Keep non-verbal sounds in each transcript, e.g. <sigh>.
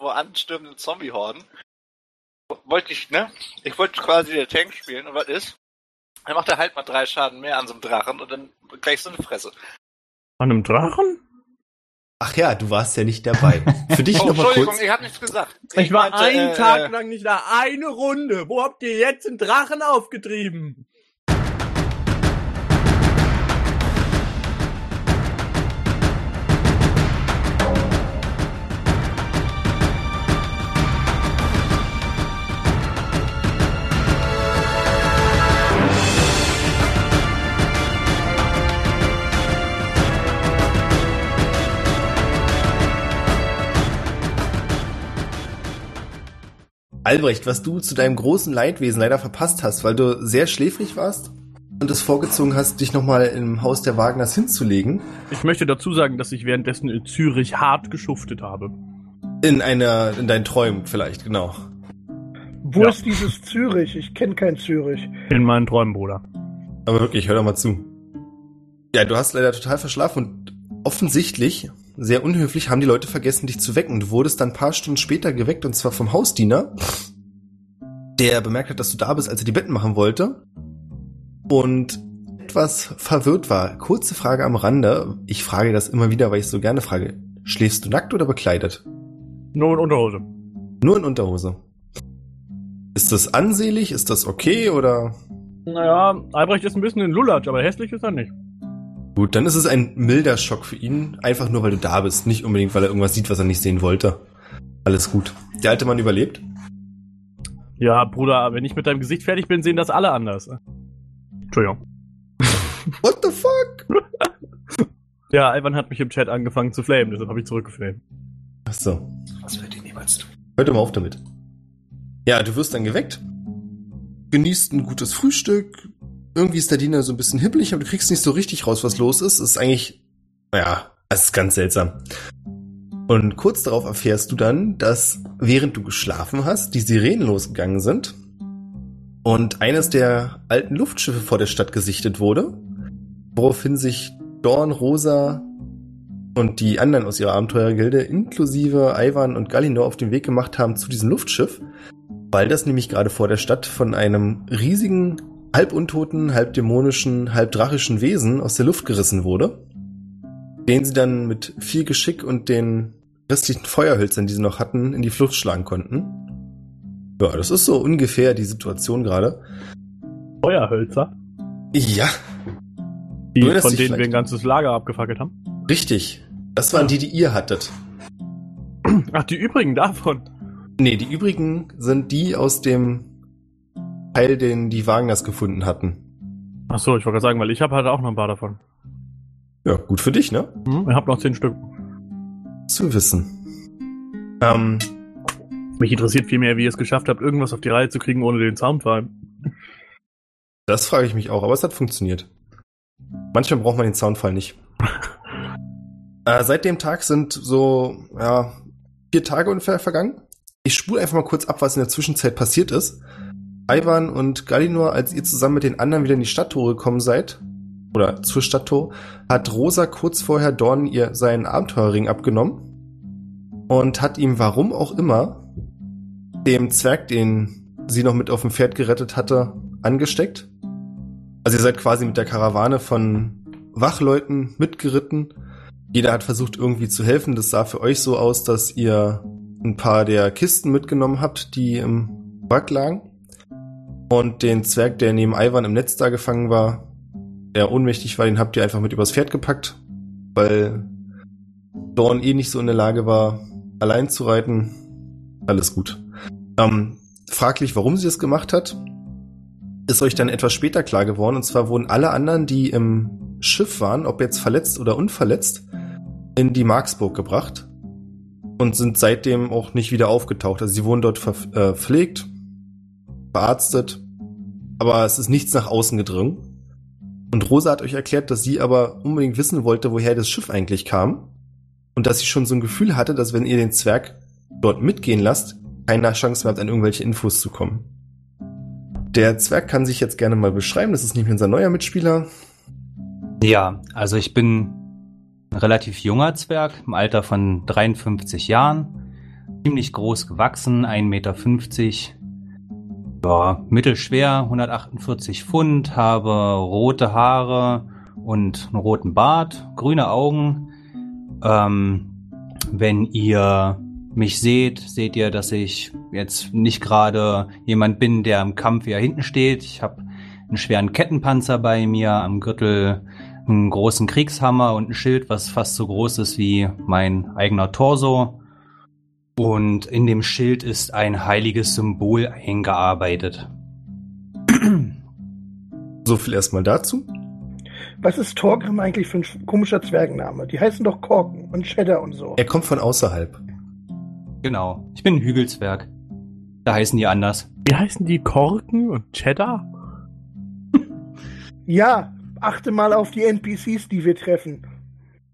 vor anstürmenden Zombie-Horden. Wollte ich, ne? Ich wollte quasi der Tank spielen und was ist? Dann macht er halt mal drei Schaden mehr an so einem Drachen und dann gleich so eine Fresse. An einem Drachen? Ach ja, du warst ja nicht dabei. Für dich <laughs> Oh, nochmal Entschuldigung, kurz. ich hab nichts gesagt. Ich war meinte, einen äh, Tag lang nicht da. Eine Runde. Wo habt ihr jetzt einen Drachen aufgetrieben? Albrecht, was du zu deinem großen Leidwesen leider verpasst hast, weil du sehr schläfrig warst und es vorgezogen hast, dich nochmal im Haus der Wagners hinzulegen. Ich möchte dazu sagen, dass ich währenddessen in Zürich hart geschuftet habe. In einer, in deinen Träumen vielleicht, genau. Wo Ja. ist dieses Zürich? Ich kenne kein Zürich. In meinen Träumen, Bruder. Aber wirklich, hör doch mal zu. Ja, du hast leider total verschlafen und offensichtlich, sehr unhöflich, haben die Leute vergessen, dich zu wecken. Du wurdest dann ein paar Stunden später geweckt und zwar vom Hausdiener, der bemerkt hat, dass du da bist, als er die Betten machen wollte und etwas verwirrt war. Kurze Frage am Rande. Ich frage das immer wieder, weil ich so gerne frage. Schläfst du nackt oder bekleidet? Nur in Unterhose. Nur in Unterhose. Ist das ansehlich? Ist das okay oder? Naja, Albrecht ist ein bisschen ein Lulatsch, aber hässlich ist er nicht. Gut, dann ist es ein milder Schock für ihn, einfach nur weil du da bist, nicht unbedingt, weil er irgendwas sieht, was er nicht sehen wollte. Alles gut. Der alte Mann überlebt. Ja, Bruder, wenn ich mit deinem Gesicht fertig bin, sehen das alle anders. Entschuldigung. <laughs> What the fuck? <laughs> Ja, Ivan hat mich im Chat angefangen zu flamen, deshalb habe ich zurückgeflamed. Ach so. Was wird die niemals tun? Hört doch mal auf damit. Ja, du wirst dann geweckt, genießt ein gutes Frühstück. Irgendwie ist der Diener so ein bisschen hibbelig, aber du kriegst nicht so richtig raus, was los ist. Es ist eigentlich, naja, es ist ganz seltsam. Und kurz darauf erfährst du dann, dass während du geschlafen hast, die Sirenen losgegangen sind und eines der alten Luftschiffe vor der Stadt gesichtet wurde, woraufhin sich Dorn, Rosa und die anderen aus ihrer Abenteurergilde, inklusive Ivan und Gallinor, auf den Weg gemacht haben zu diesem Luftschiff, weil das nämlich gerade vor der Stadt von einem riesigen, halb untoten, halb dämonischen, halb drachischen Wesen aus der Luft gerissen wurde, den sie dann mit viel Geschick und den restlichen Feuerhölzern, die sie noch hatten, in die Flucht schlagen konnten. Ja, das ist so ungefähr die Situation gerade. Feuerhölzer, Ja, die, von denen wir ein ganzes Lager abgefackelt haben. richtig. Das waren die, die ihr hattet. Ach, die übrigen davon. Nee, die übrigen sind die aus dem Teil, den die Wagners gefunden hatten. Ach so, ich wollte gerade sagen, weil ich habe halt auch noch ein paar davon. Ja, gut für dich, ne? Hm? Ich habe noch zehn Stück. Zu wissen. Ähm, Mich interessiert vielmehr, wie ihr es geschafft habt, irgendwas auf die Reihe zu kriegen, ohne den Soundfall. das frage ich mich auch, aber es hat funktioniert. Manchmal braucht man den Soundfall nicht. <laughs> äh, seit dem Tag sind so, ja, vier Tage ungefähr vergangen. Ich spule einfach mal kurz ab, was in der Zwischenzeit passiert ist. Ivan und Galinor, als ihr zusammen mit den anderen wieder in die Stadttore gekommen seid, oder zur Stadttor, hat Rosa kurz vorher Dorn ihr seinen Abenteuerring abgenommen und hat ihm, warum auch immer, dem Zwerg, den sie noch mit auf dem Pferd gerettet hatte, angesteckt. Also ihr seid quasi mit der Karawane von Wachleuten mitgeritten. Jeder hat versucht irgendwie zu helfen. Das sah für euch so aus, dass ihr ein paar der Kisten mitgenommen habt, die im Wrack lagen. Und den Zwerg, der neben Ivan im Netz da gefangen war, der ohnmächtig war, den habt ihr einfach mit übers Pferd gepackt, weil Dorn eh nicht so in der Lage war, allein zu reiten. Alles gut. Ähm, fraglich, warum sie das gemacht hat, ist euch dann etwas später klar geworden. Und zwar wurden alle anderen, die im Schiff waren, ob jetzt verletzt oder unverletzt, in die Marksburg gebracht und sind seitdem auch nicht wieder aufgetaucht. Also sie wurden dort äh, verpflegt, verarztet, aber es ist nichts nach außen gedrungen. Und Rosa hat euch erklärt, dass sie aber unbedingt wissen wollte, woher das Schiff eigentlich kam und dass sie schon so ein Gefühl hatte, dass wenn ihr den Zwerg dort mitgehen lasst, keine Chance mehr habt, an irgendwelche Infos zu kommen. Der Zwerg kann sich jetzt gerne mal beschreiben. Das ist nämlich unser neuer Mitspieler. Ja, also ich bin ein relativ junger Zwerg im Alter von 53 Jahren. ziemlich groß gewachsen, 1,50 Meter. Ja, mittelschwer, 148 Pfund, habe rote Haare und einen roten Bart, grüne Augen. Ähm, wenn ihr mich seht, seht ihr, dass ich jetzt nicht gerade jemand bin, der im Kampf eher hinten steht. Ich habe einen schweren Kettenpanzer bei mir, am Gürtel einen großen Kriegshammer und ein Schild, was fast so groß ist wie mein eigener Torso. Und in dem Schild ist ein heiliges Symbol eingearbeitet. <clears throat> So viel erstmal dazu. Was ist Torgrim eigentlich für ein komischer Zwergenname? Die heißen doch Korken und Cheddar und so. Er kommt von außerhalb. Genau, ich bin ein Hügelzwerg. Da heißen die anders. Wie heißen die Korken und Cheddar? <laughs> Ja, achte mal auf die NPCs, die wir treffen.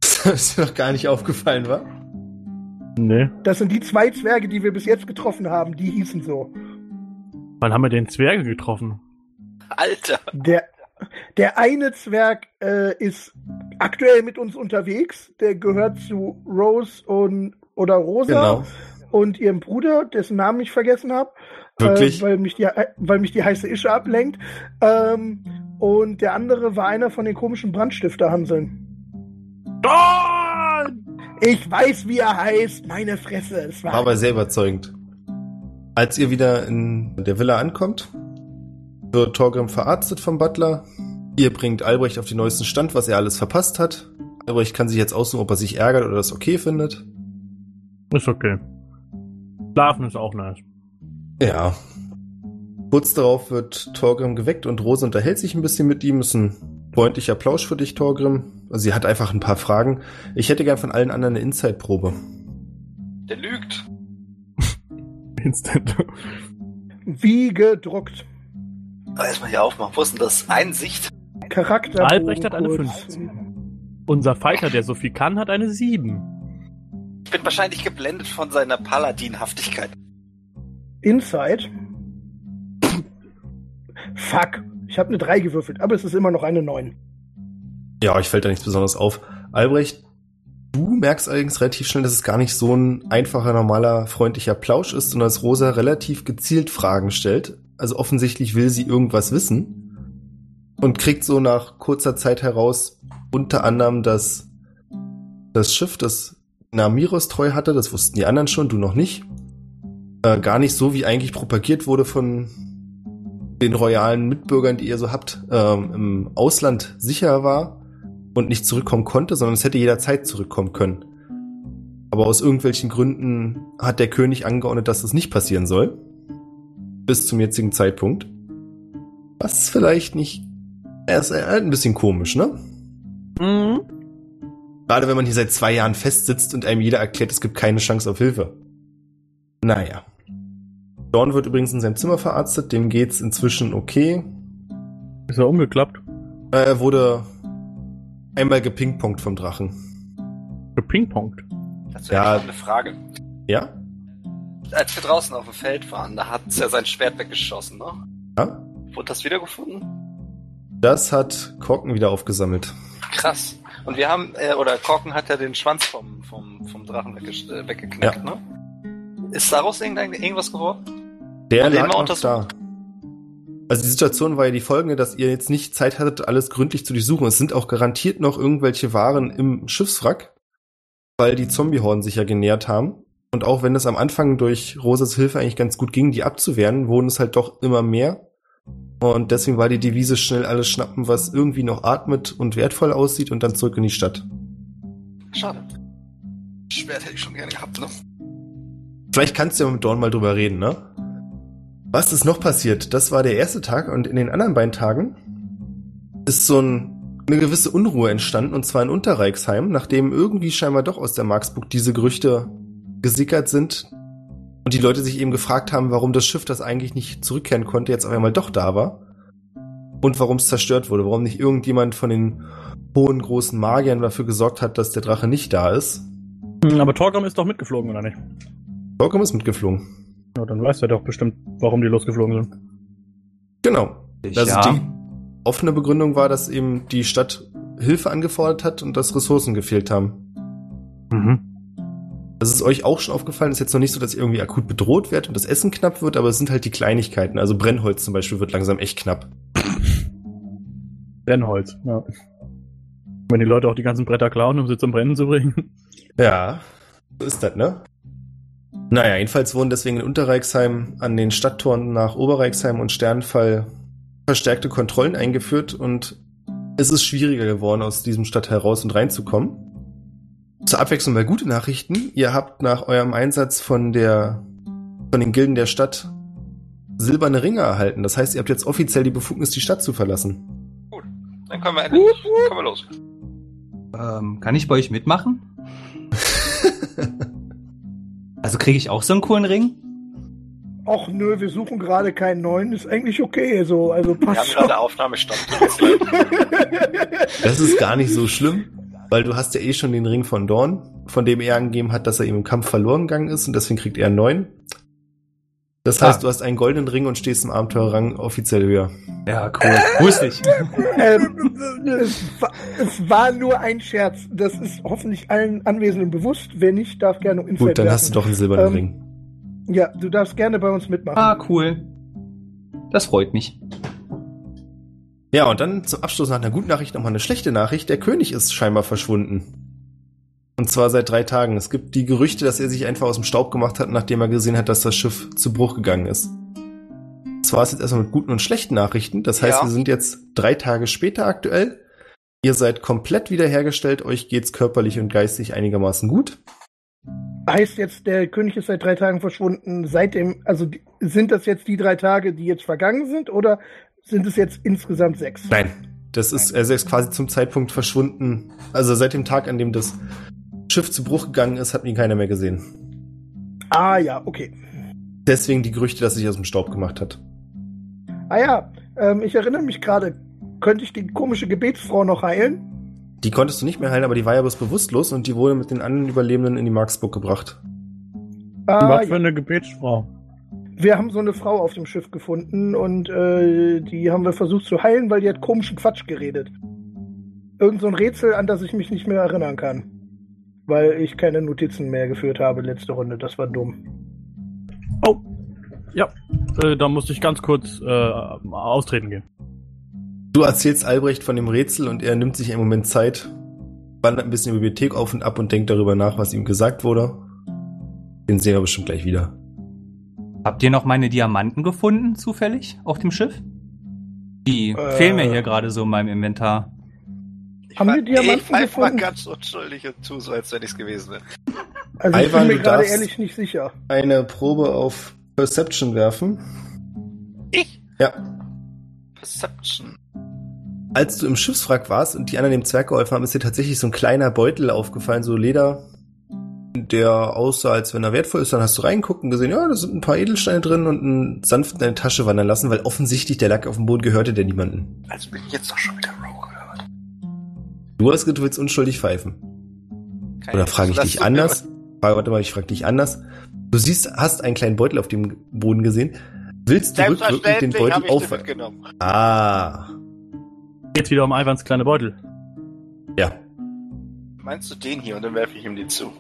<laughs> Das ist mir noch gar nicht aufgefallen, wa? Nee. Das sind die zwei Zwerge, die wir bis jetzt getroffen haben. Die hießen so. Wann haben wir den Zwerge getroffen? Alter. Der, der eine Zwerg äh, ist aktuell mit uns unterwegs. Der gehört zu Rose und oder Rosa Genau. und ihrem Bruder, dessen Namen ich vergessen habe. Wirklich? Äh, weil, mich die, weil mich die heiße Ische ablenkt. Ähm, und der andere war einer von den komischen Brandstifterhanseln. Ich weiß, wie er heißt. Meine Fresse. Es war War aber sehr überzeugend. Als ihr wieder in der Villa ankommt, wird Torgrim verarztet vom Butler. Ihr bringt Albrecht auf den neuesten Stand, was er alles verpasst hat. Albrecht kann sich jetzt aussuchen, ob er sich ärgert oder das okay findet. Ist okay. Schlafen ist auch nice. Ja. Kurz darauf wird Torgrim geweckt und Rose unterhält sich ein bisschen mit ihm. Ist ein freundlicher Plausch für dich, Torgrim. Also sie hat einfach ein paar Fragen. Ich hätte gern von allen anderen eine Inside-Probe. Der lügt. <laughs> Instant. wie gedruckt. Erstmal hier aufmachen. Wo ist denn das? Einsicht? Charakter. Albrecht hat eine 15. Unser Fighter, der so viel kann, hat eine 7. Ich bin wahrscheinlich geblendet von seiner Paladinhaftigkeit. Inside. Fuck. Ich habe eine 3 gewürfelt, aber es ist immer noch eine 9. Ja, euch fällt da nichts besonders auf. Albrecht, du merkst allerdings relativ schnell, dass es gar nicht so ein einfacher, normaler, freundlicher Plausch ist, sondern dass Rosa relativ gezielt Fragen stellt. Also offensichtlich will sie irgendwas wissen. Und kriegt so nach kurzer Zeit heraus, unter anderem, dass das Schiff, das Namiros treu hatte, das wussten die anderen schon, du noch nicht, äh, gar nicht so, wie eigentlich propagiert wurde von den royalen Mitbürgern, die ihr so habt, ähm, im Ausland sicher war und nicht zurückkommen konnte, sondern es hätte jederzeit zurückkommen können. Aber aus irgendwelchen Gründen hat der König angeordnet, dass das nicht passieren soll. Bis zum jetzigen Zeitpunkt. Was vielleicht nicht. Er ist halt ein bisschen komisch, ne? Mhm. Gerade wenn man hier seit zwei Jahren festsitzt und einem jeder erklärt, es gibt keine Chance auf Hilfe. Naja. Dorn wird übrigens in seinem Zimmer verarztet, dem geht's inzwischen okay. Ist er umgeklappt? Er wurde einmal gepingpongt vom Drachen. Gepingpongt. Das Ja. wäre eine Frage. Ja? Als wir draußen auf dem Feld waren, da hat er sein Schwert weggeschossen, ne? Ja? Wurde das wiedergefunden? Das hat Korken wieder aufgesammelt. Krass. Und wir haben, äh, oder Korken hat ja den Schwanz vom, vom, vom Drachen weggesch- äh, weggeknickt, Ja. ne? Ist daraus irgendwas geworden? Der lag noch da. Also die Situation war ja die folgende, dass ihr jetzt nicht Zeit hattet, alles gründlich zu durchsuchen. Es sind auch garantiert noch irgendwelche Waren im Schiffswrack, weil die Zombiehorden sich ja genährt haben. Und auch wenn es am Anfang durch Rosas Hilfe eigentlich ganz gut ging, die abzuwehren, wurden es halt doch immer mehr. Und deswegen war die Devise schnell alles schnappen, was irgendwie noch atmet und wertvoll aussieht und dann zurück in die Stadt. Schade. Schwert hätte ich schon gerne gehabt, ne? Vielleicht kannst du ja mit Dorn mal drüber reden, ne? Was ist noch passiert? Das war der erste Tag und in den anderen beiden Tagen ist so ein, eine gewisse Unruhe entstanden und zwar in Unterreichsheim, nachdem irgendwie scheinbar doch aus der Marksburg diese Gerüchte gesickert sind und die Leute sich eben gefragt haben, warum das Schiff, das eigentlich nicht zurückkehren konnte, jetzt auf einmal doch da war und warum es zerstört wurde, warum nicht irgendjemand von den hohen großen Magiern dafür gesorgt hat, dass der Drache nicht da ist. Aber Torgrim ist doch mitgeflogen, oder nicht? Volkom ist mitgeflogen. Ja, dann weiß er doch bestimmt, warum die losgeflogen sind. Genau. Also ja. die offene Begründung war, dass eben die Stadt Hilfe angefordert hat und dass Ressourcen gefehlt haben. Mhm. Das ist euch auch schon aufgefallen. Es ist jetzt noch nicht so, dass ihr irgendwie akut bedroht werdet und das Essen knapp wird, aber es sind halt die Kleinigkeiten. Also Brennholz zum Beispiel wird langsam echt knapp. Brennholz, ja. Wenn die Leute auch die ganzen Bretter klauen, um sie zum Brennen zu bringen. Ja, so ist das, ne? Naja, jedenfalls wurden deswegen in Unterreichsheim an den Stadttoren nach Oberreichsheim und Sternfall verstärkte Kontrollen eingeführt und es ist schwieriger geworden, aus diesem Stadtteil raus und reinzukommen. Zur Abwechslung mal gute Nachrichten. Ihr habt nach eurem Einsatz von der, von den Gilden der Stadt silberne Ringe erhalten. Das heißt, ihr habt jetzt offiziell die Befugnis, die Stadt zu verlassen. Dann können wir endlich, können wir los. Ähm, kann ich bei euch mitmachen? <laughs> also kriege ich auch so einen coolen Ring? Och nö, wir suchen gerade keinen neuen, ist eigentlich okay so, also Wir haben passt gerade. Aufnahmestopp. Das ist gar nicht so schlimm, weil du hast ja eh schon den Ring von Dorn, von dem er angegeben hat, dass er ihm im Kampf verloren gegangen ist und deswegen kriegt er einen neuen. Das heißt, Ah. du hast einen goldenen Ring und stehst im Abenteuerrang offiziell höher. Ja, cool. Wusste ich. ähm, es, war, es war nur ein Scherz. Das ist hoffentlich allen Anwesenden bewusst. Wer nicht, darf gerne um Gut, dann hast du doch einen silbernen Ähm, Ring. Ja, du darfst gerne bei uns mitmachen. Ah, cool. Das freut mich. Ja, und dann zum Abschluss nach einer guten Nachricht nochmal eine schlechte Nachricht. Der König ist scheinbar verschwunden. Und zwar seit drei Tagen. Es gibt die Gerüchte, dass er sich einfach aus dem Staub gemacht hat, nachdem er gesehen hat, dass das Schiff zu Bruch gegangen ist. Das war es jetzt erstmal mit guten und schlechten Nachrichten. Das heißt, Ja. wir sind jetzt drei Tage später aktuell. Ihr seid komplett wiederhergestellt. Euch geht's körperlich und geistig einigermaßen gut. Heißt jetzt, der König ist seit drei Tagen verschwunden. Seitdem, also sind das jetzt die drei Tage, die jetzt vergangen sind, oder sind es jetzt insgesamt sechs? Nein. Das ist, er ist quasi zum Zeitpunkt verschwunden. Also seit dem Tag, an dem das Schiff zu Bruch gegangen ist, hat ihn keiner mehr gesehen. Ah ja, okay. Deswegen die Gerüchte, dass er sich aus dem Staub gemacht hat. Ah ja, ähm, ich erinnere mich gerade. Könnte ich die komische Gebetsfrau noch heilen? Die konntest du nicht mehr heilen, aber die war ja bloß bewusstlos und die wurde mit den anderen Überlebenden in die Marksburg gebracht. Ah, Was für eine Gebetsfrau. Wir haben so eine Frau auf dem Schiff gefunden und äh, die haben wir versucht zu heilen, weil die hat komischen Quatsch geredet. Irgend so ein Rätsel, an das ich mich nicht mehr erinnern kann. Weil ich keine Notizen mehr geführt habe letzte Runde. Das war dumm. Oh. Ja, äh, da musste ich ganz kurz äh, austreten gehen. Du erzählst Albrecht von dem Rätsel und er nimmt sich einen Moment Zeit, wandert ein bisschen in die Bibliothek auf und ab und denkt darüber nach, was ihm gesagt wurde. Den sehen wir bestimmt gleich wieder. Habt ihr noch meine Diamanten gefunden, zufällig, auf dem Schiff? Die Äh. fehlen mir hier gerade so in meinem Inventar. Haben wir Diamanten Ich pfeife mal gefunden? ganz unschuldig und tu so, als wenn ich's gewesen wäre. Also ich Ivan, bin mir gerade ehrlich nicht sicher. Eine Probe auf Perception werfen. Ich? Ja. Perception. Als du im Schiffswrack warst und die anderen dem Zwerg geholfen haben, ist dir tatsächlich so ein kleiner Beutel aufgefallen, so Leder, der aussah, als wenn er wertvoll ist. Dann hast du reingeguckt und gesehen, ja, da sind ein paar Edelsteine drin und einen sanft in deine Tasche wandern lassen, weil offensichtlich der Lack auf dem Boden gehörte der niemanden. Also bin ich jetzt doch schon wieder Rogue. Du hast gesagt, du willst unschuldig pfeifen. Oder frage ich dich anders? Frage, warte mal, ich frage dich anders. Du siehst, hast einen kleinen Beutel auf dem Boden gesehen. Willst du rückwirkend den Beutel den aufwerfen? mitgenommen. Ah, Jetzt wieder um Ivans kleine Beutel. ja. Meinst du den hier und dann werfe ich ihm die zu?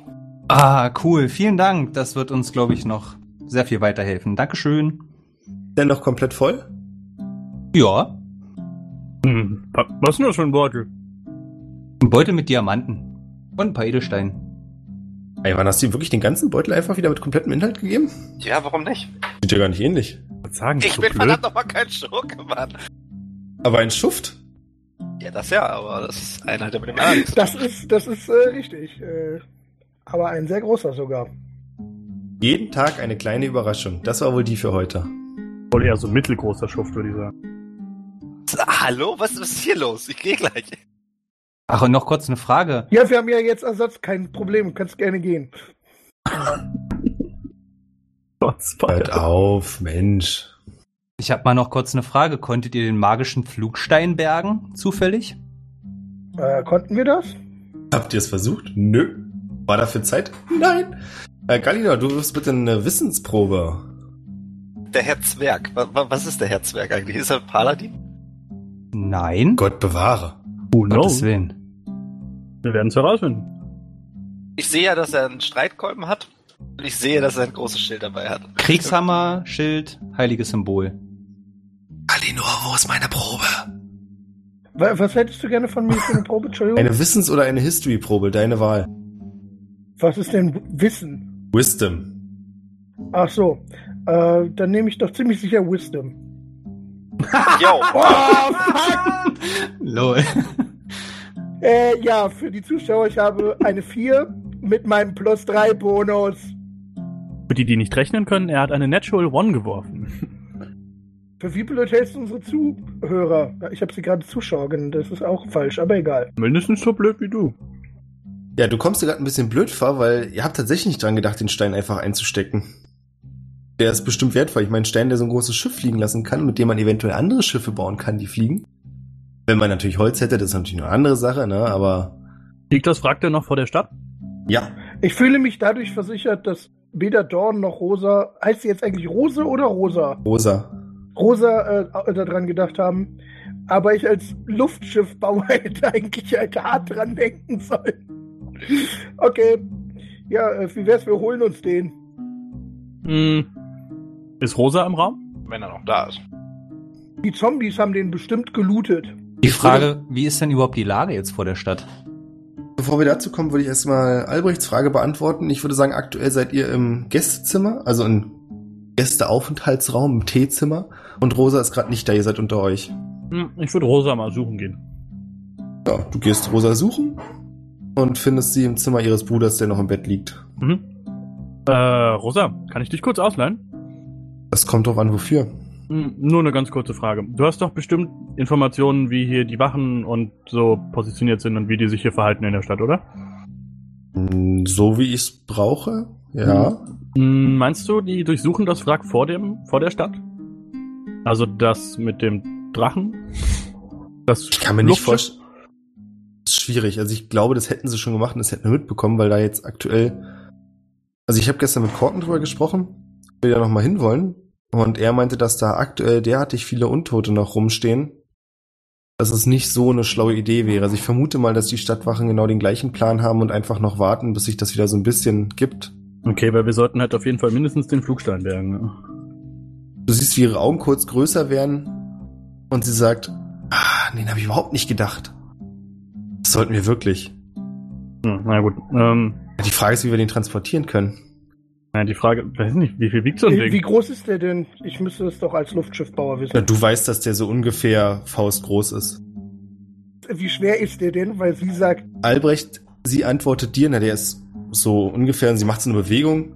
Ah, cool. Vielen Dank. Das wird uns, glaube ich, noch sehr viel weiterhelfen. Dankeschön. Denn noch komplett voll? Ja, Hm, wa- was ist denn das für ein Beutel? Ein Beutel mit Diamanten. Und ein paar Edelsteinen. Ey, wann hast du ihm wirklich den ganzen Beutel einfach wieder mit komplettem Inhalt gegeben? Ja, warum nicht? Sieht ja gar nicht ähnlich. Was sagen Ich so bin blöd? verdammt nochmal kein Schurke, Mann. Aber ein Schuft? Ja, das ja, aber das ist einer, der mit dem anderen Das ist, das ist äh, richtig. Äh, aber ein sehr großer sogar. Jeden Tag eine kleine Überraschung. Das war wohl die für heute. Wohl eher so mittelgroßer Schuft, würde ich sagen. Hallo? Was, was ist hier los? Ich gehe gleich. Ach, und noch kurz eine Frage. Ja, wir haben ja jetzt Ersatz, kein Problem, du kannst gerne gehen. Hört auf, Mensch. Ich habe mal noch kurz eine Frage. Konntet ihr den magischen Flugstein bergen, zufällig? Äh, konnten wir das? Habt ihr es versucht? Nö. War dafür Zeit? Nein. Äh, Galina, du wirst bitte eine Wissensprobe. Der Herr Zwerg. Was, ist der Herr Zwerg eigentlich? Ist er Paladin? Nein. Gott bewahre. Who Gottes knows? Willen. Wir werden es herausfinden. Ich sehe ja, dass er einen Streitkolben hat. Und ich sehe, dass er ein großes Schild dabei hat. Kriegshammer, Schild, heiliges Symbol. Alinor, wo ist meine Probe? Wa- Was hättest du gerne von mir für eine Probe? Entschuldigung. Eine Wissens- oder eine History-Probe, deine Wahl. Was ist denn Wissen? Wisdom. Ach so. Äh, dann nehme ich doch ziemlich sicher Wisdom. Yo! <laughs> Oh, fuck! Lol. Äh, ja, für die Zuschauer, ich habe eine 4 mit meinem Plus 3 Bonus. Für die, die nicht rechnen können, er hat eine Natural One geworfen. Für wie blöd hältst du unsere Zuhörer? Ich habe sie gerade Zuschauer genannt, das ist auch falsch, aber egal. Mindestens so blöd wie du. Ja, du kommst dir gerade ein bisschen blöd vor, weil ihr habt tatsächlich nicht dran gedacht, den Stein einfach einzustecken. Der ist bestimmt wertvoll. Ich meine, ein Stein, der so ein großes Schiff fliegen lassen kann, mit dem man eventuell andere Schiffe bauen kann, die fliegen. Wenn man natürlich Holz hätte, das ist natürlich eine andere Sache, ne? Aber Liegt das Wrack denn noch vor der Stadt? ja, Ich fühle mich dadurch versichert, dass weder Dorn noch Rosa, heißt sie jetzt eigentlich Rose oder Rosa? Rosa. Rosa äh, daran gedacht haben. Aber ich als Luftschiffbauer <laughs> hätte eigentlich halt hart dran denken sollen. Okay. Ja, äh, wie wär's, wir holen uns den. Hm. Ist Rosa im Raum? Wenn er noch da ist. Die Zombies haben den bestimmt gelootet. Die Frage, wie ist denn überhaupt die Lage jetzt vor der Stadt? Bevor wir dazu kommen, würde ich erstmal Albrechts Frage beantworten. Ich würde sagen, aktuell seid ihr im Gästezimmer, also im Gästeaufenthaltsraum, im Teezimmer. Und Rosa ist gerade nicht da, ihr seid unter euch. Hm, ich würde Rosa mal suchen gehen. Ja, du gehst Rosa suchen und findest sie im Zimmer ihres Bruders, der noch im Bett liegt. Mhm. Äh, Rosa, kann ich dich kurz ausleihen? Das kommt drauf an, wofür. Hm, nur eine ganz kurze Frage. Du hast doch bestimmt Informationen, wie hier die Wachen und so positioniert sind und wie die sich hier verhalten in der Stadt, oder? Hm, So wie ich es brauche, ja. Hm, meinst du, die durchsuchen das Wrack vor dem, vor der Stadt? Also das mit dem Drachen? Das Ich kann mir nicht vorstellen. Das ist schwierig. Also ich glaube, das hätten sie schon gemacht und das hätten wir mitbekommen, weil da jetzt aktuell. Also ich habe gestern mit Corton drüber gesprochen, will ja noch mal hinwollen. Und er meinte, dass da aktuell derartig viele Untote noch rumstehen, dass es nicht so eine schlaue Idee wäre. Also ich vermute mal, dass die Stadtwachen genau den gleichen Plan haben und einfach noch warten, bis sich das wieder so ein bisschen gibt. Okay, weil wir sollten halt auf jeden Fall mindestens den Flugstein bergen. ne? Du siehst, wie ihre Augen kurz größer werden und sie sagt, ah, den habe ich überhaupt nicht gedacht. Das sollten wir wirklich. Hm, na gut. Ähm, Die Frage ist, wie wir den transportieren können. Na, die Frage, weiß nicht, wie viel wiegt so ein Wie, Ding? wie groß ist der denn? Ich müsste das doch als Luftschiffbauer Na, wissen. du weißt, dass der so ungefähr faustgroß ist. Wie schwer ist der denn? Weil sie sagt, Albrecht, sie antwortet dir, na, der ist so ungefähr, und sie macht so eine Bewegung,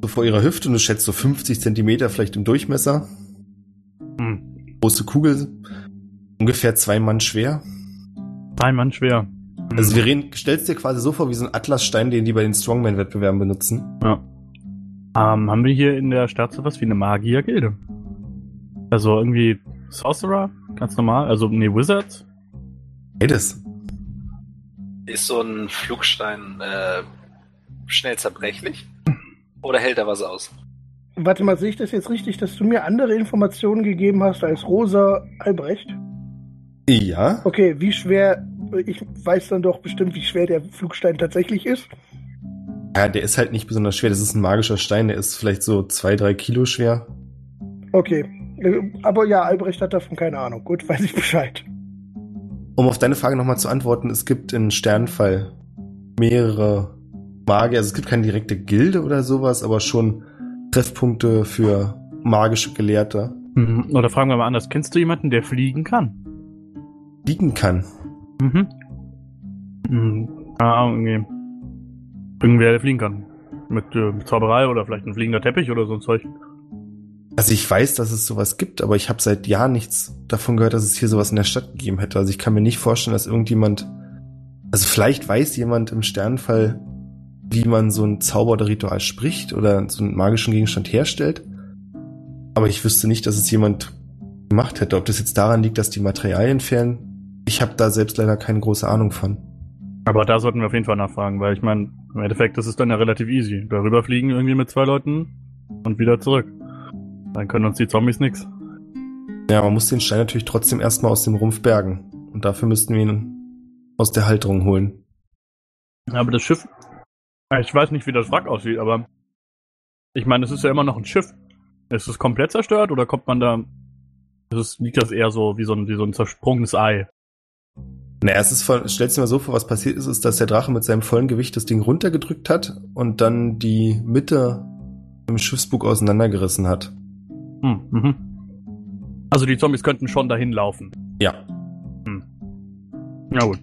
so vor ihrer Hüfte, und du schätzt so 50 Zentimeter vielleicht im Durchmesser. Hm, Große Kugel, ungefähr zwei Mann schwer. zwei Mann schwer. Hm. Also wir reden, stellst dir quasi so vor wie so ein Atlasstein, den die bei den Strongman-Wettbewerben benutzen. Ja. Ähm, haben wir hier in der Stadt sowas wie eine Magiergilde? Also irgendwie Sorcerer? Ganz normal? Also, nee, Wizards? Beides. Ist so ein Flugstein äh, schnell zerbrechlich? Oder hält er was aus? warte mal, sehe ich das jetzt richtig, dass du mir andere Informationen gegeben hast als Rosa Albrecht? Ja. Okay, wie schwer, ich weiß dann doch bestimmt, wie schwer der Flugstein tatsächlich ist. Ja, der ist halt nicht besonders schwer. Das ist ein magischer Stein, der ist vielleicht so zwei, drei Kilo schwer. Okay. Äh, Aber ja, Albrecht hat davon keine Ahnung. Gut, <laughs> weiß ich Bescheid. Um auf deine Frage nochmal zu antworten, es gibt in Sternfall mehrere Magier. Also es gibt keine direkte Gilde oder sowas, aber schon Treffpunkte für magische Gelehrte. Mhm. Oder fragen wir mal anders. Kennst du jemanden, der fliegen kann? Liegen kann. Mhm. Mhm. Ah, irgendwie. Irgendwer, der fliegen kann. Mit äh, Zauberei oder vielleicht ein fliegender Teppich oder so ein Zeug. Also ich weiß, dass es sowas gibt, aber ich habe seit Jahren nichts davon gehört, dass es hier sowas in der Stadt gegeben hätte. Also ich kann mir nicht vorstellen, dass irgendjemand, also vielleicht weiß jemand im Sternfall, wie man so ein Zauber oder Ritual spricht oder so einen magischen Gegenstand herstellt. Aber ich wüsste nicht, dass es jemand gemacht hätte. Ob das jetzt daran liegt, dass die Materialien fehlen, ich habe da selbst leider keine große Ahnung von. Aber da sollten wir auf jeden Fall nachfragen, weil ich meine, im Endeffekt, das ist dann ja relativ easy. Darüber fliegen irgendwie mit zwei Leuten und wieder zurück. Dann können uns die Zombies nix. Ja, man muss den Stein natürlich trotzdem erstmal aus dem Rumpf bergen. Und dafür müssten wir ihn aus der Halterung holen. Aber das Schiff Ich weiß nicht, wie das Wrack aussieht, aber ich meine, es ist ja immer noch ein Schiff. Ist es komplett zerstört oder kommt man da. Ist es, liegt das eher so wie so ein, wie so ein zersprungenes Ei? Naja, es ist voll, stellst dir mal so vor, was passiert ist, ist, dass der Drache mit seinem vollen Gewicht das Ding runtergedrückt hat und dann die Mitte im Schiffsbug auseinandergerissen hat. Hm, mhm. Also die Zombies könnten schon dahin laufen. Ja. Na gut.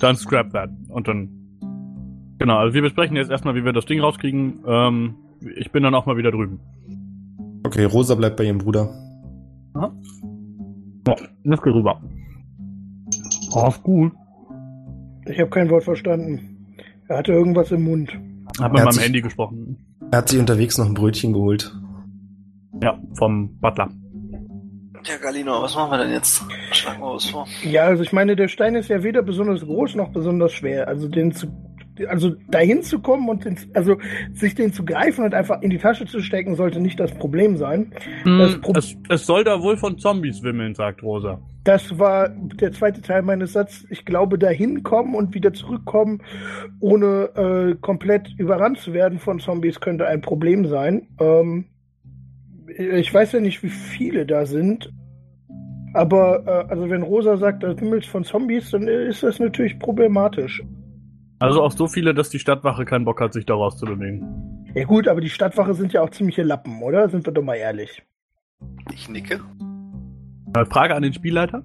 Dann scrap that. Und dann. Genau, also wir besprechen jetzt erstmal, wie wir das Ding rauskriegen. Ähm, ich bin dann auch mal wieder drüben. Okay, Rosa bleibt bei ihrem Bruder. Ja, das geht rüber. Ist gut. Ich habe kein Wort verstanden. Er hatte irgendwas im Mund. Hab mit Er hat meinem Handy gesprochen. Er hat sich unterwegs noch ein Brötchen geholt. Ja, vom Butler. Ja, Galino, was machen wir denn jetzt? Schlag mal was vor. Ja, also ich meine, der Stein ist ja weder besonders groß noch besonders schwer. Also den zu, also dahin zu kommen und den, also sich den zu greifen und einfach in die Tasche zu stecken, sollte nicht das Problem sein. Das Pro- es, es soll da wohl von Zombies wimmeln, sagt Rosa. Das war der zweite Teil meines Satzes. Ich glaube, dahin kommen und wieder zurückkommen, ohne äh, komplett überrannt zu werden von Zombies, könnte ein Problem sein. Ähm, ich weiß ja nicht, wie viele da sind. Aber äh, also wenn Rosa sagt, da wimmelt von Zombies, dann ist das natürlich problematisch. Also auch so viele, dass die Stadtwache keinen Bock hat, sich da rauszubewegen. Ja gut, aber die Stadtwache sind ja auch ziemliche Lappen, oder? Sind wir doch mal ehrlich. Ich nicke. Frage an den Spielleiter.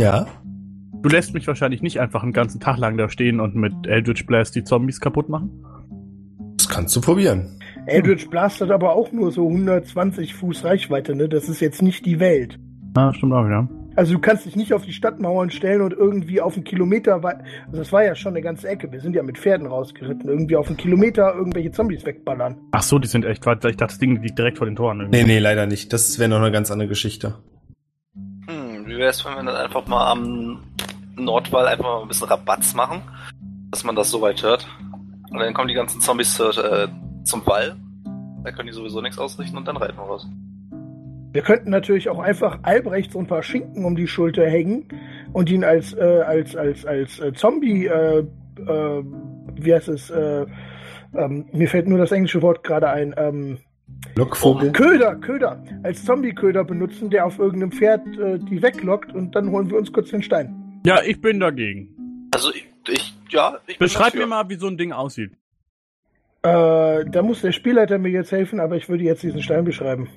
Ja. Du lässt mich wahrscheinlich nicht einfach einen ganzen Tag lang da stehen und mit Eldritch Blast die Zombies kaputt machen. Das kannst du probieren. Eldritch Blast hat aber auch nur so 120 Fuß Reichweite, ne? Das ist jetzt nicht die Welt. Ja, stimmt auch, ja. Also du kannst dich nicht auf die Stadtmauern stellen und irgendwie auf einen Kilometer weit, also das war ja schon eine ganze Ecke, wir sind ja mit Pferden rausgeritten, irgendwie auf einen Kilometer irgendwelche Zombies wegballern. Ach so, die sind echt weit. Ich dachte, das Ding liegt direkt vor den Toren. Irgendwie. Nee, nee, leider nicht. Das wäre noch eine ganz andere Geschichte. Wie wär's, wenn wir dann einfach mal am Nordwall einfach mal ein bisschen Rabatz machen, dass man das so weit hört. Und dann kommen die ganzen Zombies äh, zum Wall. Da können die sowieso nichts ausrichten und dann reiten wir raus. Wir könnten natürlich auch einfach Albrecht so ein paar Schinken um die Schulter hängen und ihn als, äh, als, als, als äh, Zombie, äh, äh, wie heißt es, äh, ähm, mir fällt nur das englische Wort gerade ein, ähm, Lockvogel. Köder, Köder, als Zombie-Köder benutzen, der auf irgendeinem Pferd äh, die weglockt und dann holen wir uns kurz den Stein. Ja, ich bin dagegen. Also ich, ich ja, ich bin Beschreib mir mal, wie so ein Ding aussieht. Äh, da muss der Spielleiter mir jetzt helfen, aber ich würde jetzt diesen Stein beschreiben.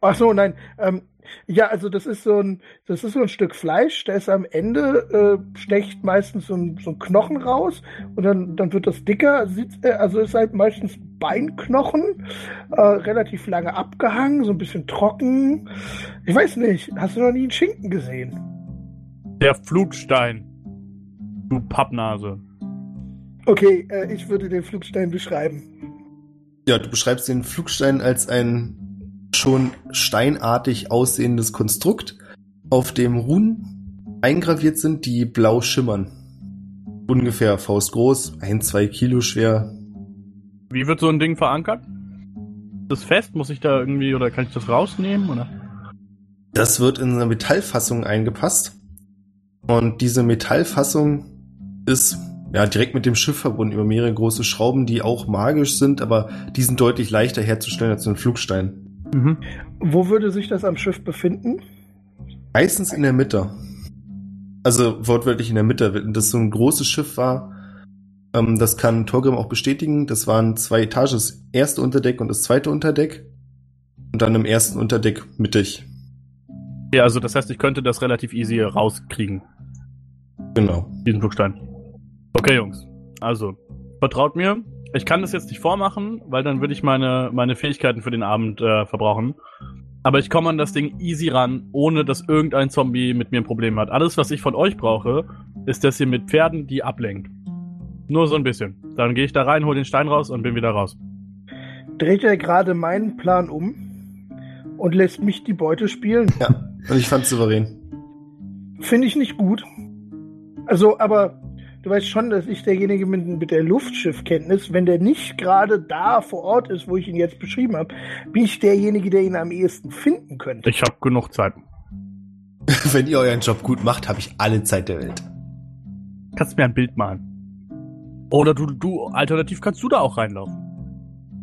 Ach so, nein. Ähm, ja, also das ist so ein, das ist so ein Stück Fleisch. Da ist am Ende äh, stecht meistens so ein, so ein Knochen raus und dann, dann wird das dicker. Äh, also ist halt meistens Beinknochen, äh, relativ lange abgehangen, so ein bisschen trocken. Ich weiß nicht. Hast du noch nie einen Schinken gesehen? Der Flugstein. Du Pappnase. Okay, äh, ich würde den Flugstein beschreiben. Ja, du beschreibst den Flugstein als ein schon steinartig aussehendes Konstrukt, auf dem Runen eingraviert sind, die blau schimmern. Ungefähr faustgroß, ein, zwei Kilo schwer. Wie wird so ein Ding verankert? Ist das fest? Muss ich da irgendwie oder kann ich das rausnehmen? Oder? Das wird in eine Metallfassung eingepasst. Und diese Metallfassung ist ja direkt mit dem Schiff verbunden über mehrere große Schrauben, die auch magisch sind, aber die sind deutlich leichter herzustellen als ein Flugstein. Mhm. Wo würde sich das am Schiff befinden? Meistens in der Mitte. Also wortwörtlich in der Mitte. Wenn das so ein großes Schiff war, ähm, das kann Torgrim auch bestätigen. Das waren zwei Etagen, das erste Unterdeck und das zweite Unterdeck. Und dann im ersten Unterdeck mittig. Ja, also das heißt, ich könnte das relativ easy rauskriegen, Genau. diesen Flugstein. Okay, Jungs. Also, vertraut mir. Ich kann das jetzt nicht vormachen, weil dann würde ich meine, meine Fähigkeiten für den Abend äh, verbrauchen. Aber ich komme an das Ding easy ran, ohne dass irgendein Zombie mit mir ein Problem hat. Alles, was ich von euch brauche, ist, dass ihr mit Pferden die ablenkt. Nur so ein bisschen. Dann gehe ich da rein, hole den Stein raus und bin wieder raus. Dreht er gerade meinen Plan um und lässt mich die Beute spielen? Ja. Und ich fand's souverän. Finde ich nicht gut. Also, aber du weißt schon, dass ich derjenige mit, mit der Luftschiffkenntnis, wenn der nicht gerade da vor Ort ist, wo ich ihn jetzt beschrieben habe, bin ich derjenige, der ihn am ehesten finden könnte. Ich habe genug Zeit. <laughs> Wenn ihr euren Job gut macht, habe ich alle Zeit der Welt. Kannst mir ein Bild malen. Oder du, du, alternativ kannst du da auch reinlaufen.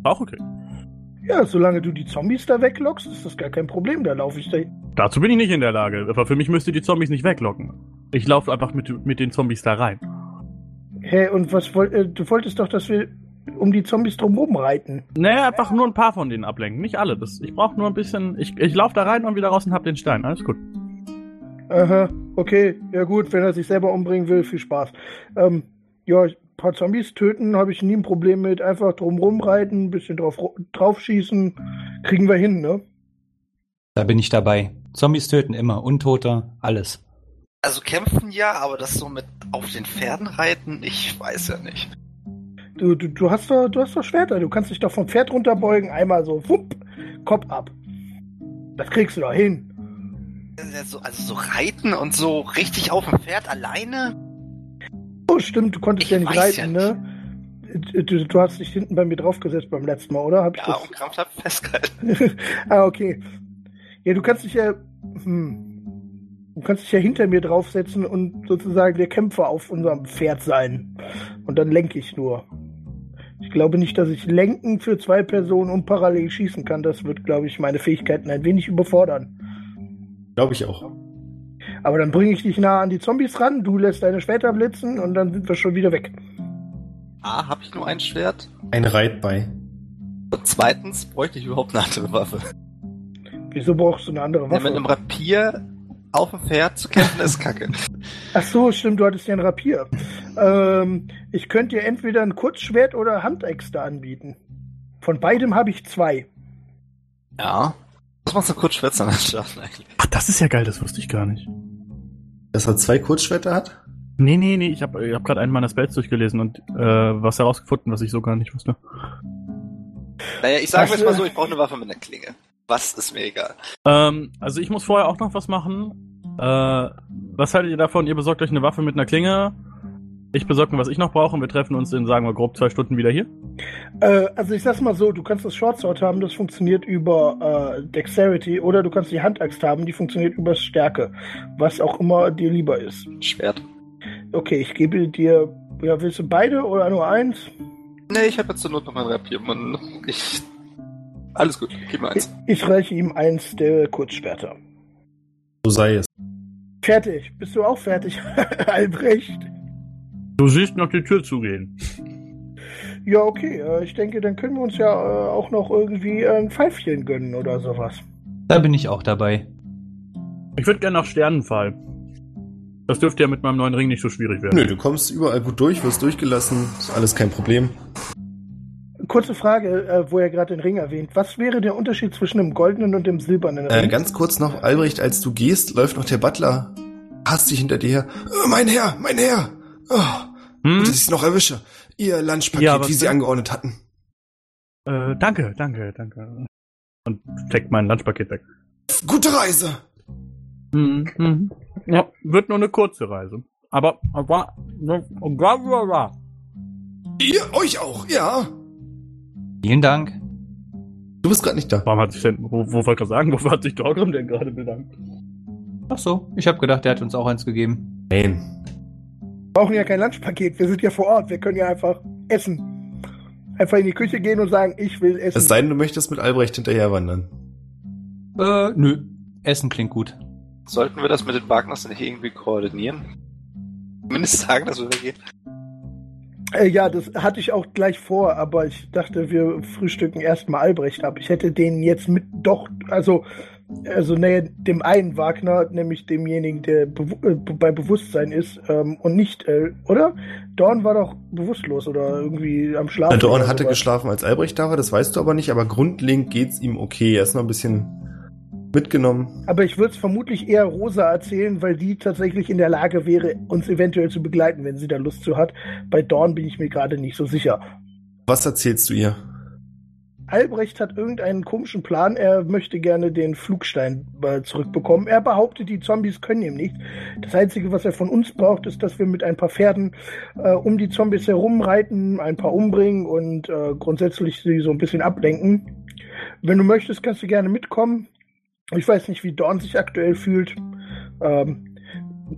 Auch okay. Ja, solange du die Zombies da weglockst, ist das gar kein Problem. Da laufe ich da. Dazu bin ich nicht in der Lage. Aber für mich müsste die Zombies nicht weglocken. Ich laufe einfach mit, mit den Zombies da rein. Hä, und was wollt, äh, du wolltest doch, dass wir um die Zombies drumherum reiten. Naja, einfach nur ein paar von denen ablenken. Nicht alle. Das, ich brauche nur ein bisschen. Ich, ich laufe da rein und wieder raus und hab den Stein. Alles gut. Aha, okay. Ja gut, wenn er sich selber umbringen will, viel Spaß. Ähm, ja, ein paar Zombies töten habe ich nie ein Problem mit. Einfach drumrum reiten, ein bisschen drauf, drauf schießen. Kriegen wir hin, ne? Da bin ich dabei. Zombies töten immer, Untote, alles. Also kämpfen ja, aber das so mit auf den Pferden reiten, ich weiß ja nicht. Du, du, du, hast doch, du hast doch Schwerter. Du kannst dich doch vom Pferd runterbeugen, einmal so, wupp, Kopf ab. Das kriegst du doch hin. Also, also so reiten und so richtig auf dem Pferd alleine? Oh, stimmt, du konntest Ich ja nicht weiß ja reiten, ne? Du, du hast dich hinten bei mir draufgesetzt beim letzten Mal, oder? Hab ich Ja, das? und krampfhaft festgehalten. <laughs> ah, okay. Ja, du kannst dich ja. Hm, du kannst dich ja hinter mir draufsetzen und sozusagen der Kämpfer auf unserem Pferd sein. Und dann lenke ich nur. Ich glaube nicht, dass ich lenken für zwei Personen und parallel schießen kann. Das wird, glaube ich, meine Fähigkeiten ein wenig überfordern. Glaube ich auch. Aber dann bringe ich dich nah an die Zombies ran, du lässt deine Schwerter blitzen und dann sind wir schon wieder weg. A, habe ich nur ein Schwert. Ein Reitbei. Und zweitens bräuchte ich überhaupt eine andere Waffe. Wieso brauchst du eine andere Ja, Waffe? mit einem Rapier auf dem Pferd zu kämpfen ist kacke. Ach so, stimmt, du hattest ja ein Rapier. Ähm, ich könnte dir entweder ein Kurzschwert oder Handäxte anbieten. Von beidem habe ich zwei. Ja. Was machst du kurz schwätzen anschaffen eigentlich? Ach, das ist ja geil, das wusste ich gar nicht. Dass er zwei Kurzschwerter hat? Nee, nee, nee, ich habe ich hab gerade einen meiner Spells durchgelesen und äh, was herausgefunden, was ich so gar nicht wusste. Naja, ich sage Was, jetzt mal äh, so, ich brauche eine Waffe mit einer Klinge. Was ist mir egal. Ähm, also ich muss vorher auch noch was machen. Äh, was haltet ihr davon? Ihr besorgt euch eine Waffe mit einer Klinge. Ich besorge mir, was ich noch brauche und wir treffen uns in, sagen wir, grob zwei Stunden wieder hier. Äh, also ich sag's mal so, du kannst das Shortsword haben, das funktioniert über äh, Dexterity, oder du kannst die Handaxt haben, die funktioniert über Stärke. Was auch immer dir lieber ist. Schwert. Okay, ich gebe dir, ja, willst du beide oder nur eins? Nee, ich habe jetzt zur Not noch mein Rapier. Ich. Alles gut, gib mir Ich, eins. ich reiche ihm eins der Kurzschwerter. So sei es. Fertig. Bist du auch fertig, <laughs> Albrecht? Du siehst noch die Tür zugehen. Ja, okay. Äh, ich denke, dann können wir uns ja äh, auch noch irgendwie äh, ein Pfeifchen gönnen oder sowas. Da bin ich auch dabei. Ich würde gerne nach Sternenfall. Das dürfte ja mit meinem neuen Ring nicht so schwierig werden. Nö, du kommst überall gut durch, wirst durchgelassen, ist alles kein Problem. Kurze Frage, äh, wo er gerade den Ring erwähnt. Was wäre der Unterschied zwischen dem goldenen und dem silbernen Äh, Ring? ganz kurz noch, Albrecht, als du gehst, läuft noch der Butler hastig hinter dir her. "Äh, mein Herr, mein Herr! Oh, Hm? gut, dass ich es noch erwische. Ihr Lunchpaket, Ja, wie sie angeordnet hatten. Äh, danke, danke, danke. Und steckt mein Lunchpaket weg. Gute Reise! Mhm. Mhm. Ja, wird nur eine kurze Reise. Aber, aber, aber, Ihr euch auch, ja. Vielen Dank. Du bist gerade nicht da. warum hat sich denn, wo, wo wollte ich sagen, wofür hat sich Dorgrim denn gerade bedankt? Ach so, ich habe gedacht, der hat uns auch eins gegeben. Nein. Wir brauchen ja kein Lunchpaket. Wir sind ja vor Ort. Wir können ja einfach essen. Einfach in die Küche gehen und sagen, ich will essen. Es sei denn, du möchtest mit Albrecht hinterher wandern. Äh, nö. Essen klingt gut. Sollten wir das mit den Wagners nicht irgendwie koordinieren? Zumindest sagen, dass wir weggehen. Äh, ja, das hatte ich auch gleich vor, aber ich dachte, wir frühstücken erstmal Albrecht ab. Ich hätte den jetzt mit doch, also, also nee, dem einen Wagner, nämlich demjenigen, der äh, bei Bewusstsein ist, ähm, und nicht, äh, oder? Dorn war doch bewusstlos oder irgendwie am Schlafen. Dorn hatte sowas. geschlafen, als Albrecht da war, das weißt du aber nicht, aber grundlegend geht's ihm okay. Er ist noch ein bisschen mitgenommen. Aber ich würde es vermutlich eher Rosa erzählen, weil die tatsächlich in der Lage wäre, uns eventuell zu begleiten, wenn sie da Lust zu hat. Bei Dorn bin ich mir gerade nicht so sicher. Was erzählst du ihr? Albrecht hat irgendeinen komischen Plan. Er möchte gerne den Flugstein äh, zurückbekommen. Er behauptet, die Zombies können ihm nicht. Das Einzige, was er von uns braucht, ist, dass wir mit ein paar Pferden äh, um die Zombies herumreiten, ein paar umbringen und äh, grundsätzlich sie so ein bisschen ablenken. Wenn du möchtest, kannst du gerne mitkommen. Ich weiß nicht, wie Dorn sich aktuell fühlt. Ähm,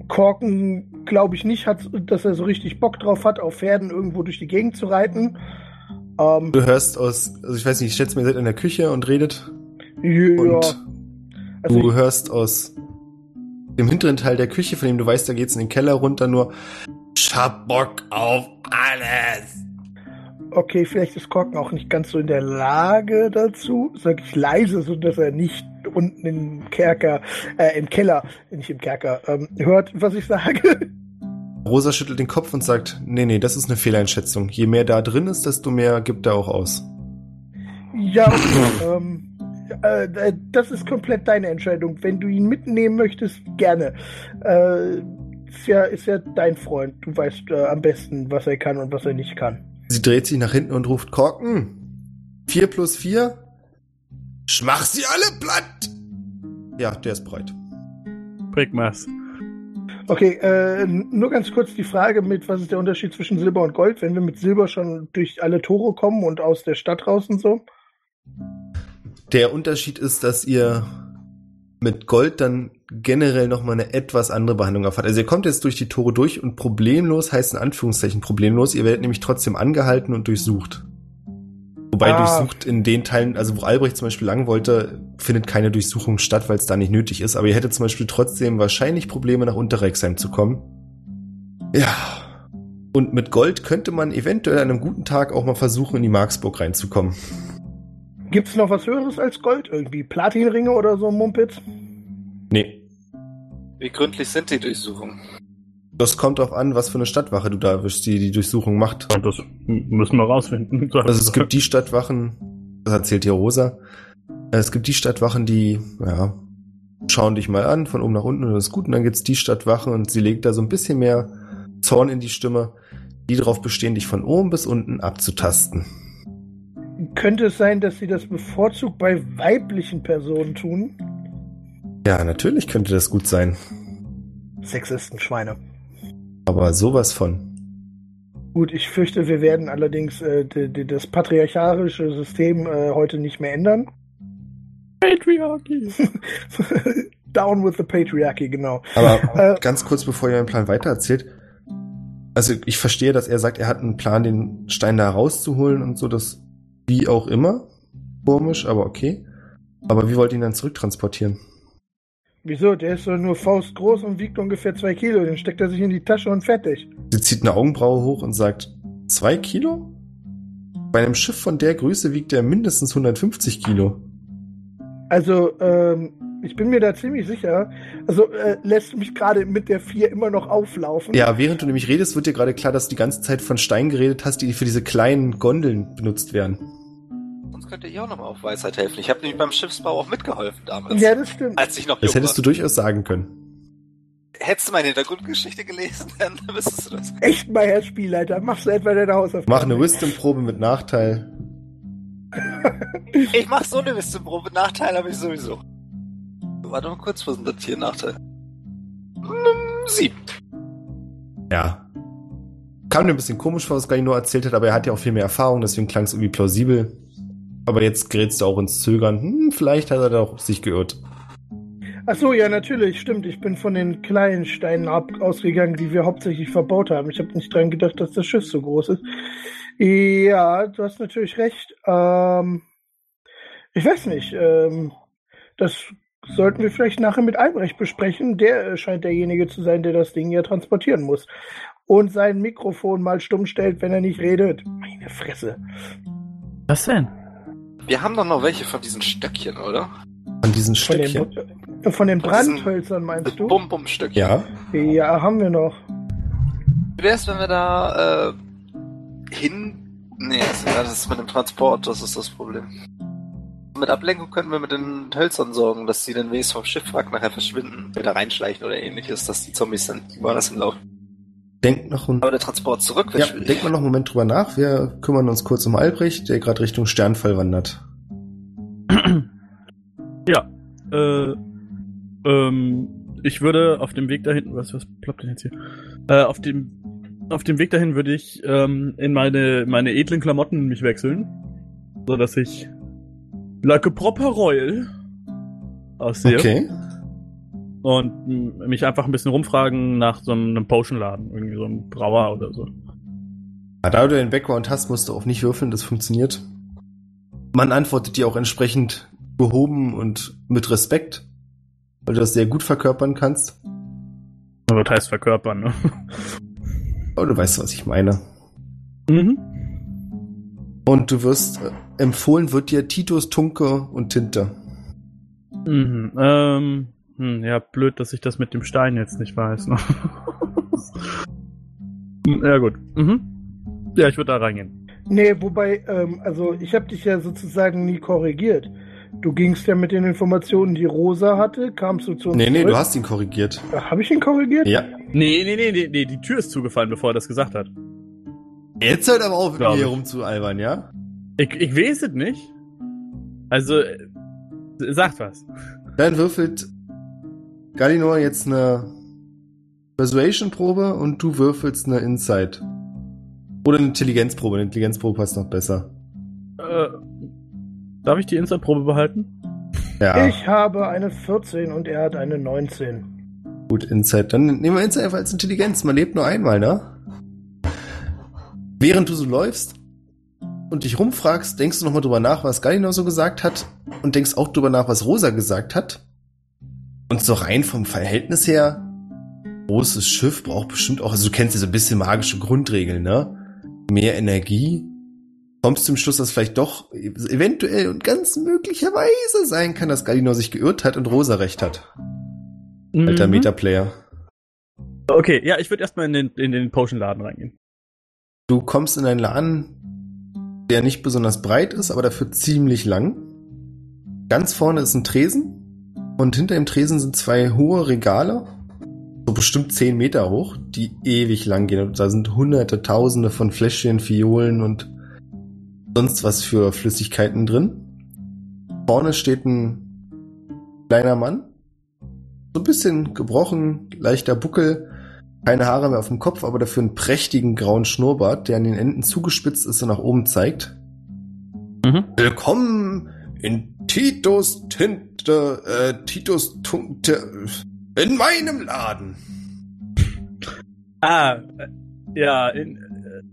Korken, glaube ich nicht, hat, dass er so richtig Bock drauf hat, auf Pferden irgendwo durch die Gegend zu reiten. Ähm, Du hörst aus, also ich weiß nicht, ich schätze mir, ihr seid in der Küche und redet. ja, Und also du hörst aus dem hinteren Teil der Küche, von dem du weißt, da geht's in den Keller runter, nur Ich hab Bock auf alles. Okay, vielleicht ist Korken auch nicht ganz so in der Lage dazu, sag ich leise, so dass er nicht unten im Kerker, äh, im Keller, nicht im Kerker, ähm, hört, was ich sage. Rosa schüttelt den Kopf und sagt, nee, nee, das ist eine Fehleinschätzung. Je mehr da drin ist, desto mehr gibt er auch aus. Ja, okay, ähm, äh, das ist komplett deine Entscheidung. Wenn du ihn mitnehmen möchtest, gerne. Äh, ist ja, ist ja dein Freund. Du weißt äh, am besten, was er kann und was er nicht kann. Sie dreht sich nach hinten und ruft, Korken, vier plus vier, schmach sie alle platt. Ja, der ist bereit. Prigmas. Okay, äh, nur ganz kurz die Frage mit, was ist der Unterschied zwischen Silber und Gold, wenn wir mit Silber schon durch alle Tore kommen und aus der Stadt raus und so? Der Unterschied ist, dass ihr mit Gold dann generell nochmal eine etwas andere Behandlung erfahrt. Also ihr kommt jetzt durch die Tore durch und problemlos heißt in Anführungszeichen problemlos, ihr werdet nämlich trotzdem angehalten und durchsucht. Wobei Ah. durchsucht in den Teilen, also wo Albrecht zum Beispiel lang wollte, findet keine Durchsuchung statt, weil es da nicht nötig ist. Aber ihr hättet zum Beispiel trotzdem wahrscheinlich Probleme nach Unterrexheim zu kommen. Ja. Und mit Gold könnte man eventuell an einem guten Tag auch mal versuchen, in die Marksburg reinzukommen. Gibt's noch was Höheres als Gold? Irgendwie Platinringe oder so Mumpitz? Nee, Wie gründlich sind die Durchsuchungen? Das kommt drauf an, was für eine Stadtwache du da erwischst, die die Durchsuchung macht. Und das müssen wir rausfinden. <laughs> Also es gibt die Stadtwachen, das erzählt hier Rosa, es gibt die Stadtwachen, die, ja, schauen dich mal an, von oben nach unten und das ist gut. Und dann gibt's die Stadtwache und sie legt da so ein bisschen mehr Zorn in die Stimme, die darauf bestehen, dich von oben bis unten abzutasten. Könnte es sein, dass sie das bevorzugt bei weiblichen Personen tun? Ja, natürlich könnte das gut sein. Sexistenschweine. Aber sowas von. Gut, ich fürchte, wir werden allerdings äh, die, die, das patriarchalische System äh, heute nicht mehr ändern. Patriarchy. <laughs> Down with the patriarchy, genau. Aber Äh, ganz kurz, bevor ihr euren Plan weitererzählt. Also ich verstehe, dass er sagt, er hat einen Plan, den Stein da rauszuholen und so, das wie auch immer. Komisch, aber okay. Aber wie wollt ihr ihn dann zurücktransportieren? Wieso? Der ist doch nur faustgroß und wiegt ungefähr zwei Kilo. Den steckt er sich in die Tasche und fertig. Sie zieht eine Augenbraue hoch und sagt, zwei Kilo? Bei einem Schiff von der Größe wiegt er mindestens 150 Kilo. Also, ähm, ich bin mir da ziemlich sicher. Also, äh, lässt mich gerade mit der vier immer noch auflaufen. Ja, während du nämlich redest, wird dir gerade klar, dass du die ganze Zeit von Stein geredet hast, die für diese kleinen Gondeln benutzt werden. Sonst könnt ihr ihr auch nochmal auf Weisheit helfen. Ich habe nämlich beim Schiffsbau auch mitgeholfen damals. Ja, das stimmt. Als ich noch Das hättest du war. durchaus sagen können. Hättest du meine Hintergrundgeschichte gelesen, <laughs> dann wüsstest du das. Echt mal, Herr Spielleiter. Machst du etwa deine Hausaufgaben? Mach eine Wisdom-Probe mit Nachteil. <laughs> Ich mach so eine Wissenprobe. Nachteil habe ich sowieso. Warte mal kurz, was ist denn das hier Nachteil? Hm, Sieben. Ja. Kam mir ein bisschen komisch vor, was nur erzählt hat, aber er hat ja auch viel mehr Erfahrung, deswegen klang es irgendwie plausibel. Aber jetzt gerätst du auch ins Zögern. Hm, vielleicht hat er da auch sich geirrt. Ach so, ja, natürlich, stimmt. Ich bin von den kleinen Steinen ab ausgegangen, die wir hauptsächlich verbaut haben. Ich habe nicht dran gedacht, dass das Schiff so groß ist. Ja, du hast natürlich recht. Ähm, ich weiß nicht. Ähm, das sollten wir vielleicht nachher mit Albrecht besprechen. Der scheint derjenige zu sein, der das Ding ja transportieren muss. Und sein Mikrofon mal stumm stellt, wenn er nicht redet. Meine Fresse. Was denn? Wir haben doch noch welche von diesen Stöckchen, oder? An diesen Von Stöckchen. den, von den Von diesen- Brandhölzern meinst du? Bum-Bum-Stöckchen. Ja. Ja, haben wir noch. Wie wär's, wenn wir da äh, hin... Nee, das, ist mit dem Transport, das ist das Problem. Mit Ablenkung könnten wir mit den Hölzern sorgen, dass die den Wes vom Schiffwrack nachher verschwinden, wieder reinschleichen oder ähnliches, dass die Zombies dann woanders hinlaufen. Denk noch ein Aber der Transport zurück Ja, schwierig. denk mal noch einen Moment drüber nach. Wir kümmern uns kurz um Albrecht, der gerade Richtung Sternfall wandert. <clears throat> Ja. Äh, ähm, ich würde auf dem Weg dahin, was, was ploppt denn jetzt hier? Äh, auf dem, auf dem Weg dahin würde ich ähm, in meine, meine edlen Klamotten mich wechseln, so dass ich like a proper royal aussehe. Okay. Und mich einfach ein bisschen rumfragen nach so einem Potionladen, irgendwie so einem Brauer oder so. Da du den Background hast, musst du auch nicht würfeln, das funktioniert. Man antwortet dir auch entsprechend gehoben und mit Respekt, weil du das sehr gut verkörpern kannst. Also, das heißt verkörpern, ne? Aber du weißt, was ich meine. Mhm. Und du wirst äh, empfohlen, wird dir Titus, Tunke und Tinte. Mhm. Ähm, hm, ja, blöd, dass ich das mit dem Stein jetzt nicht weiß. Ne? <laughs> Ja, gut. Mhm. Ja, ich würde da reingehen. Nee, wobei, ähm, also ich habe dich ja sozusagen nie korrigiert. Du gingst ja mit den Informationen, die Rosa hatte, kamst du zu uns Nee, nee, zurück. du hast ihn korrigiert. Habe ich ihn korrigiert? Ja. Nee, nee, nee, nee, nee, die Tür ist zugefallen, bevor er das gesagt hat. Jetzt hört aber auf, mit mir ich. herumzualbern, ja? Ich, ich weiß es nicht. Also, äh, sagt was. Dann würfelt Galinor jetzt eine Persuasion-Probe und du würfelst eine Insight. Oder eine Intelligenzprobe. Eine Intelligenzprobe passt noch besser. Äh, darf ich die Instant-Probe behalten? Ja, Ich habe eine 14 und er hat eine 19. gut, Insight. Dann nehmen wir Insight einfach als Intelligenz. Man lebt nur einmal, ne? Während du so läufst und dich rumfragst, denkst du nochmal drüber nach, was Galinor so gesagt hat und denkst auch drüber nach, was Rosa gesagt hat. Und so rein vom Verhältnis her, großes Schiff braucht bestimmt auch, also du kennst ja so ein bisschen magische Grundregeln, ne? Mehr Energie. Kommst zum Schluss, dass vielleicht doch eventuell und ganz möglicherweise sein kann, dass Galinor sich geirrt hat und Rosa recht hat. Alter Mhm. Metaplayer. Okay, ja, ich würde erstmal in den, in den Potion-Laden reingehen. Du kommst in einen Laden, der nicht besonders breit ist, aber dafür ziemlich lang. Ganz vorne ist ein Tresen und hinter dem Tresen sind zwei hohe Regale, so bestimmt zehn Meter hoch, die ewig lang gehen. Und da sind hunderte, tausende von Fläschchen, Fiolen und sonst was für Flüssigkeiten drin. Vorne steht ein kleiner Mann, so ein bisschen gebrochen, leichter Buckel, keine Haare mehr auf dem Kopf, aber dafür einen prächtigen grauen Schnurrbart, der an den Enden zugespitzt ist und nach oben zeigt. Mhm. Willkommen in Titus äh, Titus Tunte, in meinem Laden. Ah, ja, in,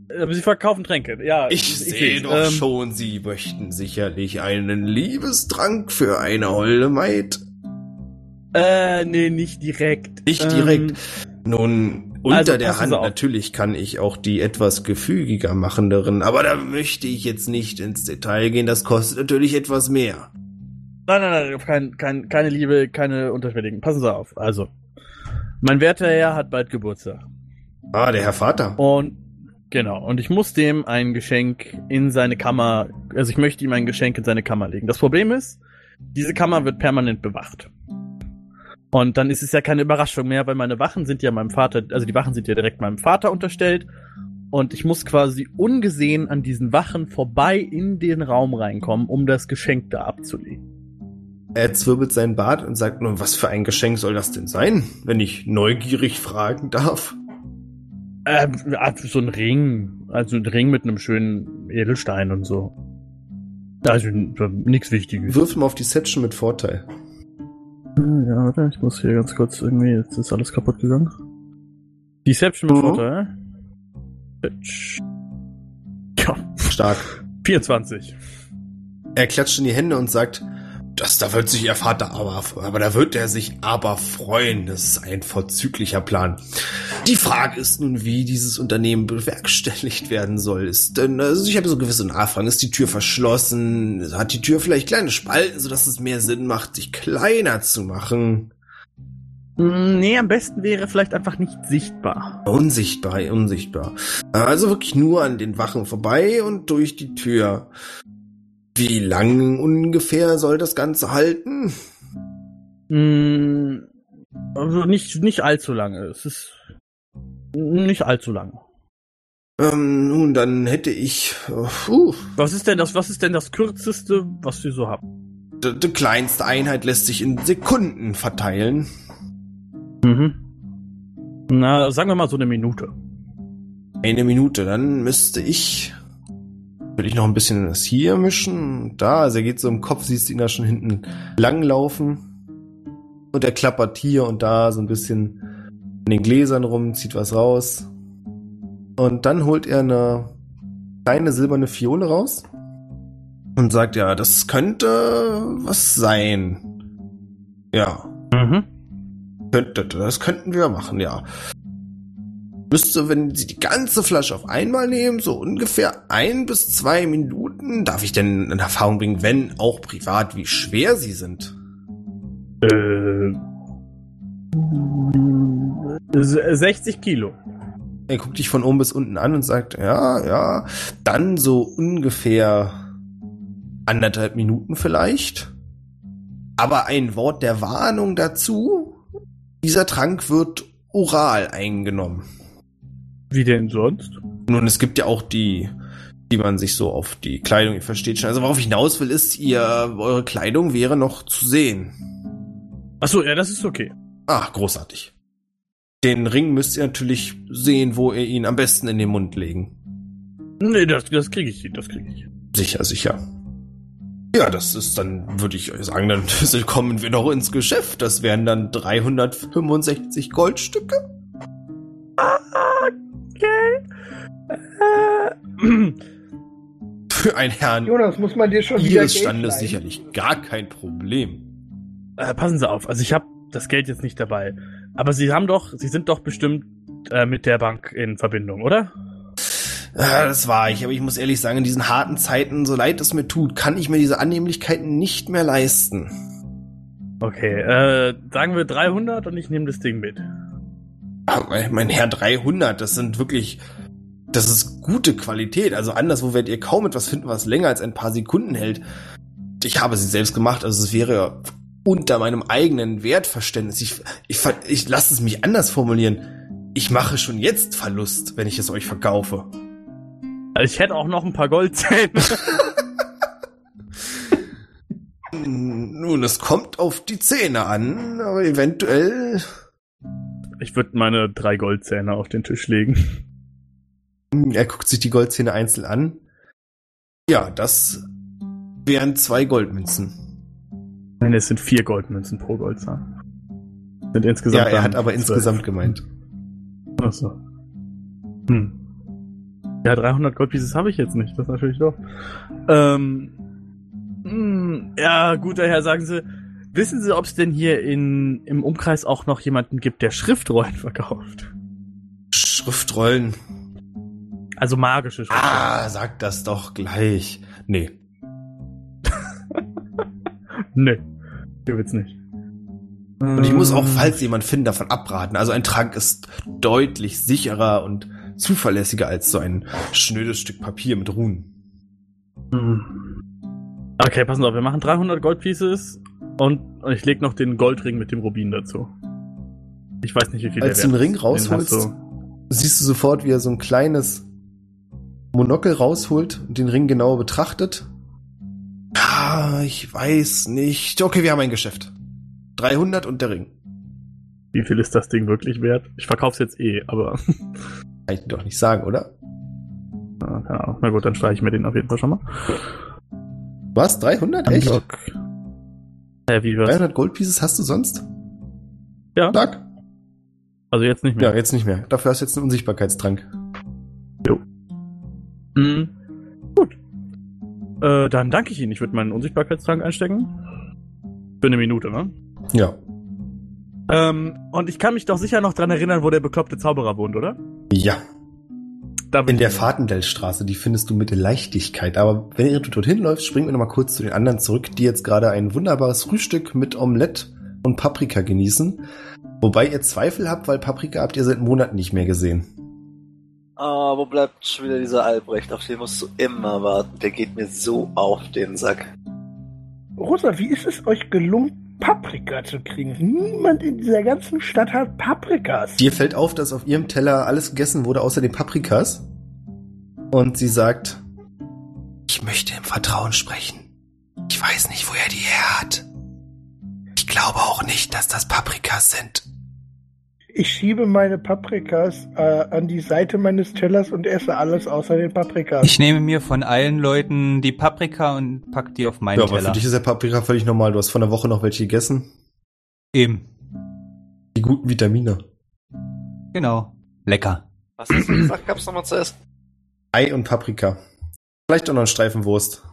äh, aber sie verkaufen Tränke. Ja, Ich sehe seh's. doch Ähm, schon, Sie möchten sicherlich einen Liebestrank für eine holde Maid. Äh, nee, nicht direkt. Nicht Ähm, direkt. Nun, unter also der Hand natürlich kann ich auch die etwas gefügiger machenderen, aber da möchte ich jetzt nicht ins Detail gehen, das kostet natürlich etwas mehr. Nein, nein, nein, kein, kein, keine Liebe, keine Unterschwelligen. Passen Sie auf. Also, mein werter Herr hat bald Geburtstag. Ah, der Herr Vater. Und genau, und ich muss dem ein Geschenk in seine Kammer, also ich möchte ihm ein Geschenk in seine Kammer legen. Das Problem ist, diese Kammer wird permanent bewacht. Und dann ist es ja keine Überraschung mehr, weil meine Wachen sind ja meinem Vater, also die Wachen sind ja direkt meinem Vater unterstellt. Und ich muss quasi ungesehen an diesen Wachen vorbei in den Raum reinkommen, um das Geschenk da abzulegen. Er zwirbelt seinen Bart und sagt, nun, was für ein Geschenk soll das denn sein, wenn ich neugierig fragen darf? Ähm, so ein Ring. Also ein Ring mit einem schönen Edelstein und so. Also nichts Wichtiges. Wirf mal auf Deception mit Vorteil. Ja, warte, ich muss hier ganz kurz irgendwie, jetzt ist alles kaputt gegangen. Deception mit Mhm. Vorteil. Bitch. Ja, Stark. 24. Er klatscht in die Hände und sagt, das, da wird sich Ihr Vater aber, aber da wird er sich aber freuen. Das ist ein vorzüglicher Plan. Die Frage ist nun, wie dieses Unternehmen bewerkstelligt werden soll. Ist denn, also ich habe so gewisse Nachfragen. Ist die Tür verschlossen? Hat die Tür vielleicht kleine Spalten, sodass es mehr Sinn macht, sich kleiner zu machen? Mm, Nee, am besten wäre vielleicht einfach nicht sichtbar. Unsichtbar, unsichtbar. Also wirklich nur an den Wachen vorbei und durch die Tür. Wie lang ungefähr soll das Ganze halten? Mm, Also nicht, nicht allzu lange. Es ist nicht allzu lang. Ähm, nun, dann hätte ich. äh, Puh, Was ist denn das, was ist denn das kürzeste, was wir so haben? die, die kleinste Einheit lässt sich in Sekunden verteilen. Mhm. Na, sagen wir mal so eine Minute. Eine Minute, dann müsste ich. Will ich noch ein bisschen das hier mischen? Da, also er geht so im Kopf, siehst du ihn da schon hinten langlaufen. Und er klappert hier und da so ein bisschen in den Gläsern rum, zieht was raus. Und dann holt er eine kleine silberne Fiole raus und sagt, ja, das könnte was sein. Ja, Mhm. könnte, das könnten wir machen, ja. Müsste, wenn Sie die ganze Flasche auf einmal nehmen, so ungefähr ein bis zwei Minuten. Darf ich denn in Erfahrung bringen, wenn auch privat, wie schwer Sie sind? Äh, s- 60 Kilo. Er guckt dich von oben bis unten an und sagt, ja, ja, dann so ungefähr anderthalb Minuten vielleicht. Aber ein Wort der Warnung dazu. Dieser Trank wird oral eingenommen. Wie denn sonst? Nun, es gibt ja auch die, die man sich so auf die Kleidung, ihr versteht schon. Also worauf ich hinaus will, ist, ihr, eure Kleidung wäre noch zu sehen. Achso, ja, das ist okay. Ah, großartig. Den Ring müsst ihr natürlich sehen, wo ihr ihn am besten in den Mund legen. Nee, das, das kriege ich das kriege ich. Sicher, sicher. Ja, das ist dann, würde ich euch sagen, dann <laughs> kommen wir noch ins Geschäft. Das wären dann 365 Goldstücke. Okay. <clears throat> Für einen Herrn Jonas, muss man dir schon ihres Standes sicherlich gar kein Problem. Äh, passen Sie auf, also ich habe das Geld jetzt nicht dabei. Aber Sie haben doch, Sie sind doch bestimmt äh, mit der Bank in Verbindung, oder? Ja, das war ich, aber ich muss ehrlich sagen, in diesen harten Zeiten, so leid es mir tut, kann ich mir diese Annehmlichkeiten nicht mehr leisten. Okay, äh, sagen wir 300 und ich nehme das Ding mit. Mein- Mein Herr 300, das sind wirklich, das ist gute Qualität. Also anderswo werdet ihr kaum etwas finden, was länger als ein paar Sekunden hält. Ich habe sie selbst gemacht, also es wäre unter meinem eigenen Wertverständnis. Ich, ich, ich lasse es mich anders formulieren. Ich mache schon jetzt Verlust, wenn ich es euch verkaufe. Also ich hätte auch noch ein paar Goldzähne. <laughs> Nun, es kommt auf die Zähne an, aber eventuell. Ich würde meine drei Goldzähne auf den Tisch legen. Er guckt sich die Goldzähne einzeln an. Ja, das wären zwei Goldmünzen. Nein, es sind vier Goldmünzen pro Goldzahn. Sind insgesamt ja, er hat aber 12. insgesamt gemeint. Achso. Hm. Ja, 300 Goldpieces habe ich jetzt nicht, das ist natürlich doof. Ähm, hm, ja, guter Herr, sagen Sie, wissen Sie, ob es denn hier in, im Umkreis auch noch jemanden gibt, der Schriftrollen verkauft? Schriftrollen. Also magische Schriftrollen. Ah, sag das doch gleich. Nee. <laughs> Nee, der wird's nicht. Und ich muss auch, falls jemand finden, davon abraten. Also ein Trank ist deutlich sicherer und zuverlässiger als so ein schnödes Stück Papier mit Runen. hm. Okay, passen auf, wir machen 300 Goldpieces und ich leg noch den Goldring mit dem Rubin dazu. Ich weiß nicht, wie viel Als der du den Ring rausholst, siehst du sofort, wie er so ein kleines Monokel rausholt und den Ring genauer betrachtet. Ah, ich weiß nicht. Okay, wir haben ein Geschäft. 300 und der Ring. Wie viel ist das Ding wirklich wert? Ich verkauf's jetzt eh, aber. <laughs> Kann ich dir doch nicht sagen, oder? Ah, keine Ahnung. Na gut, dann streiche ich mir den auf jeden Fall schon mal. Was? 300? Echt? Unlock. Äh, wie was? 300 Goldpieces hast du sonst? Ja. Stark. Also jetzt nicht Ja, mehr. jetzt nicht mehr. Dafür hast du jetzt einen Unsichtbarkeitstrank. Mhm. Gut. Äh, dann danke ich Ihnen. Ich würde meinen Unsichtbarkeitstrank einstecken. Für eine Minute, ne? Ja. Ähm, und ich kann mich doch sicher noch dran erinnern, wo der bekloppte Zauberer wohnt, oder? Ja. Da In der Fahrtendellstraße, die findest du mit Leichtigkeit. Aber wenn du dorthin läufst, springen wir nochmal kurz zu den anderen zurück, die jetzt gerade ein wunderbares Frühstück mit Omelette und Paprika genießen. Wobei ihr Zweifel habt, weil Paprika habt ihr seit Monaten nicht mehr gesehen. Ah, wo bleibt schon wieder dieser Albrecht? Auf den musst du immer warten. Der geht mir so auf den Sack. Rosa, wie ist es euch gelungen, Paprika zu kriegen? Niemand in dieser ganzen Stadt hat Paprikas. Dir fällt auf, dass auf ihrem Teller alles gegessen wurde, außer den Paprikas. Und sie sagt, ich möchte im Vertrauen sprechen. Ich weiß nicht, wo er die her hat. Ich glaube auch nicht, dass das Paprikas sind. Ich schiebe meine Paprikas äh, an die Seite meines Tellers und esse alles außer den Paprikas. Ich nehme mir von allen Leuten die Paprika und pack die auf meinen ja, aber Teller. für dich ist der Paprika völlig normal. Du hast vor einer Woche noch welche gegessen. Eben. Die guten Vitamine. Genau. Lecker. Was hast du gesagt? Gab's noch mal zu essen? Ei und Paprika. Vielleicht auch noch ein Streifen Wurst.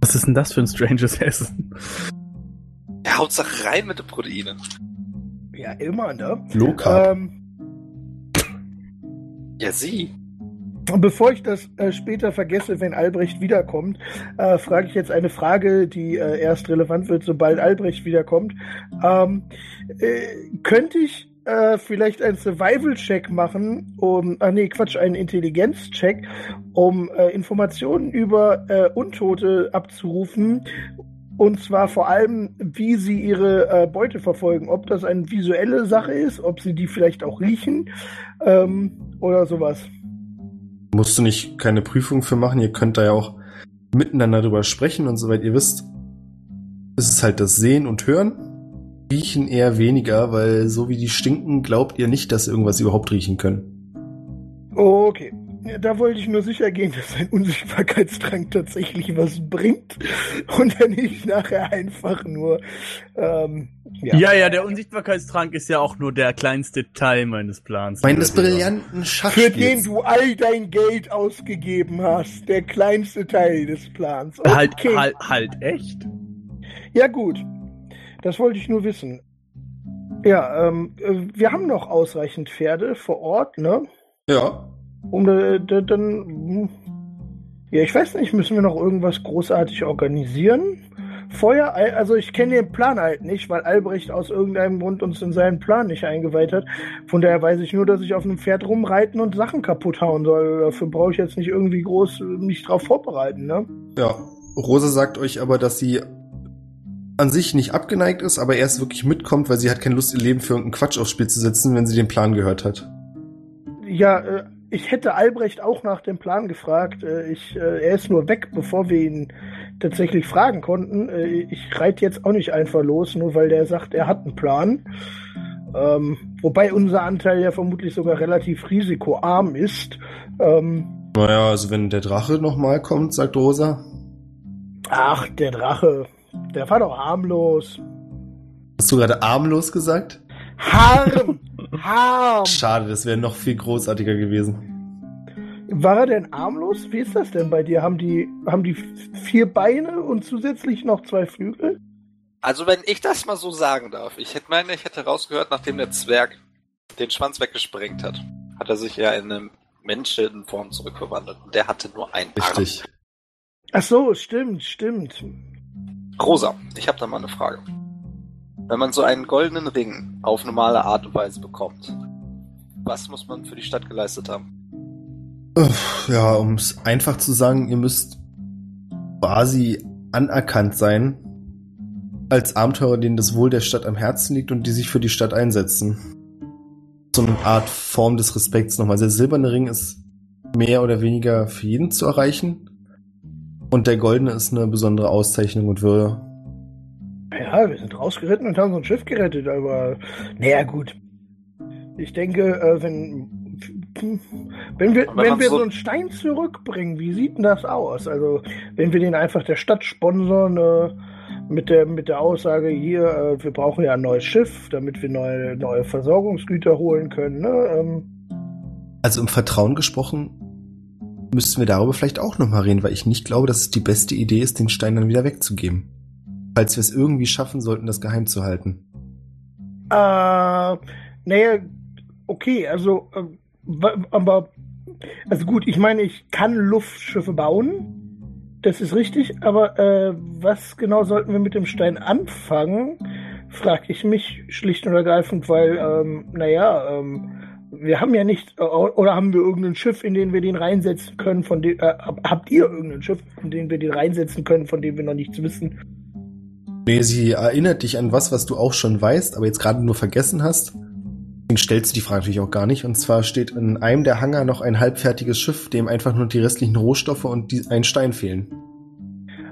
Was ist denn das für ein stranges Essen? Ja, Hauptsache rein mit den Proteinen. Ja, immer, ne? Low Carb. Ähm, Ja, sie. Und bevor ich das äh, später vergesse, wenn Albrecht wiederkommt, äh, frage ich jetzt eine Frage, die äh, erst relevant wird, sobald Albrecht wiederkommt. Ähm, äh, könnte ich äh, vielleicht einen Survival-Check machen, um, ah nee, Quatsch, einen Intelligenz-Check, um äh, Informationen über äh, Untote abzurufen. Und zwar vor allem, wie sie ihre äh, Beute verfolgen. Ob das eine visuelle Sache ist, ob sie die vielleicht auch riechen ähm, oder sowas. Musst du nicht keine Prüfung für machen. Ihr könnt da ja auch miteinander drüber sprechen und soweit ihr wisst, ist es halt das Sehen und Hören. Riechen eher weniger, weil so wie die stinken, glaubt ihr nicht, dass irgendwas überhaupt riechen können. Okay. Ja, da wollte ich nur sicher gehen, dass ein Unsichtbarkeitstrank tatsächlich was bringt und er nicht nachher einfach nur. Ähm, ja. Ja, ja, der Unsichtbarkeitstrank ist ja auch nur der kleinste Teil meines Plans. Meines brillanten Für den Schachspiels. du all dein Geld ausgegeben hast. Der kleinste Teil des Plans. Okay. Halt, halt, halt, echt? Ja, gut. Das wollte ich nur wissen. Ja, ähm, äh, wir haben noch ausreichend Pferde vor Ort, ne? Ja. Um äh, da- dann. Ja, ich weiß nicht, müssen wir noch irgendwas großartig organisieren? Vorher, Al- also ich kenne den Plan halt nicht, weil Albrecht aus irgendeinem Grund uns in seinen Plan nicht eingeweiht hat. Von daher weiß ich nur, dass ich auf einem Pferd rumreiten und Sachen kaputt hauen soll. Dafür brauche ich jetzt nicht irgendwie groß mich drauf vorbereiten, ne? Ja. Rosa sagt euch aber, dass sie an sich nicht abgeneigt ist, aber erst wirklich mitkommt, weil sie hat keine Lust, ihr Leben für irgendeinen Quatsch aufs Spiel zu setzen, wenn sie den Plan gehört hat. Ja, äh, ich hätte Albrecht auch nach dem Plan gefragt. Äh, ich, äh, er ist nur weg, bevor wir ihn tatsächlich fragen konnten. Äh, ich reite jetzt auch nicht einfach los, nur weil der sagt, er hat einen Plan. Ähm, wobei unser Anteil ja vermutlich sogar relativ risikoarm ist. Ähm, Naja, also wenn der Drache nochmal kommt, sagt Rosa. ach, der Drache, der war doch harmlos. Hast du gerade armlos gesagt? Harm! <laughs> Harm! Schade, das wäre noch viel großartiger gewesen. War er denn armlos? Wie ist das denn bei dir? Haben die, haben die vier Beine und zusätzlich noch zwei Flügel? Also wenn ich das mal so sagen darf, ich hätte meine, ich hätte rausgehört, nachdem der Zwerg den Schwanz weggesprengt hat, hat er sich ja in eine Menschenform zurückverwandelt. Und der hatte nur einen Richtig. Ach so, stimmt, stimmt. Arm. Rosa, ich habe da mal eine Frage. Wenn man so einen goldenen Ring auf normale Art und Weise bekommt, was muss man für die Stadt geleistet haben? Ja, um es einfach zu sagen, ihr müsst quasi anerkannt sein als Abenteurer, denen das Wohl der Stadt am Herzen liegt und die sich für die Stadt einsetzen. So eine Art Form des Respekts nochmal. Der silberne Ring ist mehr oder weniger für jeden zu erreichen. Und der goldene ist eine besondere Auszeichnung und Würde. Ja, wir sind rausgeritten und haben so ein Schiff gerettet, aber naja, gut. Ich denke, äh, wenn, wenn wir, wenn wir so- so einen Stein zurückbringen, wie sieht denn das aus? Also, wenn wir den einfach der Stadt sponsern, äh, mit der, mit der Aussage hier, äh, wir brauchen ja ein neues Schiff, damit wir neue, neue Versorgungsgüter holen können, ne? Ähm, Also im Vertrauen gesprochen, müssten wir darüber vielleicht auch nochmal reden, weil ich nicht glaube, dass es die beste Idee ist, den Stein dann wieder wegzugeben. Falls wir es irgendwie schaffen sollten, das geheim zu halten. Äh, naja, okay, also, äh, aber, also gut, ich meine, ich kann Luftschiffe bauen. Das ist richtig, aber äh, was genau sollten wir mit dem Stein anfangen, frage ich mich schlicht und ergreifend, weil, ähm, naja, ähm, wir haben ja nicht, äh, oder haben wir irgendein Schiff, in den wir den reinsetzen können, von dem, äh, habt ihr irgendein Schiff, in den wir den reinsetzen können, von dem wir noch nichts wissen? Nee, sie erinnert dich an was, was du auch schon weißt, aber jetzt gerade nur vergessen hast. Deswegen stellst du die Frage natürlich auch gar nicht. Und zwar steht in einem der Hangar noch ein halbfertiges Schiff, dem einfach nur die restlichen Rohstoffe und die, ein Stein fehlen.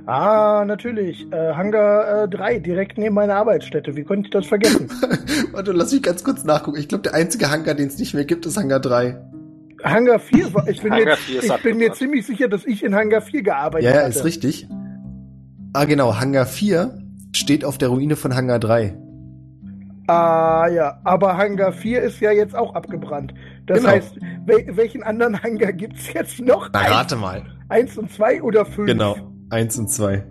Ah, natürlich. Äh, Hangar 3, direkt neben meiner Arbeitsstätte. Wie konnte ich das vergessen? <laughs> Warte, lass mich ganz kurz nachgucken. Ich glaube, der einzige Hangar, den es nicht mehr gibt, ist Hangar 3. Hangar 4, war- ich bin, Hangar mir, 4 ist ich bin mir ziemlich sicher, dass ich in Hangar 4 gearbeitet Ja, ja, hatte. ist richtig. Ah, genau, Hangar 4 steht auf der Ruine von Hangar 3. Ah ja, aber Hangar 4 ist ja jetzt auch abgebrannt. Das Genau. heißt, wel welchen anderen Hangar gibt's jetzt noch? Na, rate mal. Eins und zwei oder fünf? Genau. Eins und zwei.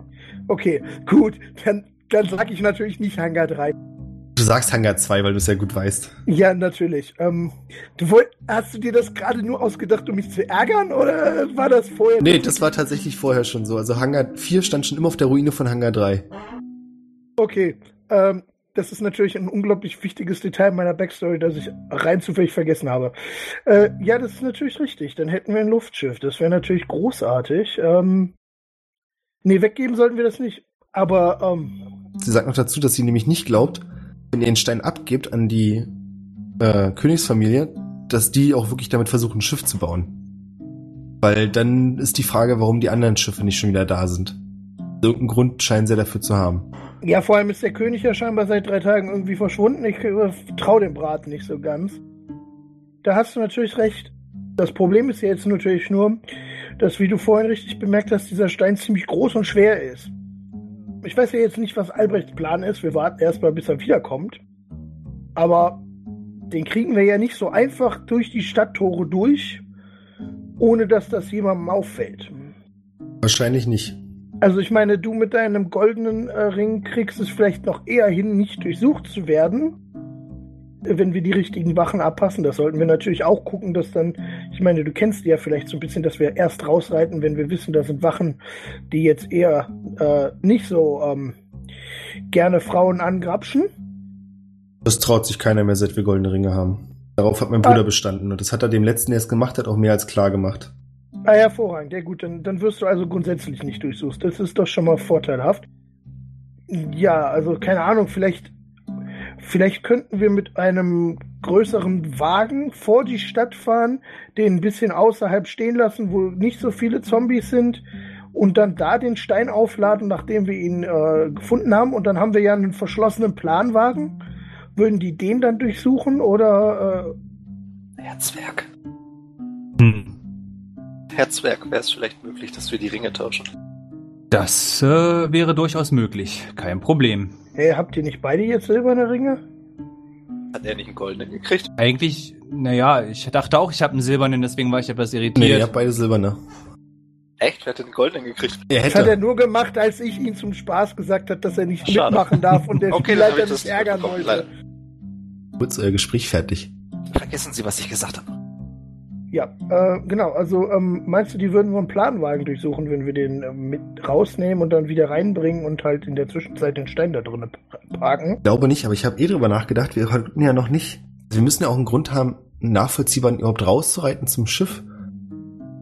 Okay, gut. Dann, dann sage ich natürlich nicht Hangar 3. Du sagst Hangar 2, weil du es ja gut weißt. Ja, natürlich. Ähm, du wollt, hast du dir das gerade nur ausgedacht, um mich zu ärgern oder war das vorher? Nee, das war tatsächlich vorher schon so. Also Hangar 4 stand schon immer auf der Ruine von Hangar 3. Okay. Ähm, das ist natürlich ein unglaublich wichtiges Detail meiner Backstory, das ich rein zufällig vergessen habe. Äh, ja, das ist natürlich richtig. Dann hätten wir ein Luftschiff. Das wäre natürlich großartig. Ähm, nee, weggeben sollten wir das nicht. Aber ähm, Sie sagt noch dazu, dass sie nämlich nicht glaubt, wenn ihr den Stein abgibt an die äh, Königsfamilie, dass die auch wirklich damit versuchen, ein Schiff zu bauen. Weil dann ist die Frage, warum die anderen Schiffe nicht schon wieder da sind. Irgendeinen Grund scheinen sie dafür zu haben. ja, vor allem ist der König ja scheinbar seit drei Tagen irgendwie verschwunden. Ich äh, traue dem Braten nicht so ganz. Da hast du natürlich recht. Das Problem ist ja jetzt natürlich nur, dass, wie du vorhin richtig bemerkt hast, dieser Stein ziemlich groß und schwer ist. Ich weiß ja jetzt nicht, was Albrechts Plan ist. Wir warten erstmal, bis er wiederkommt. Aber den kriegen wir ja nicht so einfach durch die Stadttore durch, ohne dass das jemandem auffällt. Wahrscheinlich nicht. Also ich meine, du mit deinem goldenen äh, Ring kriegst es vielleicht noch eher hin, nicht durchsucht zu werden, wenn wir die richtigen Wachen abpassen. Das sollten wir natürlich auch gucken, dass dann, ich meine, du kennst die ja vielleicht so ein bisschen, dass wir erst rausreiten, wenn wir wissen, da sind Wachen, die jetzt eher äh, nicht so ähm, gerne Frauen angrapschen. Das traut sich keiner mehr, seit wir goldene Ringe haben. Darauf hat mein Bruder Ah. bestanden und das hat er dem letzten, der es gemacht hat, auch mehr als klar gemacht. Ah, hervorragend. Ja gut, dann, dann wirst du also grundsätzlich nicht durchsuchst. Das ist doch schon mal vorteilhaft. Ja, also keine Ahnung, vielleicht, vielleicht könnten wir mit einem größeren Wagen vor die Stadt fahren, den ein bisschen außerhalb stehen lassen, wo nicht so viele Zombies sind und dann da den Stein aufladen, nachdem wir ihn äh, gefunden haben. Und dann haben wir ja einen verschlossenen Planwagen. Würden die den dann durchsuchen oder äh, Herzwerk. Hm. Herzwerk wäre es vielleicht möglich, dass wir die Ringe tauschen. Das äh, wäre durchaus möglich. Kein Problem. hey, habt ihr nicht beide jetzt silberne Ringe? Hat er nicht einen goldenen gekriegt? Eigentlich, naja, ich dachte auch, ich habe einen silbernen, deswegen war ich etwas Nee, irritiert. ihr habt beide silberne. Echt? Wer hat den goldenen gekriegt? Er Das hat er hätte. nur gemacht, als ich ihn zum Spaß gesagt habe, dass er nicht Schade. mitmachen darf und der <laughs> Okay, Spielleiter ich das nicht ärgern wollte. Kurz euer Gespräch fertig. Vergessen Sie, was ich gesagt habe. Ja, äh, genau. Also ähm, meinst du, die würden so einen Planwagen durchsuchen, wenn wir den äh, mit rausnehmen und dann wieder reinbringen und halt in der Zwischenzeit den Stein da drinnen parken? Glaube nicht, aber ich habe eh drüber nachgedacht, wir konnten ja noch nicht. Also wir müssen ja auch einen Grund haben, nachvollziehbar überhaupt rauszureiten zum Schiff.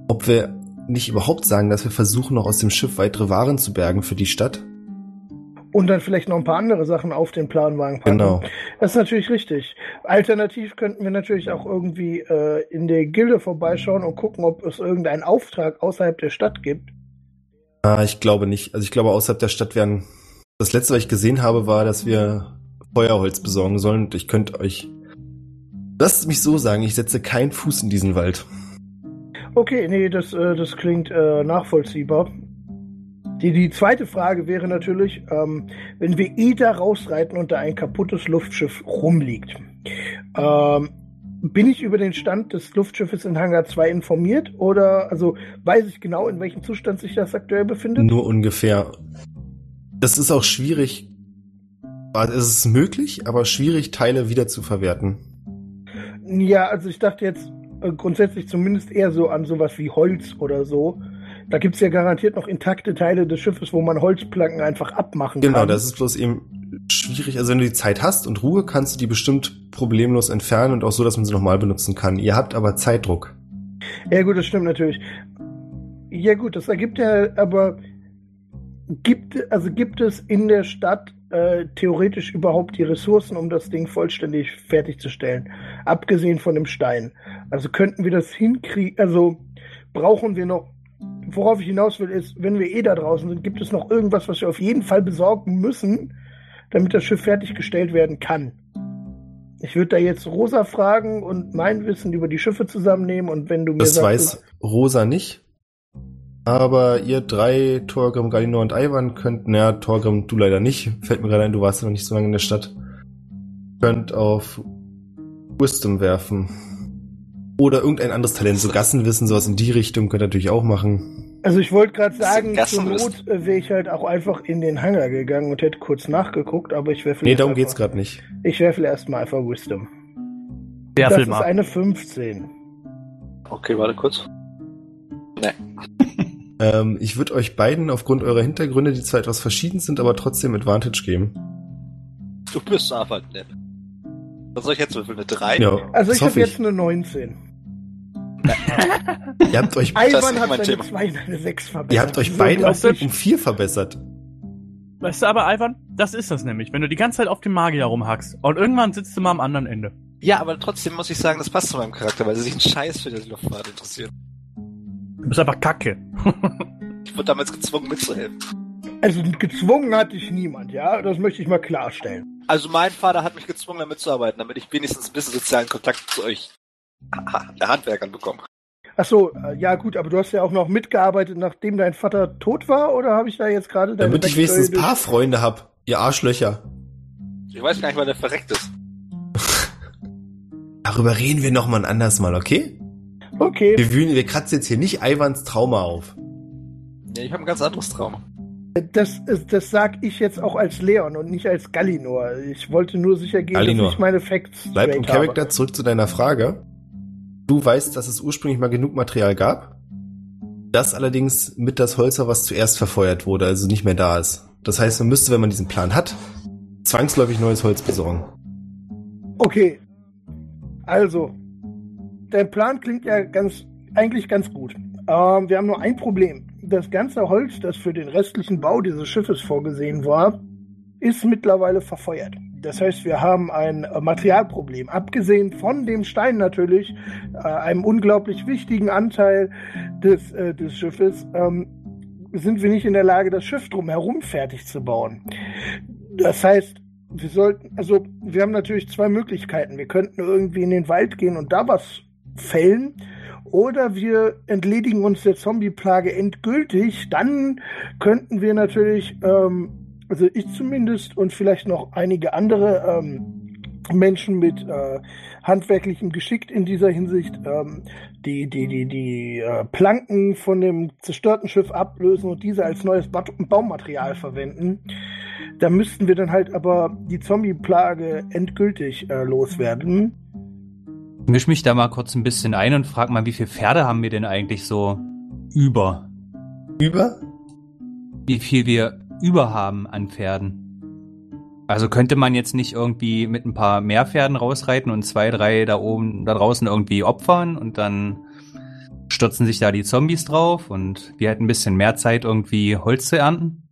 Ob wir nicht überhaupt sagen, dass wir versuchen, noch aus dem Schiff weitere Waren zu bergen für die Stadt. Und dann vielleicht noch ein paar andere Sachen auf den Planwagen packen. Genau. Das ist natürlich richtig. Alternativ könnten wir natürlich auch irgendwie äh, in der Gilde vorbeischauen und gucken, ob es irgendeinen Auftrag außerhalb der Stadt gibt. Ah, ich glaube nicht. Also ich glaube, außerhalb der Stadt werden. Das letzte, was ich gesehen habe, war, dass wir Feuerholz besorgen sollen. Und ich könnte euch. Lasst mich so sagen, ich setze keinen Fuß in diesen Wald. Okay, nee, das, äh, das klingt äh, nachvollziehbar. Die, die zweite Frage wäre natürlich, ähm, wenn wir da rausreiten und da ein kaputtes Luftschiff rumliegt, ähm, bin ich über den Stand des Luftschiffes in Hangar 2 informiert oder also weiß ich genau, in welchem Zustand sich das aktuell befindet? Nur ungefähr. Das ist auch schwierig. Also es ist möglich, aber schwierig, Teile wieder zu verwerten. Ja, also ich dachte jetzt äh, grundsätzlich zumindest eher so an sowas wie Holz oder so. Da gibt's ja garantiert noch intakte Teile des Schiffes, wo man Holzplanken einfach abmachen Genau, kann. das ist bloß eben schwierig. Also wenn du die Zeit hast und Ruhe, kannst du die bestimmt problemlos entfernen und auch so, dass man sie nochmal benutzen kann. Ihr habt aber Zeitdruck. Ja gut, das stimmt natürlich. Ja gut, das ergibt ja, aber gibt, also gibt es in der Stadt äh, theoretisch überhaupt die Ressourcen, um das Ding vollständig fertigzustellen? Abgesehen von dem Stein. Also könnten wir das hinkriegen, also brauchen wir noch, worauf ich hinaus will, ist, wenn wir eh da draußen sind, gibt es noch irgendwas, was wir auf jeden Fall besorgen müssen, damit das Schiff fertiggestellt werden kann? Ich würde da jetzt Rosa fragen und mein Wissen über die Schiffe zusammennehmen und wenn du mir Das sagst, weiß Rosa nicht. Aber ihr drei, Torgrim, Galinor und Ivan könnten, ja, Torgrim, du leider nicht. Fällt mir gerade ein, du warst ja noch nicht so lange in der Stadt. Könnt auf Wisdom werfen. Oder irgendein anderes Talent, so Gassenwissen, sowas in die Richtung, könnt ihr natürlich auch machen. Also ich wollte gerade sagen, ist zur Not äh, wäre ich halt auch einfach in den Hangar gegangen und hätte kurz nachgeguckt, aber ich werfe Nee, jetzt darum einfach, geht's gerade nicht. Ich werfe erstmal einfach Wisdom. Werfel das ist mal. eine 15. Okay, warte kurz. <laughs> Ähm, ich würde euch beiden aufgrund eurer Hintergründe, die zwar etwas verschieden sind, aber trotzdem Advantage geben. Du bist einfach nett. Was soll ich jetzt würfeln? Eine 3? Ja, Also ich habe jetzt eine 19. <laughs> Ihr habt euch, Ivan nicht hat seine Thema. 2 und eine 6 verbessert. ihr habt euch So beide um vier verbessert. Weißt du aber, Ivan, das ist das nämlich, wenn du die ganze Zeit auf dem Magier rumhackst und irgendwann sitzt du mal am anderen Ende. Ja, aber trotzdem muss ich sagen, das passt zu meinem Charakter, weil sie sich einen Scheiß für die Luftfahrt interessieren. Du bist einfach kacke. Ich wurde damals gezwungen mitzuhelfen. Also gezwungen hat dich niemand, ja? Das möchte ich mal klarstellen. Also mein Vater hat mich gezwungen, da mitzuarbeiten, damit ich wenigstens ein bisschen sozialen Kontakt zu euch <laughs> der Handwerkern bekomme. Ach so, äh, ja gut, aber du hast ja auch noch mitgearbeitet, nachdem dein Vater tot war, oder habe ich da jetzt gerade deine Damit ich wenigstens ein paar Freunde hab, ihr Arschlöcher. Ich weiß gar nicht, wann der verreckt ist. <laughs> Darüber reden wir noch mal ein anderes Mal, okay? Okay, Wir, wühlen, wir kratzen jetzt hier nicht Ivans Trauma auf. Ja, ich habe ein ganz anderes Trauma. Das, ist, das sag ich jetzt auch als Leon und nicht als Gallinor. Ich wollte nur sicher gehen, Gallinor. dass ich meine Facts Bleib im. Charakter zurück zu deiner Frage. Du weißt, dass es ursprünglich mal genug Material gab. Das allerdings mit das Holzer, was zuerst verfeuert wurde, also nicht mehr da ist. Das heißt, man müsste, wenn man diesen Plan hat, zwangsläufig neues Holz besorgen. Okay. Also, der Plan klingt ja ganz, eigentlich ganz gut. Ähm, wir haben nur ein Problem. Das ganze Holz, das für den restlichen Bau dieses Schiffes vorgesehen war, ist mittlerweile verfeuert. Das heißt, wir haben ein äh, Materialproblem. Abgesehen von dem Stein natürlich, äh, einem unglaublich wichtigen Anteil des, äh, des Schiffes, ähm, sind wir nicht in der Lage, das Schiff drumherum fertig zu bauen. Das heißt, wir sollten, also wir haben natürlich zwei Möglichkeiten. Wir könnten irgendwie in den Wald gehen und da was fällen. Oder wir entledigen uns der Zombie-Plage endgültig. Dann könnten wir natürlich, ähm, also ich zumindest und vielleicht noch einige andere ähm, Menschen mit äh, handwerklichem Geschick in dieser Hinsicht ähm, die, die, die, die äh, Planken von dem zerstörten Schiff ablösen und diese als neues Ba- Baumaterial verwenden. Da müssten wir dann halt aber die Zombie-Plage endgültig äh, loswerden. Misch mich da mal kurz ein bisschen ein und frag mal, wie viele Pferde haben wir denn eigentlich so über? Über? Wie viel wir über haben an Pferden? Also könnte man jetzt nicht irgendwie mit ein paar mehr Pferden rausreiten und zwei, drei da oben, da draußen irgendwie opfern und dann stürzen sich da die Zombies drauf und wir hätten ein bisschen mehr Zeit, irgendwie Holz zu ernten?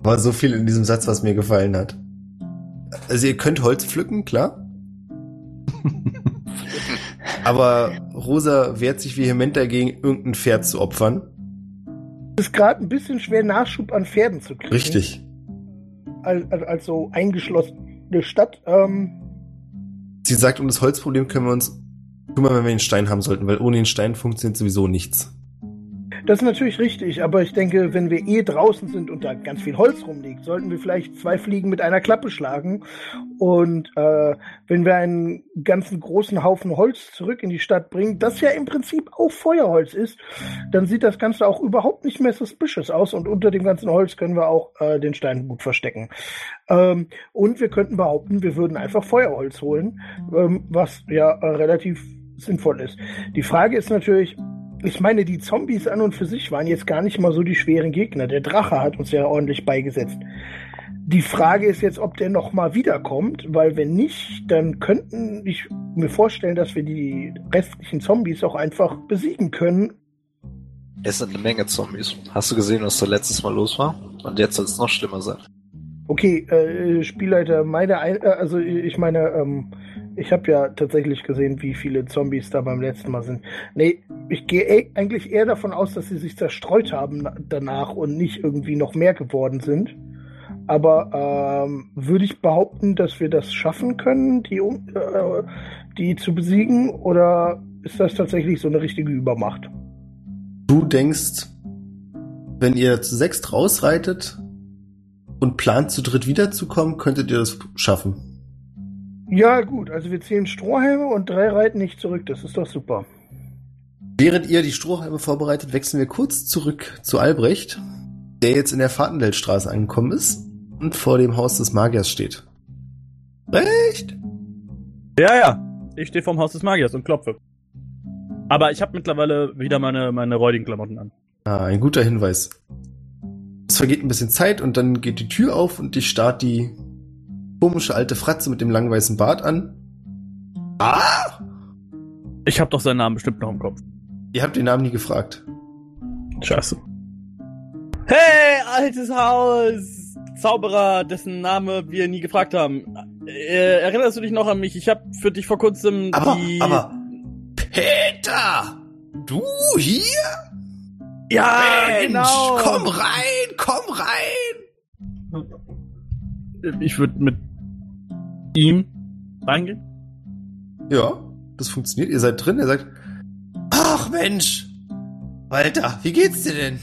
War so viel in diesem Satz, was mir gefallen hat. Also ihr könnt Holz pflücken, klar. <laughs> Aber Rosa wehrt sich vehement dagegen, irgendein Pferd zu opfern. Es ist gerade ein bisschen schwer, Nachschub an Pferden zu kriegen. Richtig. Als, als, als so eingeschlossene Stadt. Ähm, Sie sagt, um das Holzproblem können wir uns kümmern, wenn wir den Stein haben sollten, weil ohne den Stein funktioniert sowieso nichts. Das ist natürlich richtig, aber ich denke, wenn wir eh draußen sind und da ganz viel Holz rumliegt, sollten wir vielleicht zwei Fliegen mit einer Klappe schlagen. Und äh, wenn wir einen ganzen großen Haufen Holz zurück in die Stadt bringen, das ja im Prinzip auch Feuerholz ist, dann sieht das Ganze auch überhaupt nicht mehr suspicious aus und unter dem ganzen Holz können wir auch äh, den Stein gut verstecken. Ähm, und wir könnten behaupten, wir würden einfach Feuerholz holen, ähm, was ja äh, relativ sinnvoll ist. Die Frage ist natürlich, ich meine, die Zombies an und für sich waren jetzt gar nicht mal so die schweren Gegner. Der Drache hat uns ja ordentlich beigesetzt. Die Frage ist jetzt, ob der noch mal wiederkommt, weil wenn nicht, dann könnten ich mir vorstellen, dass wir die restlichen Zombies auch einfach besiegen können. Es sind eine Menge Zombies. Hast du gesehen, was da letztes Mal los war? Und jetzt soll es noch schlimmer sein. Okay, äh, Spielleiter, meine, Ein äh, also ich meine, ähm, ich habe ja tatsächlich gesehen, wie viele Zombies da beim letzten Mal sind. Nee, ich gehe e eigentlich eher davon aus, dass sie sich zerstreut haben na- danach und nicht irgendwie noch mehr geworden sind. Aber ähm, würde ich behaupten, dass wir das schaffen können, die, äh, die zu besiegen? Oder ist das tatsächlich so eine richtige Übermacht? Du denkst, wenn ihr zu sechst rausreitet und plant zu dritt wiederzukommen, könntet ihr das schaffen. Ja, gut, also wir zählen Strohhalme und drei reiten nicht zurück. Das ist doch super. Während ihr die Strohhalme vorbereitet, wechseln wir kurz zurück zu Albrecht, der jetzt in der Fahrtendelstraße angekommen ist und vor dem Haus des Magiers steht. Recht? Ja, ja. Ich stehe vorm Haus des Magiers und klopfe. Aber ich habe mittlerweile wieder meine, meine räudigen Klamotten an. Ah, ein guter Hinweis. Es vergeht ein bisschen Zeit und dann geht die Tür auf und dich starrt die komische alte Fratze mit dem langen weißen Bart an. Ah! Ich habe doch seinen Namen bestimmt noch im Kopf. Ihr habt den Namen nie gefragt. Scheiße. Hey, altes Haus! Zauberer, dessen Name wir nie gefragt haben. Äh, erinnerst du dich noch an mich? Ich habe für dich vor kurzem Aber, die... aber, Peter! Du hier? ja, Mensch, genau. komm rein, komm rein! Ich würde mit ihm reingehen. Ja, das funktioniert. Ihr seid drin. Er sagt, ach Mensch, Walter, wie geht's dir denn?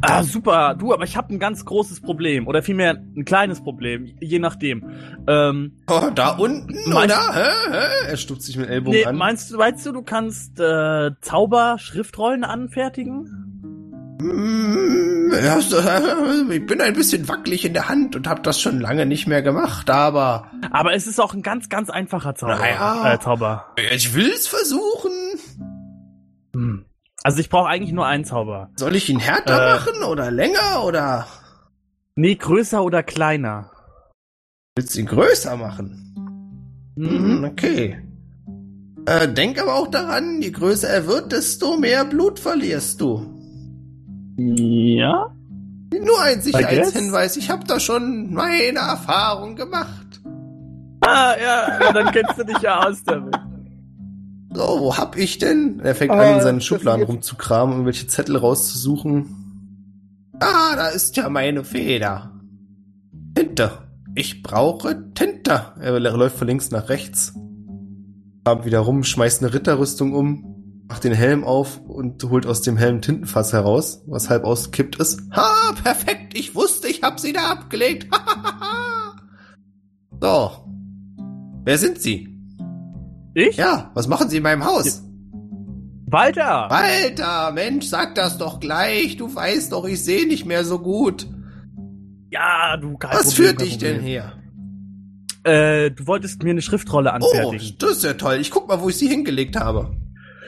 Ah, super. Du, aber ich habe ein ganz großes Problem. Oder vielmehr ein kleines Problem. Je nachdem. Ähm, Oh, da unten, Meinst- oder? Hä? Hä? Er stupst sich mit Ellbogen nee, an. meinst du, meinst du, du kannst äh, Zauber-Schriftrollen anfertigen? Mm, ich bin ein bisschen wackelig in der Hand und habe das schon lange nicht mehr gemacht, aber Aber es ist auch ein ganz, ganz einfacher Zauber. Naja. Äh, Zauber. ich will's versuchen. Hm. Also ich brauche eigentlich nur einen Zauber. Soll ich ihn härter Äh. machen oder länger oder Nee, größer oder kleiner. willst du ihn größer machen? Mhm, okay. Äh, denk aber auch daran, je größer er wird, desto mehr Blut verlierst du. Ja? Nur ein. Sicherheitshinweis, ich habe da schon meine Erfahrung gemacht. Ah, ja, dann kennst du dich ja aus damit. So, wo hab ich denn? Er fängt Ah, an, in seinen Schubladen rumzukramen, irgendwelche Zettel rauszusuchen. Ah, da ist ja meine Feder. Tinte. Ich brauche Tinte. Er läuft von links nach rechts. Kramt wieder rum, schmeißt eine Ritterrüstung um, macht den Helm auf und holt aus dem Helm Tintenfass heraus, was halb ausgekippt ist. Ha, perfekt. Ich wusste, ich hab sie da abgelegt. so. Wer sind Sie? Ich? Ja, was machen Sie in meinem Haus? Walter! Walter, Mensch, sag das doch gleich. Du weißt doch, ich sehe nicht mehr so gut. Ja, du kein Was Problem, führt dich denn her? Äh, du wolltest mir eine Schriftrolle Oh, anfertigen. das ist ja toll. Ich guck mal, wo ich sie hingelegt habe.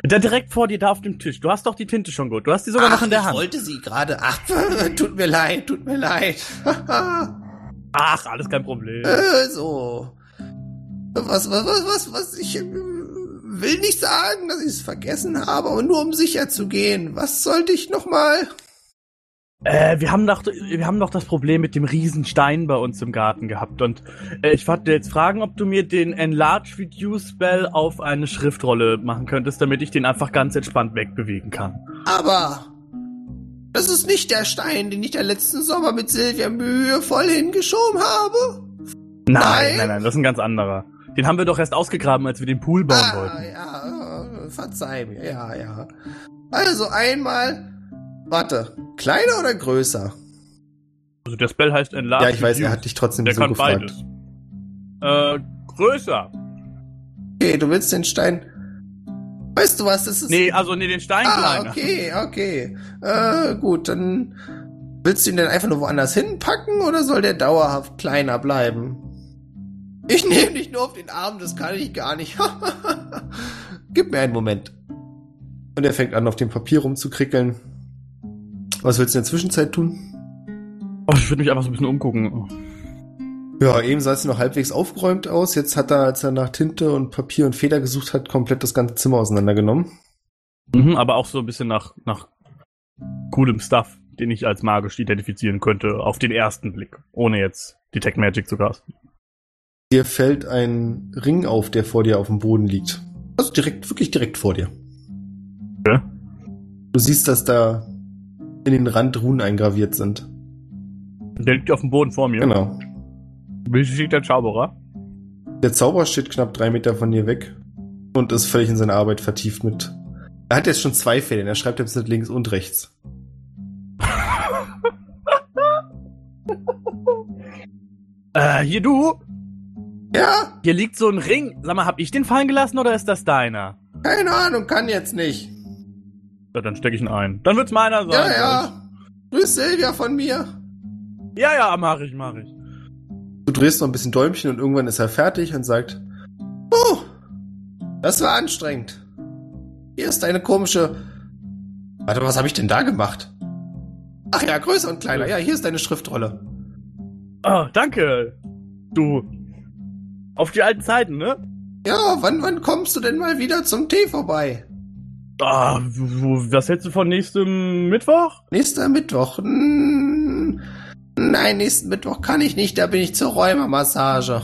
Da direkt vor dir, da auf dem Tisch. Du hast doch die Tinte schon gut. Du hast die sogar noch in der ich Hand. wollte sie gerade. Ach, <laughs> tut mir leid, tut mir leid. <laughs> Ach, alles kein Problem. äh, so. Was, was, was, was, was, ich äh, will nicht sagen, dass ich es vergessen habe, aber nur um sicher zu gehen. Was sollte ich nochmal? Äh, wir haben doch, wir haben doch das Problem mit dem Riesenstein bei uns im Garten gehabt und äh, ich wollte jetzt fragen, ob du mir den Enlarge Reduce Spell auf eine Schriftrolle machen könntest, damit ich den einfach ganz entspannt wegbewegen kann. Aber das ist nicht der Stein, den ich der letzten Sommer mit Silvia mühevoll hingeschoben habe. Nein, Nein? nein, nein, das ist ein ganz anderer. Den haben wir doch erst ausgegraben, als wir den Pool bauen ah, wollten. ja, verzeih mir, ja, ja. Also einmal, warte, kleiner oder größer? Also der Spell heißt Enlarge ja, ich weiß, er hat dich trotzdem Der so kann gefragt. beides. Äh, größer. Okay, du willst den Stein. Weißt du was, das ist. Nee, also nee, den Stein ah, kleiner. okay, okay. Äh, gut, dann willst du ihn denn einfach nur woanders hinpacken oder soll der dauerhaft kleiner bleiben? Ich <laughs> nehme dich nur auf den Arm, das kann ich gar nicht. <laughs> Gib mir einen Moment. Und er fängt an, auf dem Papier rumzukrickeln. Was willst du in der Zwischenzeit tun? Oh, ich würde mich einfach so ein bisschen umgucken. Ja, eben sah es noch halbwegs aufgeräumt aus. Jetzt hat er, als er nach Tinte und Papier und Feder gesucht hat, komplett das ganze Zimmer auseinandergenommen. Mhm, aber auch so ein bisschen nach, nach coolem Stuff, den ich als magisch identifizieren könnte, auf den ersten Blick, ohne jetzt Detect Magic zu casten. Dir fällt ein Ring auf, der vor dir auf dem Boden liegt. Also direkt, wirklich direkt vor dir. Okay. Du siehst, dass da in den Rand Runen eingraviert sind. Der liegt auf dem Boden vor mir. Genau. Wie steht der Zauberer? Der Zauberer steht knapp drei Meter von dir weg und ist völlig in seine Arbeit vertieft mit. Er hat jetzt schon zwei Fäden, er schreibt jetzt mit links und rechts. <laughs> Äh, hier du! Ja, Hier liegt so ein Ring. Sag mal, hab ich den fallen gelassen oder ist das deiner? keine Ahnung, kann jetzt nicht. Ja, dann steck ich ihn ein. Dann wird's meiner sein. Ja, ja. Grüß Silvia von mir. Ja, ja, mach ich, mach ich. Du drehst noch ein bisschen Däumchen und irgendwann ist er fertig und sagt, Oh, das war anstrengend. Hier ist eine komische... Warte, was habe ich denn da gemacht? Ach ja, größer und kleiner. Ja, hier ist deine Schriftrolle. Oh, danke. Du. Auf die alten Zeiten, ne? Ja, wann, wann kommst du denn mal wieder zum Tee vorbei? Ah, was hältst du von nächstem Mittwoch? Nächster Mittwoch. Hm, Nein, nächsten Mittwoch kann ich nicht, da bin ich zur Rheumamassage.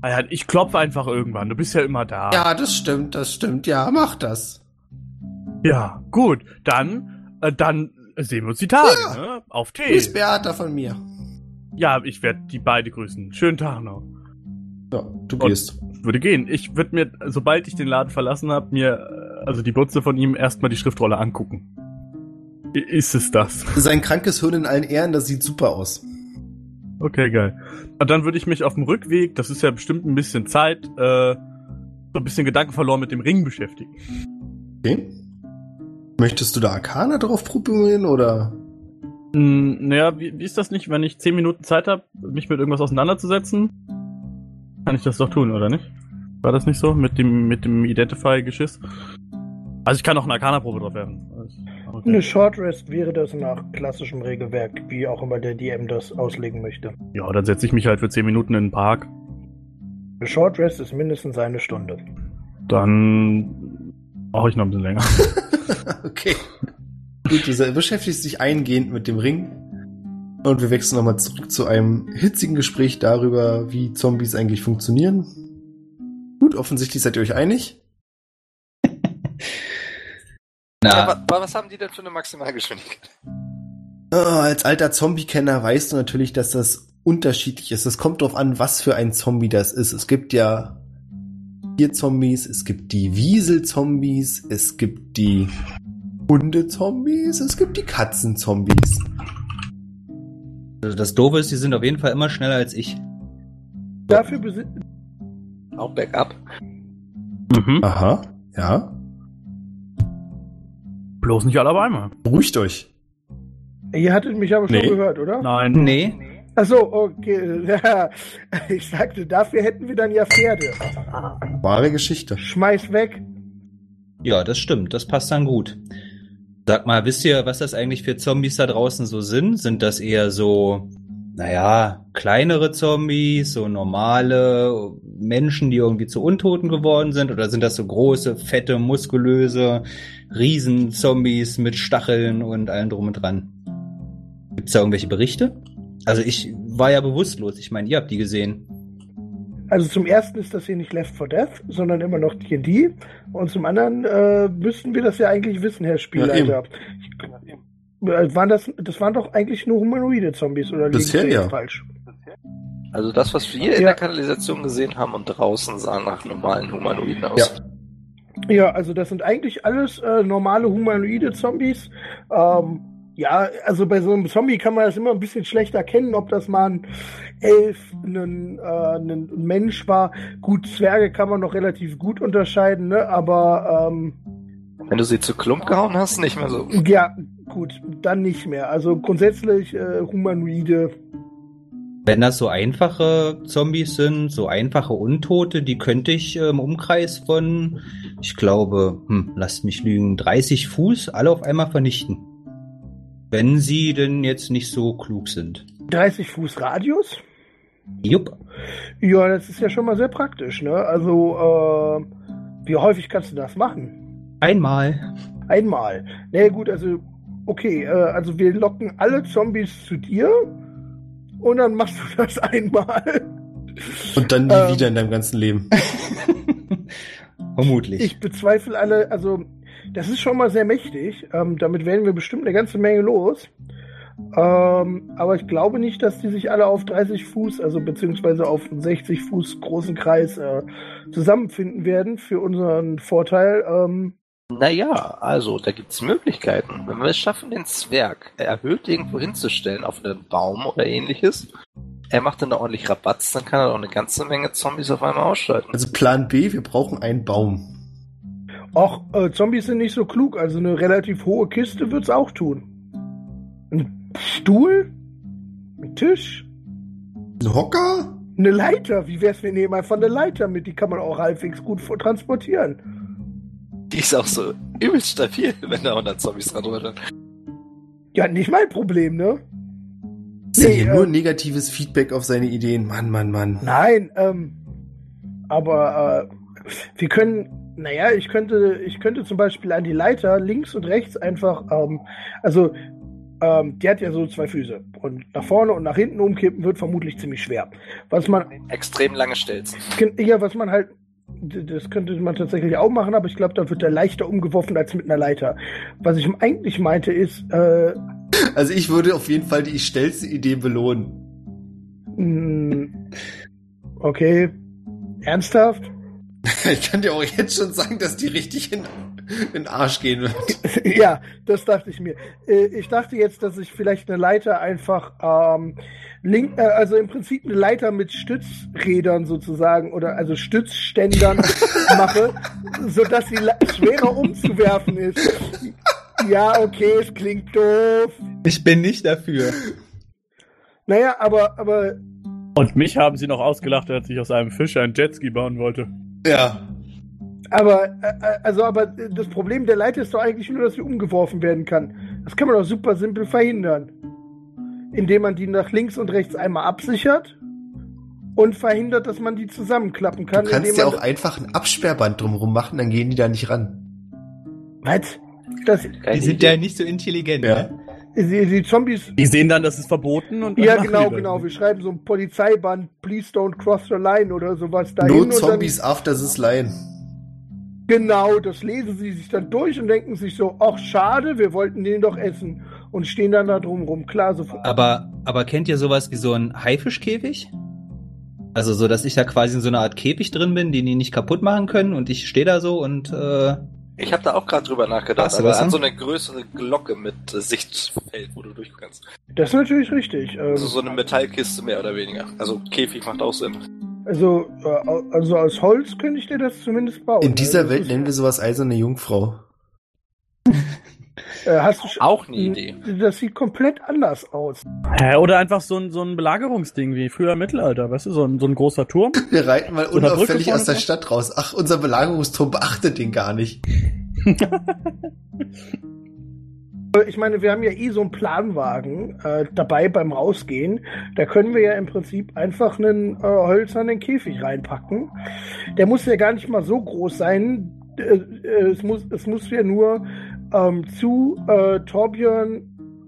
Ah ja, ich klopfe einfach irgendwann. Du bist ja immer da. Ja, das stimmt, das stimmt. Ja, mach das. Ja, gut. Dann, äh, dann sehen wir uns die Tage, Ja. ne? Auf Tee. Grüß Beata von mir. Ja, ich werde die beide grüßen. Schönen Tag noch. Ja, du Und- gehst. Würde gehen. Ich würde mir, sobald ich den Laden verlassen habe, mir, also die Butze von ihm, erstmal die Schriftrolle angucken. Ist es das? Sein krankes Hirn in allen Ehren, das sieht super aus. Okay, geil. Und dann würde ich mich auf dem Rückweg, das ist ja bestimmt ein bisschen Zeit, äh, so ein bisschen Gedanken verloren mit dem Ring beschäftigen. Okay. Möchtest du da Arcana drauf probieren oder? Hm, naja, wie, wie ist das nicht, wenn ich zehn Minuten Zeit habe, mich mit irgendwas auseinanderzusetzen? Kann ich das doch tun, oder nicht? War das nicht so mit dem mit dem Identify-Geschiss? Also ich kann auch eine Arcana-Probe drauf werfen. Okay. Eine Short Rest wäre das nach klassischem Regelwerk, wie auch immer der DM das auslegen möchte. Ja, dann setze ich mich halt für 10 Minuten in den Park. Eine Short Rest ist mindestens eine Stunde. Dann brauche ich noch ein bisschen länger. <laughs> okay. Gut, du beschäftigst dich eingehend mit dem Ring. Und wir wechseln nochmal zurück zu einem hitzigen Gespräch darüber, wie Zombies eigentlich funktionieren. Gut, offensichtlich seid ihr euch einig. <laughs> Ja, Na, wa- was haben die denn für eine Maximalgeschwindigkeit? Oh, als alter Zombie-Kenner weißt du natürlich, dass das unterschiedlich ist. Es kommt darauf an, was für ein Zombie das ist. Es gibt ja Tierzombies, es gibt die Wiesel-Zombies, es gibt die Hunde-Zombies, es gibt die Katzen-Zombies. also das Doofe ist, die sind auf jeden Fall immer schneller als ich. Dafür besi- Auch Backup. Mhm. Aha, ja. Bloß nicht alle auf einmal. Beruhigt euch. Ihr hattet mich aber schon Nee. gehört, oder? Nein. Nee. Achso, okay. <laughs> Ja, ich sagte, dafür hätten wir dann ja Pferde. Wahre Geschichte. Schmeiß weg. Ja, das stimmt. Das passt dann gut. Sag mal, wisst ihr, was das eigentlich für Zombies da draußen so sind? Sind das eher so, naja, kleinere Zombies, so normale Menschen, die irgendwie zu Untoten geworden sind? Oder sind das so große, fette, muskulöse Riesenzombies mit Stacheln und allem drum und dran? Gibt's da irgendwelche Berichte? Also ich war ja bewusstlos. Ich meine, ihr habt die gesehen. Also zum ersten ist das hier nicht Left 4 Death, sondern immer noch D&D. Und zum anderen äh, müssten wir das ja eigentlich wissen, Herr Spielleiter. äh, waren das, das waren doch eigentlich nur humanoide Zombies, oder Bisher jetzt ja. falsch? Also das, was wir in Ja. der Kanalisation gesehen haben und draußen sah nach normalen Humanoiden aus. Ja, also das sind eigentlich alles äh, normale humanoide Zombies. Ähm, ja, also bei so einem Zombie kann man das immer ein bisschen schlecht erkennen, ob das mal ein Elf, ein, äh, ein Mensch war. Gut, Zwerge kann man noch relativ gut unterscheiden, ne? aber ähm, Wenn du sie zu Klump gehauen hast, nicht mehr so. ja, gut, dann nicht mehr. Also grundsätzlich äh, humanoide. Wenn das so einfache Zombies sind, so einfache Untote, die könnte ich im Umkreis von, ich glaube, hm, lasst mich lügen, 30 Fuß alle auf einmal vernichten. Wenn sie denn jetzt nicht so klug sind. 30 Fuß Radius? Jupp. Ja, das ist ja schon mal sehr praktisch, ne? Also, äh, wie häufig kannst du das machen? Einmal. Einmal. Na nee, gut, also, okay, äh, also wir locken alle Zombies zu dir und dann machst du das einmal. Und dann nie Ähm. wieder in deinem ganzen Leben. <laughs> Vermutlich. Ich bezweifle alle, also, das ist schon mal sehr mächtig. Ähm, damit werden wir bestimmt eine ganze Menge los. Ähm, aber ich glaube nicht, dass die sich alle auf 30 Fuß, also beziehungsweise auf einen 60 Fuß großen Kreis äh, zusammenfinden werden für unseren Vorteil. Ähm, Naja, also, da gibt's Möglichkeiten. Wenn wir es schaffen, den Zwerg erhöht irgendwo hinzustellen, auf einen Baum oder ähnliches, er macht dann ordentlich Rabatz, dann kann er auch eine ganze Menge Zombies auf einmal ausschalten. Also Plan B, wir brauchen einen Baum. Ach, äh, Zombies sind nicht so klug, also eine relativ hohe Kiste wird's auch tun. Ein Stuhl? Ein Tisch? Ein Hocker? Eine Leiter? Wie wär's, wir nehmen einfach eine Leiter mit, die kann man auch halbwegs gut transportieren. Die ist auch so übelst stabil, <laughs> wenn da 100 Zombies dran rüttern. Ja, nicht mein Problem, ne? Nee, hier äh, nur negatives Feedback auf seine Ideen. Mann, Mann, Mann. Nein, ähm, aber äh, wir können, naja, ich könnte, ich könnte zum Beispiel an die Leiter links und rechts einfach, ähm, also ähm, die hat ja so zwei Füße und nach vorne und nach hinten umkippen wird vermutlich ziemlich schwer. Was man, Extrem lange Stelzen. ja, was man halt, das könnte man tatsächlich auch machen, aber ich glaube, da wird er leichter umgeworfen als mit einer Leiter. Was ich eigentlich meinte ist, äh, Also ich würde auf jeden Fall die schnellste Idee belohnen. mh, okay, ernsthaft? <laughs> Ich kann dir auch jetzt schon sagen, dass die richtig in, in den Arsch gehen wird. <laughs> ja, das dachte ich mir. Äh, Ich dachte jetzt, dass ich vielleicht eine Leiter einfach ähm, link, äh, also im Prinzip eine Leiter mit Stützrädern sozusagen oder also Stützständern <laughs> mache, sodass sie schwerer umzuwerfen ist. Ja, okay, es klingt doof. Ich bin nicht dafür. Naja, aber, aber Und mich haben sie noch ausgelacht, als ich aus einem Fisch ein Jetski bauen wollte. Ja. Aber, äh, äh, also, aber das Problem der Leiter ist doch eigentlich nur, dass sie umgeworfen werden kann. Das kann man doch super simpel verhindern. Indem man die nach links und rechts einmal absichert und verhindert, dass man die zusammenklappen kann. Du kannst indem ja man auch einfach ein Absperrband drumherum machen, dann gehen die da nicht ran. Was? Das, Die sind ja nicht so intelligent. Ja. Ne? die, die Zombies. Die sehen dann, das ist verboten und dann Ja, genau, genau. Wir schreiben so ein Polizeiband, please don't cross the line oder sowas dahin. No und dann- Zombies after this line. Genau, das lesen sie sich dann durch und denken sich so, ach schade, wir wollten den doch essen. Und stehen dann da drum rum. Klar, so Aber, aber kennt ihr sowas wie so ein Haifischkäfig? Also so, dass ich da quasi in so einer Art Käfig drin bin, den die nicht kaputt machen können und ich stehe da so und äh, Ich habe da auch gerade drüber nachgedacht, Hast du aber was, an so eine größere Glocke mit äh, Sichtfeld, wo du durch kannst. Das ist natürlich richtig. Ähm, Also so eine Metallkiste mehr oder weniger. Also Käfig macht auch Sinn. Also, äh, also aus Holz könnte ich dir das zumindest bauen. In dieser also, Welt das nennen wir sowas eiserne Jungfrau. <laughs> äh, hast du Auch eine Idee. Das sieht komplett anders aus. Hä, Oder einfach so ein, so ein Belagerungsding wie früher im Mittelalter, weißt du, so ein, so ein großer Turm. <laughs> Wir reiten mal So unauffällig aus der? Stadt raus. Ach, unser Belagerungsturm beachtet den gar nicht. <laughs> Ich meine, wir haben ja eh so einen Planwagen äh, dabei beim Rausgehen. Da können wir ja im Prinzip einfach einen äh, hölzernen Käfig reinpacken. Der muss ja gar nicht mal so groß sein. Äh, äh, es, muss, es muss ja nur ähm, zu äh, Torbjörn,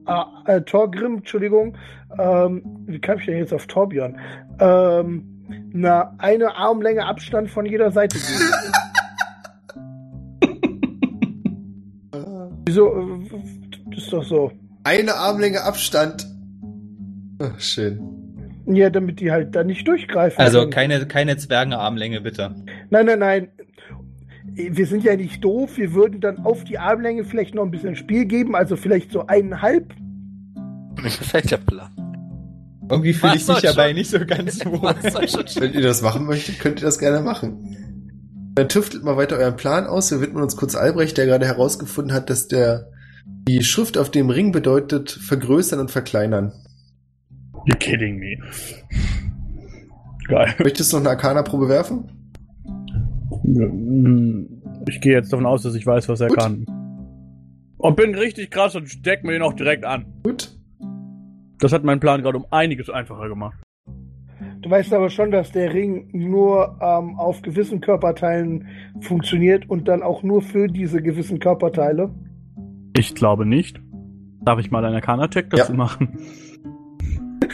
äh, äh, Torgrim, Entschuldigung, ähm, wie kam ich denn jetzt auf Torbjörn? Ähm, na, eine Armlänge Abstand von jeder Seite geben. <laughs> Wieso? Ist doch so. Eine Armlänge Abstand. Ach, schön. Ja, damit die halt da nicht durchgreifen. also können. keine, keine Zwergenarmlänge bitte. Nein, nein, nein. Wir sind ja nicht doof. Wir würden dann auf die Armlänge vielleicht noch ein bisschen Spiel geben. Also vielleicht so eineinhalb. Mir gefällt der Plan. Irgendwie fühle ich mich dabei schon? nicht so ganz <laughs> wohl. Wenn ihr das machen möchtet, könnt ihr das gerne machen. Dann tüftelt mal weiter euren Plan aus. Wir widmen uns kurz Albrecht, der gerade herausgefunden hat, dass der die Schrift auf dem Ring bedeutet vergrößern und verkleinern. You're kidding me. Geil. Möchtest du noch eine Arcana-Probe werfen? Ich gehe jetzt davon aus, dass ich weiß, was er Gut. kann. Und bin richtig krass und steck mir den auch direkt an. Gut. Das hat meinen Plan gerade um einiges einfacher gemacht. Du weißt aber schon, dass der Ring nur ähm, auf gewissen Körperteilen funktioniert und dann auch nur für diese gewissen Körperteile. Ich glaube nicht. Darf ich mal einen Arcana-Check dazu Ja. machen? <laughs>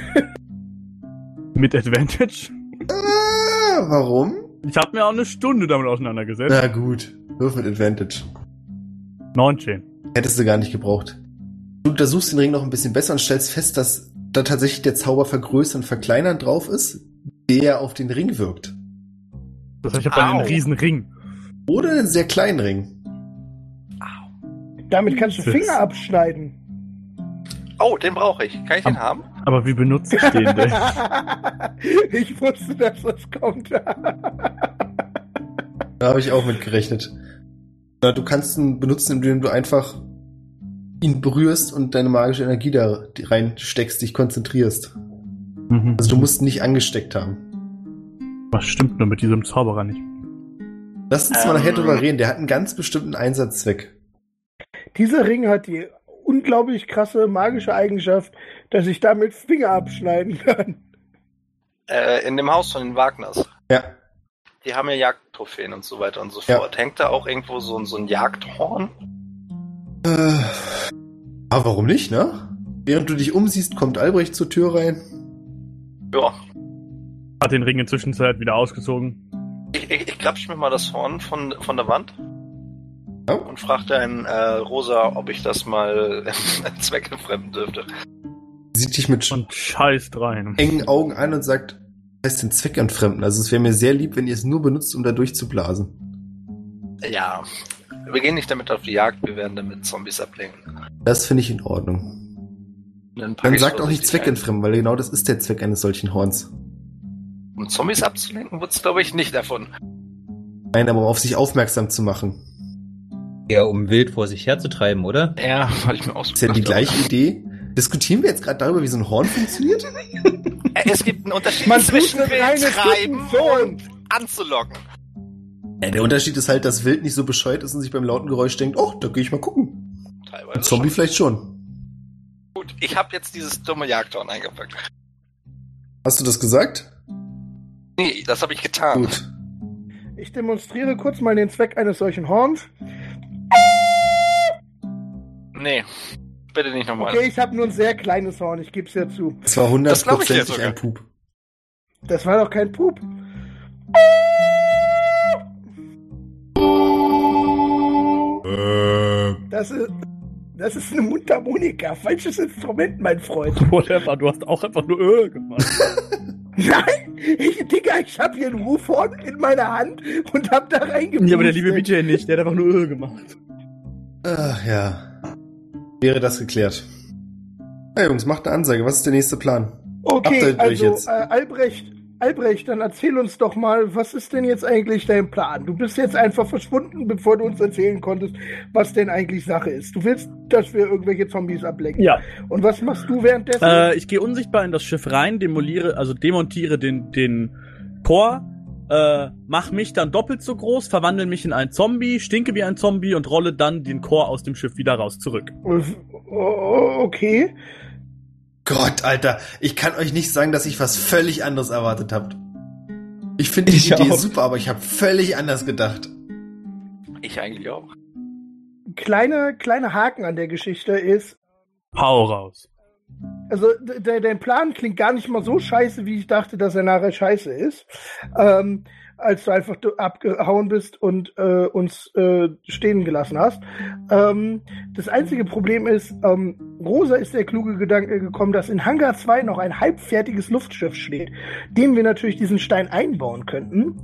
Mit Advantage? Ah, warum? Ich habe mir auch eine Stunde damit auseinandergesetzt. Na gut. Wirf mit Advantage. 19. Hättest du gar nicht gebraucht. Du untersuchst den Ring noch ein bisschen besser und stellst fest, dass da tatsächlich der Zauber vergrößern, verkleinern drauf ist, der auf den Ring wirkt. Das heißt, ich habe einen riesen Ring. Oder einen sehr kleinen Ring. Damit kannst du Finger abschneiden. Oh, den brauche ich. Kann ich den haben? Aber wie benutze ich den denn? <laughs> ich wusste, dass das kommt. <laughs> Da habe ich auch mit gerechnet. Na, du kannst ihn benutzen, indem du einfach ihn berührst und deine magische Energie da reinsteckst, dich konzentrierst. Mhm. Also du musst ihn nicht angesteckt haben. Was stimmt nur mit diesem Zauberer nicht? Lass uns mal nachher drüber reden. Der hat einen ganz bestimmten Einsatzzweck. Dieser Ring hat die unglaublich krasse magische Eigenschaft, dass ich damit Finger abschneiden kann. Äh, in dem Haus von den Wagners. Ja. Die haben ja Jagdtrophäen und so weiter und so Ja. fort. Hängt da auch irgendwo so, ein- so ein Jagdhorn? Äh, aber warum nicht, ne? Während du dich umsiehst, kommt Albrecht zur Tür rein. Ja. Hat den Ring inzwischen wieder ausgezogen. Ich, ich, ich grapsch mir mal das Horn von, von der Wand Ja. und fragte einen äh, Rosa, ob ich das mal <laughs> zweckentfremden dürfte. Sieht dich mit Und scheißt rein. engen Augen an und sagt, was heißt den Zweck entfremden? Also es wäre mir sehr lieb, wenn ihr es nur benutzt, um da durchzublasen. Ja. Wir gehen nicht damit auf die Jagd, wir werden damit Zombies ablenken. Das finde ich in Ordnung. Dann, Dann sagt auch nicht zweckentfremden, weil genau das ist der Zweck eines solchen Horns. Um Zombies abzulenken, wird's glaube ich nicht davon. Nein, aber um auf sich aufmerksam zu machen. Ja, um wild vor sich herzutreiben, oder? Ja, hatte ich mir Ist ja die gleiche Idee. Diskutieren wir jetzt gerade darüber, wie so ein Horn funktioniert? Äh, Es gibt einen Unterschied Man zwischen Wildtreiben Fiktion. und anzulocken. Ja, der Unterschied ist halt, dass Wild nicht so bescheuert ist und sich beim lauten Geräusch denkt, oh, da gehe ich mal gucken. Teilweise Ein Zombie schon. vielleicht schon. Gut, ich habe jetzt dieses dumme Jagdhorn eingepackt. Hast du das gesagt? Nee, das habe ich getan. Gut. Ich demonstriere kurz mal den Zweck eines solchen Horns. Nee, bitte nicht nochmal. Okay, ich habe nur ein sehr kleines Horn, ich gebe es ja zu. Das war hundertprozentig ein Pup. Das war doch kein Pup. Äh. Das ist, das ist eine Mundharmonika. Falsches Instrument, mein Freund. <laughs> Whatever, du hast auch einfach nur Öl gemacht. <laughs> Nein, ich, Digga, ich habe hier ein Wufhorn in meiner Hand und hab da reingepustet. ja, aber der liebe BJ nicht, der hat einfach nur Öl gemacht. Ach ja. Wäre das geklärt. Na Jungs, macht eine Ansage. Was ist der nächste Plan? Okay, Update euch also jetzt. äh, Albrecht, Albrecht, dann erzähl uns doch mal, was ist denn jetzt eigentlich dein Plan? Du bist jetzt einfach verschwunden, bevor du uns erzählen konntest, was denn eigentlich Sache ist. Du willst, dass wir irgendwelche Zombies ablenken. Ja. Und was machst du währenddessen? Äh, ich gehe unsichtbar in das Schiff rein, demoliere, also demontiere den, den Chor, äh, mach mich dann doppelt so groß, verwandle mich in einen Zombie, stinke wie ein Zombie und rolle dann den Chor aus dem Schiff wieder raus zurück. Oh, okay. Gott, Alter, ich kann euch nicht sagen, dass ich was völlig anderes erwartet habt. Ich finde die Ich Idee auch. super, aber ich habe völlig anders gedacht. Ich eigentlich auch. Kleiner, kleiner Haken an der Geschichte ist, Hau raus. also dein Plan klingt gar nicht mal so scheiße, wie ich dachte, dass er nachher scheiße ist. Ähm, als du einfach abgehauen bist und äh, uns äh, stehen gelassen hast. Ähm, das einzige Problem ist, ähm, Rosa ist der kluge Gedanke gekommen, dass in Hangar 2 noch ein halbfertiges Luftschiff steht, dem wir natürlich diesen Stein einbauen könnten.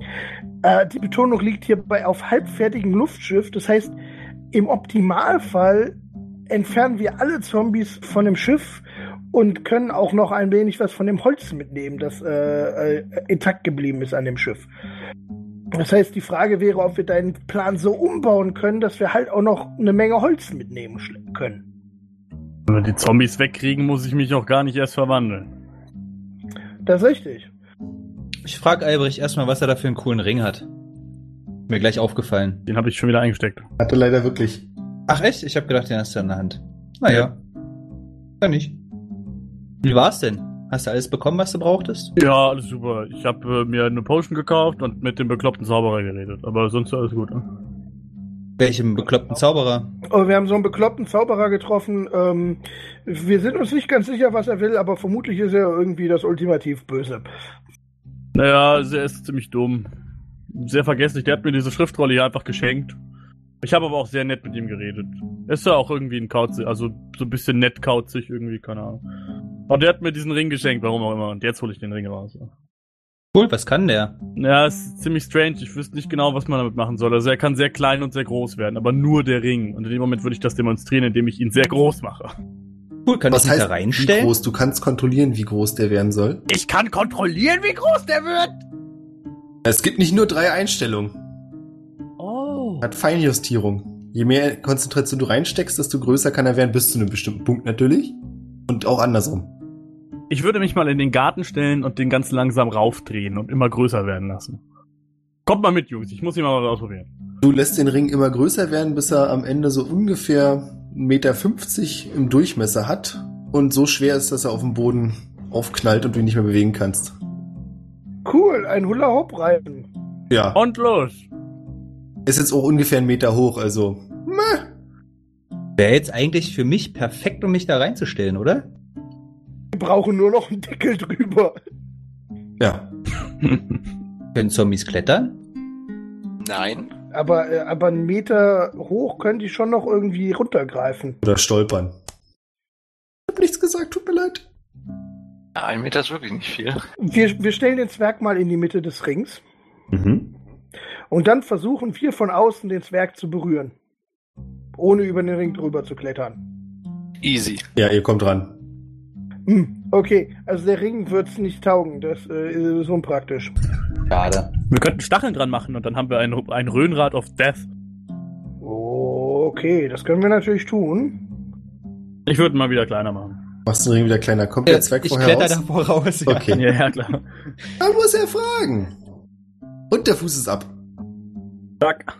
Äh, die Betonung liegt hierbei auf halbfertigem Luftschiff. Das heißt, im Optimalfall entfernen wir alle Zombies von dem Schiff und können auch noch ein wenig was von dem Holz mitnehmen, das äh, äh, intakt geblieben ist an dem Schiff. Das heißt, die Frage wäre, ob wir deinen Plan so umbauen können, dass wir halt auch noch eine Menge Holz mitnehmen können. Wenn wir die Zombies wegkriegen, muss ich mich auch gar nicht erst verwandeln. Das ist richtig. Ich frage Albrecht erstmal, was er da für einen coolen Ring hat. Mir gleich aufgefallen. Den habe ich schon wieder eingesteckt. Hatte leider wirklich. Ach echt? Ich habe gedacht, den hast du in der Hand. Naja. Kann nicht. Wie war's denn? Hast du alles bekommen, was du brauchtest? Ja, alles super. Ich habe äh, mir eine Potion gekauft und mit dem bekloppten Zauberer geredet. Aber sonst alles gut. Ne? Welchem bekloppten Zauberer? Oh, wir haben so einen bekloppten Zauberer getroffen. Ähm, wir sind uns nicht ganz sicher, was er will, aber vermutlich ist er irgendwie das ultimativ Böse. Naja, er ist ziemlich dumm. Sehr vergesslich. Der hat mir diese Schriftrolle hier einfach geschenkt. Ich habe aber auch sehr nett mit ihm geredet. Er ist ja auch irgendwie ein Kauzig, also so ein bisschen nett kauzig irgendwie, keine Ahnung. Und der hat mir diesen Ring geschenkt, warum auch immer. Und jetzt hole ich den Ring raus. Cool, was kann der? Ja, es ist ziemlich strange. Ich wüsste nicht genau, was man damit machen soll. Also er kann sehr klein und sehr groß werden, aber nur der Ring. Und in dem Moment würde ich das demonstrieren, indem ich ihn sehr groß mache. Cool, kann Was ich mich heißt da wie reinstellen? groß? Du kannst kontrollieren, wie groß der werden soll. Ich kann kontrollieren, wie groß der wird. Es gibt nicht nur drei Einstellungen. Hat Feinjustierung. Je mehr Konzentration du reinsteckst, desto größer kann er werden, bis zu einem bestimmten Punkt natürlich. Und auch andersrum. Ich würde mich mal in den Garten stellen und den ganz langsam raufdrehen und immer größer werden lassen. Kommt mal mit, Jungs. Ich muss ihn mal was ausprobieren. Du lässt den Ring immer größer werden, bis er am Ende so ungefähr 1,50 Meter im Durchmesser hat und so schwer ist, dass er auf dem Boden aufknallt und du ihn nicht mehr bewegen kannst. Cool, ein Hula-Hoop-Reifen. Ja. Und los. Ist jetzt auch ungefähr einen Meter hoch, also. Wäre jetzt eigentlich für mich perfekt, um mich da reinzustellen, oder? Wir brauchen nur noch einen Deckel drüber. Ja. <laughs> Können Zombies klettern? Nein. Aber, äh, aber einen Meter hoch können die schon noch irgendwie runtergreifen. Oder stolpern. Ich hab nichts gesagt, tut mir leid. Ja, ein Meter ist wirklich nicht viel. Wir, wir stellen den Zwerg mal in die Mitte des Rings Mhm. Und dann versuchen wir von außen den Zwerg zu berühren. Ohne über den Ring drüber zu klettern. Easy. Ja, ihr kommt ran. Hm, okay, also der Ring wird's nicht taugen. Das äh, ist unpraktisch. Schade. Wir könnten Stacheln dran machen und dann haben wir ein, ein Röhnrad of Death. Okay, das können wir natürlich tun. Ich würde mal wieder kleiner machen. Machst den Ring wieder kleiner. Kommt der Zwerg ich vorher kletter raus? da voraus. Ja. Okay. Ja, ja, klar. Da muss er fragen. Und der Fuß ist ab. Zack.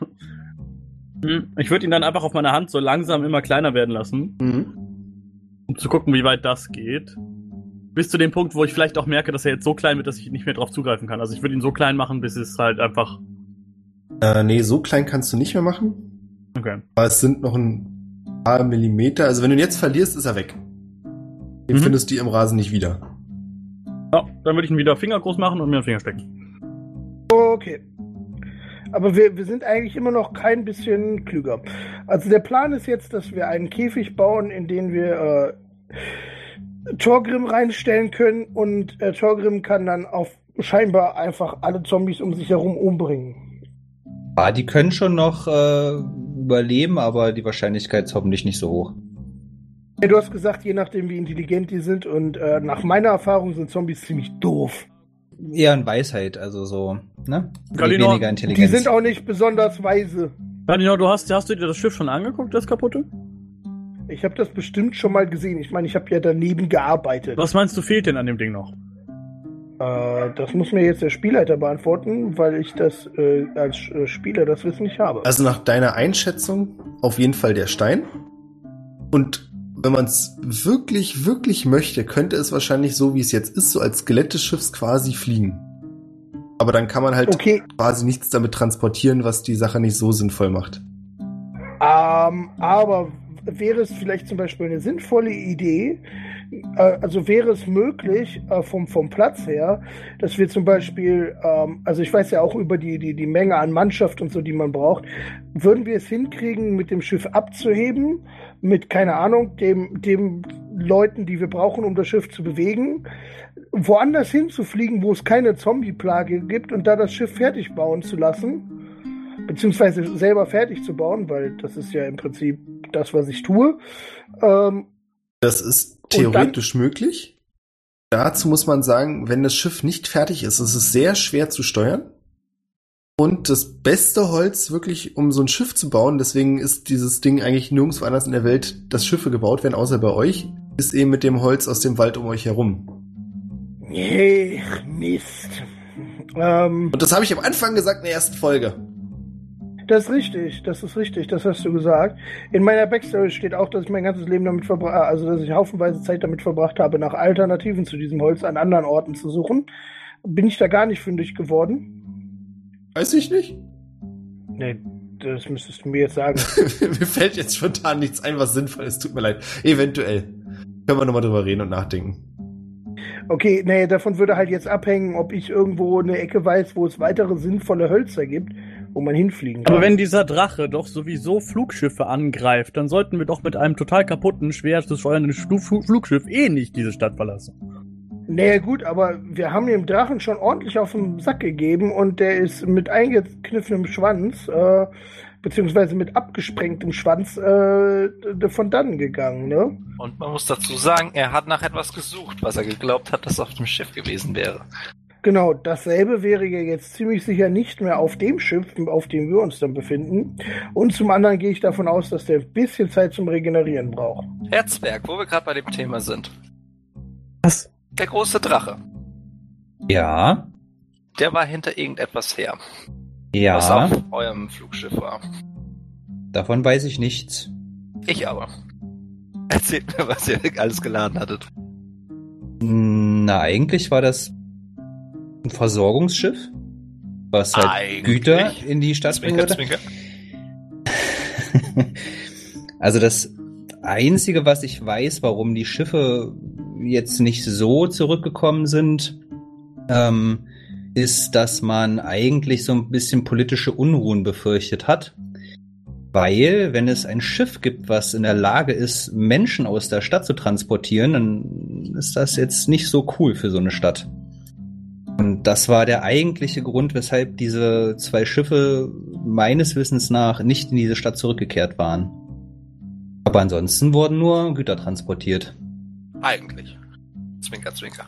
Hm, Ich würde ihn dann einfach auf meiner Hand so langsam immer kleiner werden lassen, Mhm. um zu gucken, wie weit das geht. Bis zu dem Punkt, wo ich vielleicht auch merke, dass er jetzt so klein wird, dass ich nicht mehr drauf zugreifen kann. Also ich würde ihn so klein machen, bis es halt einfach. Äh, nee, so klein kannst du nicht mehr machen. Okay. Aber es sind noch ein paar Millimeter. Also wenn du ihn jetzt verlierst, ist er weg. Den Mhm. findest du im Rasen nicht wieder. Ja, dann würde ich ihn wieder Finger groß machen und mir einen Finger stecken. Okay. Aber wir, wir sind eigentlich immer noch kein bisschen klüger. Also der Plan ist jetzt, dass wir einen Käfig bauen, in den wir äh, Torgrim reinstellen können und äh, Torgrim kann dann auf scheinbar einfach alle Zombies um sich herum umbringen. Ah, die können schon noch äh, überleben, aber die Wahrscheinlichkeit ist hoffentlich nicht so hoch. Ja, du hast gesagt, je nachdem wie intelligent die sind und äh, nach meiner Erfahrung sind Zombies ziemlich doof. Eher in Weisheit, also so, ne? Galinor, Weniger Die Intelligenz. sind auch nicht besonders weise. Daniel, du hast, hast du dir das Schiff schon angeguckt, das kaputte? Ich habe das bestimmt schon mal gesehen. Ich meine, ich habe ja daneben gearbeitet. Was meinst du, fehlt denn an dem Ding noch? Äh, das muss mir jetzt der Spielleiter beantworten, weil ich das äh, als äh, Spieler das Wissen nicht habe. Also nach deiner Einschätzung auf jeden Fall der Stein. Und wenn man es wirklich, wirklich möchte, könnte es wahrscheinlich so, wie es jetzt ist, so als Skelett des Schiffs quasi fliegen. Aber dann kann man halt Okay, quasi nichts damit transportieren, was die Sache nicht so sinnvoll macht. ähm, aber wäre es vielleicht zum Beispiel eine sinnvolle Idee, äh, also wäre es möglich äh, vom, vom Platz her, dass wir zum Beispiel, ähm, also ich weiß ja auch über die, die, die Menge an Mannschaft und so, die man braucht, würden wir es hinkriegen, mit dem Schiff abzuheben, mit, keine Ahnung, dem, dem Leuten, die wir brauchen, um das Schiff zu bewegen, woanders hinzufliegen, wo es keine Zombie-Plage gibt und da das Schiff fertig bauen zu lassen beziehungsweise selber fertig zu bauen, weil das ist ja im Prinzip das, was ich tue. Ähm, Das ist theoretisch möglich. Dazu muss man sagen, wenn das Schiff nicht fertig ist, ist es sehr schwer zu steuern. Und das beste Holz wirklich, um so ein Schiff zu bauen, deswegen ist dieses Ding eigentlich nirgendwo anders in der Welt, dass Schiffe gebaut werden, außer bei euch, ist eben mit dem Holz aus dem Wald um euch herum. nee, Mist. Ähm, Und das habe ich am Anfang gesagt in der ersten Folge. das ist richtig, das ist richtig, das hast du gesagt. In meiner Backstory steht auch, dass ich mein ganzes Leben damit verbracht, also dass ich haufenweise Zeit damit verbracht habe, nach Alternativen zu diesem Holz an anderen Orten zu suchen. Bin ich da gar nicht fündig geworden? Weiß ich nicht. Nee, das müsstest du mir jetzt sagen. <laughs> Mir fällt jetzt spontan nichts ein, was sinnvoll ist. Tut mir leid. Eventuell. Können wir nochmal drüber reden und nachdenken. Okay, nee, davon würde halt jetzt abhängen, ob ich irgendwo eine Ecke weiß, wo es weitere sinnvolle Hölzer gibt, wo man hinfliegen kann. Aber wenn dieser Drache doch sowieso Flugschiffe angreift, dann sollten wir doch mit einem total kaputten, schwer zu steuernden Flugschiff eh nicht diese Stadt verlassen. Naja gut, aber wir haben dem Drachen schon ordentlich auf den Sack gegeben und der ist mit eingekniffenem Schwanz, äh, beziehungsweise mit abgesprengtem Schwanz äh, von dannen gegangen, ne? Und man muss dazu sagen, er hat nach etwas gesucht, was er geglaubt hat, dass auf dem Schiff gewesen wäre. Genau, dasselbe wäre ja jetzt ziemlich sicher nicht mehr auf dem Schiff, auf dem wir uns dann befinden. Und zum anderen gehe ich davon aus, dass der ein bisschen Zeit zum Regenerieren braucht. Herzberg, wo wir gerade bei dem Thema sind. Was? Der große Drache. Ja, Der war hinter irgendetwas her, was ja, auf eurem Flugschiff war. davon weiß ich nichts. Ich aber. Erzählt mir, was ihr alles geladen hattet. Na, eigentlich war das ein Versorgungsschiff, was halt Eigentlich? Güter in die Stadt bringen Zwinker, würde. zwinker. <laughs> also das Einzige, was ich weiß, warum die Schiffe jetzt nicht so zurückgekommen sind, ähm, ist, dass man eigentlich so ein bisschen politische Unruhen befürchtet hat. Weil, wenn es ein Schiff gibt, was in der Lage ist, Menschen aus der Stadt zu transportieren, dann ist das jetzt nicht so cool für so eine Stadt. Und das war der eigentliche Grund, weshalb diese zwei Schiffe meines Wissens nach nicht in diese Stadt zurückgekehrt waren. Aber ansonsten wurden nur Güter transportiert. Eigentlich. Zwinker, zwinker.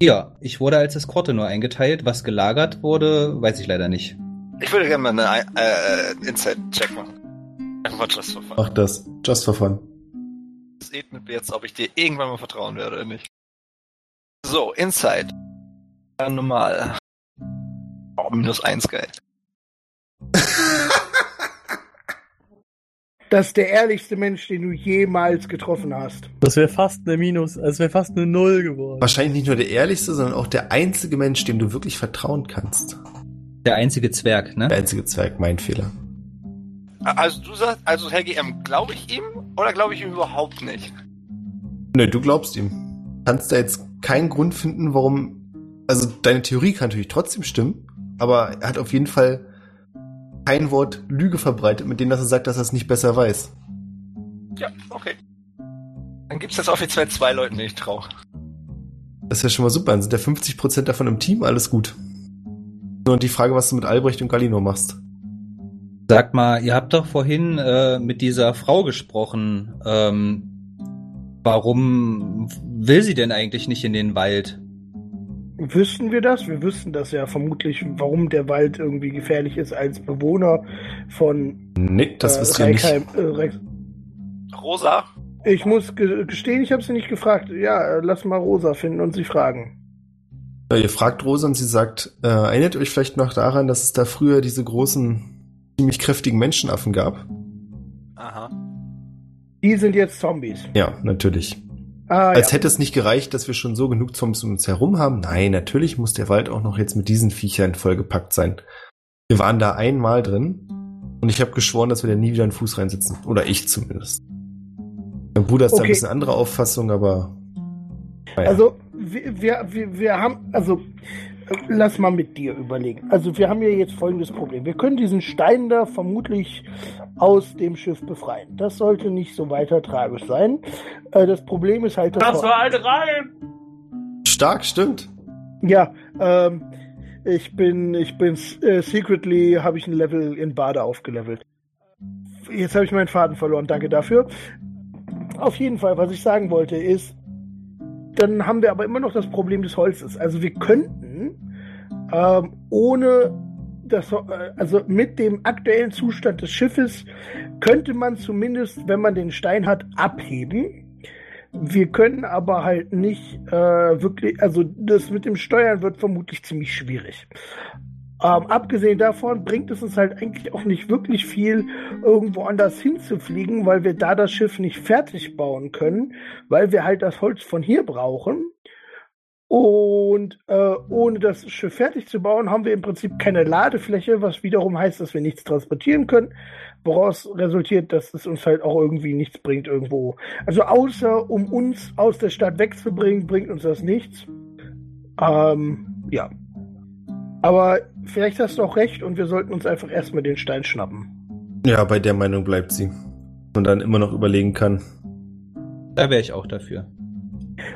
Ja, ich wurde als Eskorte nur eingeteilt. Was gelagert wurde, weiß ich leider nicht. Ich würde gerne mal einen äh, Inside-Check machen. Einfach just for fun. Mach das. Just for fun. Das geht mit mir jetzt, ob ich dir irgendwann mal vertrauen werde oder nicht. So, Inside. Ja, normal. Oh, minus eins, geil. Das ist der ehrlichste Mensch, den du jemals getroffen hast. Das wäre fast eine Minus, es wäre fast eine Null geworden. Wahrscheinlich nicht nur der ehrlichste, sondern auch der einzige Mensch, dem du wirklich vertrauen kannst. Der einzige Zwerg, ne? Der einzige Zwerg, mein Fehler. Also du sagst, also Helgi M, glaube ich ihm oder glaube ich ihm überhaupt nicht? Nö, du glaubst ihm. Kannst da jetzt keinen Grund finden, warum. Also deine Theorie kann natürlich trotzdem stimmen, aber er hat auf jeden Fall kein Wort Lüge verbreitet, mit dem dass er sagt, dass er es nicht besser weiß. Ja, okay. Dann gibt's jetzt offiziell zwei Leuten, denen ich traue. Das ist ja schon mal super. Dann sind ja 50% davon im Team, alles gut. Nur die Frage, was du mit Albrecht und Galino machst. Sag mal, ihr habt doch vorhin äh, mit dieser Frau gesprochen. Ähm, warum will sie denn eigentlich nicht in den Wald? Wüssten wir das? Wir wüssten das ja vermutlich, warum der Wald irgendwie gefährlich ist als Bewohner von Nee, das äh, wisst ihr nicht. Äh, Rex- Rosa? Ich muss ge gestehen, ich habe sie nicht gefragt. Ja, äh, lass mal Rosa finden und sie fragen. Ja, ihr fragt Rosa und sie sagt, äh, erinnert ihr euch vielleicht noch daran, dass es da früher diese großen, ziemlich kräftigen Menschenaffen gab? Aha. Die sind jetzt Zombies. Ja, natürlich. Ah, Als ja. hätte es nicht gereicht, dass wir schon so genug Zombies um uns herum haben. Nein, natürlich muss der Wald auch noch jetzt mit diesen Viechern vollgepackt sein. Wir waren da einmal drin und ich habe geschworen, dass wir da nie wieder einen Fuß reinsetzen. Oder ich zumindest. Mein Bruder ist da ein Okay. bisschen andere Auffassung, aber. naja. Also, wir, wir, wir, haben, also, lass mal mit dir überlegen. Also, wir haben ja jetzt folgendes Problem. Wir können diesen Stein da vermutlich aus dem Schiff befreien. Das sollte nicht so weiter tragisch sein. Äh, das Problem ist halt, dass wir- ein Reim! Stark, stimmt. Ja, ähm, ich bin, ich bin äh, secretly habe ich ein Level in Bade aufgelevelt. Jetzt habe ich meinen Faden verloren, danke dafür. Auf jeden Fall, was ich sagen wollte, ist, dann haben wir aber immer noch das Problem des Holzes. Also wir könnten ähm, ohne das, äh, also mit dem aktuellen Zustand des Schiffes könnte man zumindest, wenn man den Stein hat, abheben. Wir können aber halt nicht äh, wirklich, also das mit dem Steuern wird vermutlich ziemlich schwierig. Ähm, abgesehen davon bringt es uns halt eigentlich auch nicht wirklich viel, irgendwo anders hinzufliegen, weil wir da das Schiff nicht fertig bauen können, weil wir halt das Holz von hier brauchen. Und äh, ohne das Schiff fertig zu bauen, haben wir im Prinzip keine Ladefläche, was wiederum heißt, dass wir nichts transportieren können, woraus resultiert, dass es uns halt auch irgendwie nichts bringt irgendwo. Also außer um uns aus der Stadt wegzubringen, bringt uns das nichts. Ähm, ja. Aber vielleicht hast du auch recht und wir sollten uns einfach erstmal den Stein schnappen. Ja, bei der Meinung bleibt sie. Und dann immer noch überlegen kann. Da wäre ich auch dafür.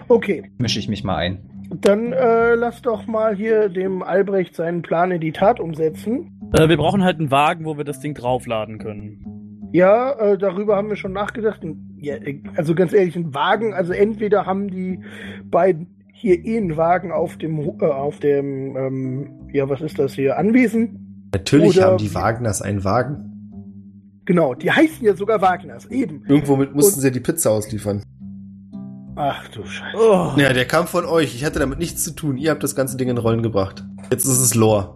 Okay, Mische ich mich mal ein. dann äh, lass doch mal hier dem Albrecht seinen Plan in die Tat umsetzen. Äh, wir brauchen halt einen Wagen, wo wir das Ding draufladen können. Ja, äh, darüber haben wir schon nachgedacht. Ja, äh, also ganz ehrlich, ein Wagen, also entweder haben die beiden hier eh einen Wagen auf dem, äh, auf dem, ähm, ja, was ist das hier, Anwesen. Natürlich Oder- haben die Wagners einen Wagen. Genau, die heißen ja sogar Wagners, eben. Irgendwo mit mussten Und- sie ja die Pizza ausliefern. Ach du Scheiße. Oh. Ja, der kam von euch. Ich hatte damit nichts zu tun. Ihr habt das ganze Ding in Rollen gebracht. Jetzt ist es Lore.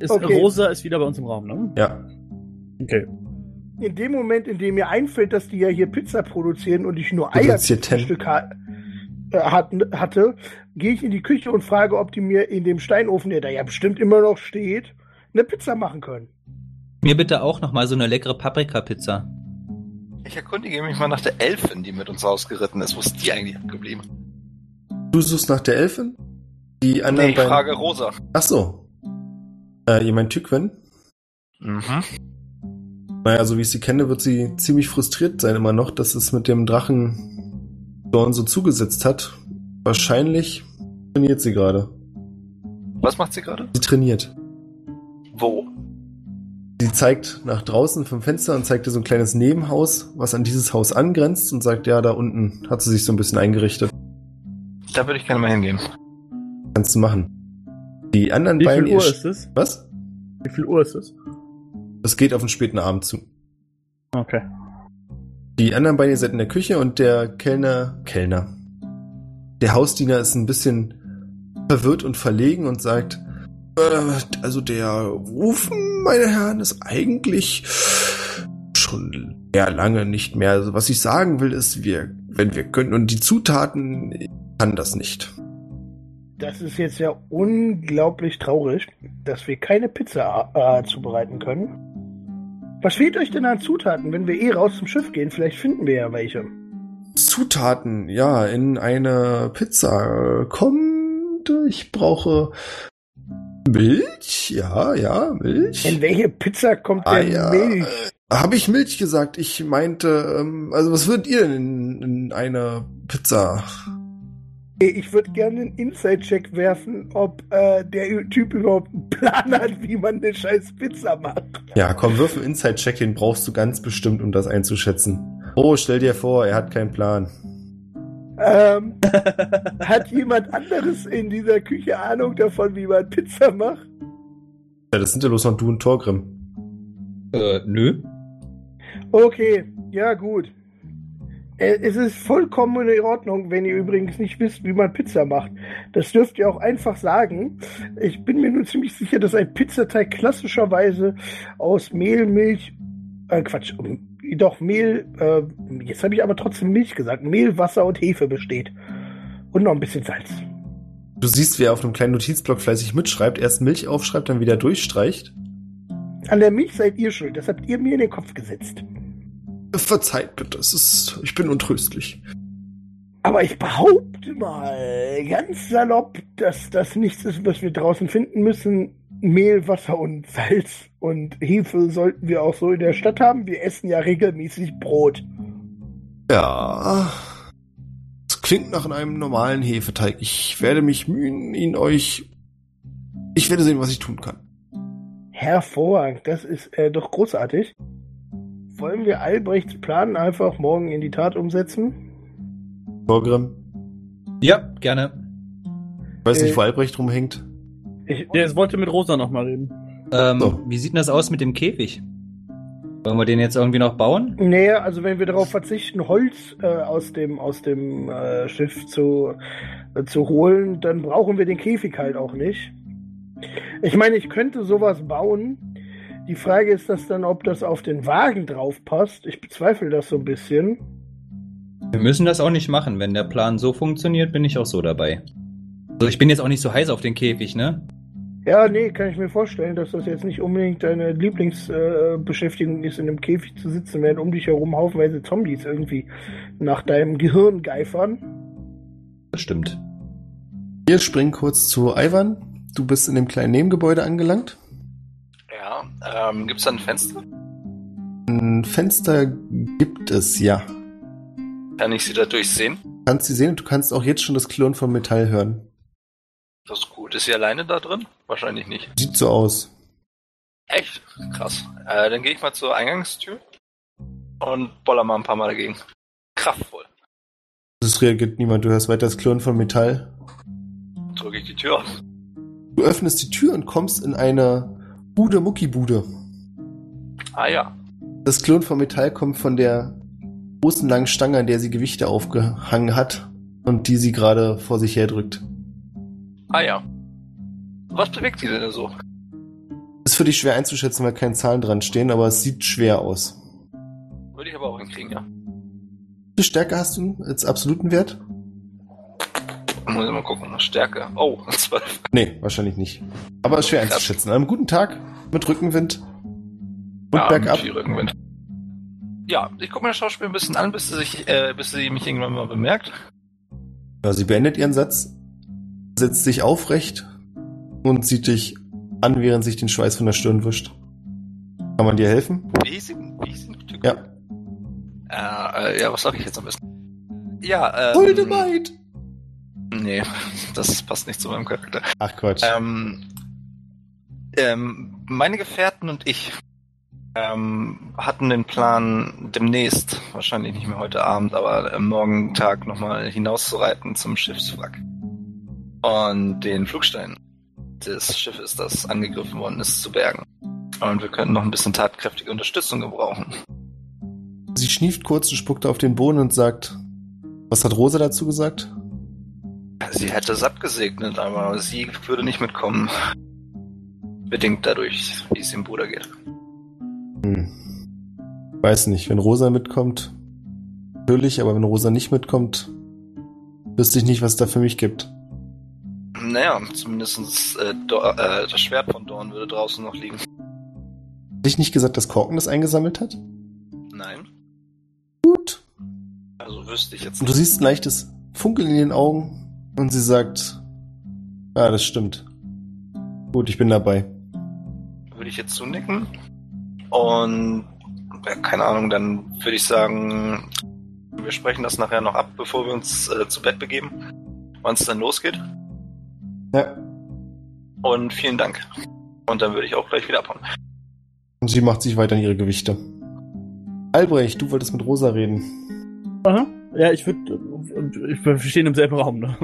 Ist, Okay. Rosa ist wieder bei uns im Raum, ne? Ja. Okay. In dem Moment, in dem mir einfällt, dass die ja hier Pizza produzieren und ich nur Eier zum Produzierten. Hatte, gehe ich in die Küche und frage, ob die mir in dem Steinofen, der da ja bestimmt immer noch steht, eine Pizza machen können. Mir bitte auch noch mal so eine leckere Paprika-Pizza. Ich erkundige mich mal nach der Elfin, die mit uns rausgeritten ist. Wo ist die eigentlich abgeblieben? Du suchst nach der Elfin? Die anderen Nee, ich beiden. frage Rosa. Ach so. Äh, ihr meint Tykwen? Mhm. Naja, so wie ich sie kenne, wird sie ziemlich frustriert sein immer noch, dass es mit dem Drachen Dorn so zugesetzt hat. Wahrscheinlich trainiert sie gerade. Was macht sie gerade? Sie trainiert. Wo? Sie zeigt nach draußen vom Fenster und zeigt dir so ein kleines Nebenhaus, was an dieses Haus angrenzt und sagt, ja, da unten hat sie sich so ein bisschen eingerichtet. Da würde ich gerne mal hingehen. Kannst du machen. Die anderen Wie beiden... viel Uhr ist es? Was? Wie viel Uhr ist es? Es geht auf den späten Abend zu. Okay. Die anderen beiden ihr seid in der Küche und der Kellner, Kellner. Der Hausdiener ist ein bisschen verwirrt und verlegen und sagt, äh, also der Ofen, meine Herren, ist eigentlich schon sehr lange nicht mehr. Also was ich sagen will, ist, wir, wenn wir können und die Zutaten, ich kann das nicht. Das ist jetzt ja unglaublich traurig, dass wir keine Pizza äh, zubereiten können. Was fehlt euch denn an Zutaten? Wenn wir eh raus zum Schiff gehen, vielleicht finden wir ja welche. Zutaten, ja, in eine Pizza kommt, ich brauche Milch, ja, ja, Milch. In welche Pizza kommt Ah, denn ja. Milch? Habe ich Milch gesagt? Ich meinte, ähm, also was würdet ihr denn in, in eine Pizza? Ich würde gerne einen Inside-Check werfen, ob äh, der Typ überhaupt einen Plan hat, wie man eine scheiß Pizza macht. Ja, komm, wirf einen Inside-Check, den brauchst du ganz bestimmt, um das einzuschätzen. Oh, stell dir vor, er hat keinen Plan. Ähm, <laughs> hat jemand anderes in dieser Küche Ahnung davon, wie man Pizza macht? Ja, das sind ja bloß noch du und Torgrim. Äh, nö. Okay, ja gut. Äh, Es ist vollkommen in Ordnung, wenn ihr übrigens nicht wisst, wie man Pizza macht. Das dürft ihr auch einfach sagen. Ich bin mir nur ziemlich sicher, dass ein Pizzateig klassischerweise aus Mehl, Milch, äh Quatsch, um, doch Mehl, äh, jetzt habe ich aber trotzdem Milch gesagt, Mehl, Wasser und Hefe besteht. Und noch ein bisschen Salz. Du siehst, wie er auf einem kleinen Notizblock fleißig mitschreibt, erst Milch aufschreibt, dann wieder durchstreicht. An der Milch seid ihr schuld, das habt ihr mir in den Kopf gesetzt. Verzeiht bitte, es ist, ich bin untröstlich. Aber ich behaupte mal ganz salopp, dass das nichts ist, was wir draußen finden müssen. Mehl, Wasser und Salz und Hefe sollten wir auch so in der Stadt haben. Wir essen ja regelmäßig Brot. Ja, es klingt nach einem normalen Hefeteig. Ich werde mich mühen, ihn euch. Ich werde sehen, was ich tun kann. Hervorragend, das ist äh, doch großartig. Wollen wir Albrechts Plan einfach morgen in die Tat umsetzen? Torgrim, Ja, gerne. ich weiß Äh. nicht, wo Albrecht rumhängt. Ich, Der wollte mit Rosa nochmal reden. Ähm, So. Wie sieht denn das aus mit dem Käfig? Wollen wir den jetzt irgendwie noch bauen? Naja, also wenn wir darauf verzichten, Holz äh, aus dem, aus dem äh, Schiff zu, äh, zu holen, dann brauchen wir den Käfig halt auch nicht. Ich meine, ich könnte sowas bauen. Die Frage ist das dann, ob das auf den Wagen drauf passt. Ich bezweifle das so ein bisschen. Wir müssen das auch nicht machen. Wenn der Plan so funktioniert, bin ich auch so dabei. Also ich bin jetzt auch nicht so heiß auf den Käfig, ne? Ja, nee, kann ich mir vorstellen, dass das jetzt nicht unbedingt deine Lieblingsbeschäftigung äh, ist, in einem Käfig zu sitzen, während um dich herum haufenweise Zombies irgendwie nach deinem Gehirn geifern. Das stimmt. Wir springen kurz zu Ivan. Du bist in dem kleinen Nebengebäude angelangt. Ja, ähm, gibt's da ein Fenster? Ein Fenster gibt es, ja. Kann ich sie da durchsehen? Du kannst sie sehen und du kannst auch jetzt schon das Klirren von Metall hören. Das ist gut. Ist sie alleine da drin? Wahrscheinlich nicht. Sieht so aus. Echt? Krass. Äh, dann gehe ich mal zur Eingangstür und boller mal ein paar Mal dagegen. Kraftvoll. Es reagiert niemand. Du hörst weiter das Klirren von Metall. Drücke ich die Tür auf. Du öffnest die Tür und kommst in eine Bude Muckibude. Ah ja. Das Klirren von Metall kommt von der großen langen Stange, an der sie Gewichte aufgehangen hat und die sie gerade vor sich herdrückt. Ah ja. Was bewegt die denn so? Ist für dich schwer einzuschätzen, weil keine Zahlen dran stehen, aber es sieht schwer aus. Würde ich aber auch hinkriegen, ja. Wie viel Stärke hast du als absoluten Wert? Muss ich mal gucken. Stärke. Oh, <laughs> 12. Nee, wahrscheinlich nicht. Aber ist schwer Krass. einzuschätzen. An einem guten Tag mit Rückenwind und ja, bergab. mit Rückenwind. Ja, ich gucke mir das Schauspiel ein bisschen an, bis sie, sich, äh, bis sie mich irgendwann mal bemerkt. Ja, sie beendet ihren Satz, setzt sich aufrecht und sieht dich an, während sich den Schweiß von der Stirn wischt. Kann man dir helfen? Ist sie? Ja. Äh, äh, ja, was sag ich jetzt am besten? Ja, ähm... Nee, das passt nicht zu meinem Charakter. Ach Quatsch. Ähm, ähm, meine Gefährten und ich ähm, hatten den Plan, demnächst, wahrscheinlich nicht mehr heute Abend, aber äh, morgen Tag nochmal hinauszureiten zum Schiffswrack. Und den Flugstein des Schiffes, das angegriffen worden ist, zu bergen. Und wir könnten noch ein bisschen tatkräftige Unterstützung gebrauchen. Sie schnieft kurz und spuckt auf den Boden und sagt, was hat Rosa dazu gesagt? Sie hätte es abgesegnet, aber sie würde nicht mitkommen. Bedingt dadurch, wie es dem Bruder geht. Hm. Weiß nicht, wenn Rosa mitkommt, natürlich, aber wenn Rosa nicht mitkommt, wüsste ich nicht, was es da für mich gibt. Naja, zumindest äh, äh, das Schwert von Dorn würde draußen noch liegen. Hätte ich nicht gesagt, dass Korken das eingesammelt hat? Nein, Gut. also wüsste ich jetzt Und du siehst ein leichtes Funkeln in den Augen und sie sagt, ja, das stimmt. Gut, ich bin dabei. Würde ich jetzt zunicken. Und ja, keine Ahnung, dann würde ich sagen, wir sprechen das nachher noch ab, bevor wir uns äh, zu Bett begeben, wann es dann losgeht. Ja. Und vielen Dank. Und dann würde ich auch gleich wieder abhauen. Und sie macht sich weiter an ihre Gewichte. Albrecht, du wolltest mit Rosa reden. Aha. Ja, ich würde. Ich, wir stehen im selben Raum, ne?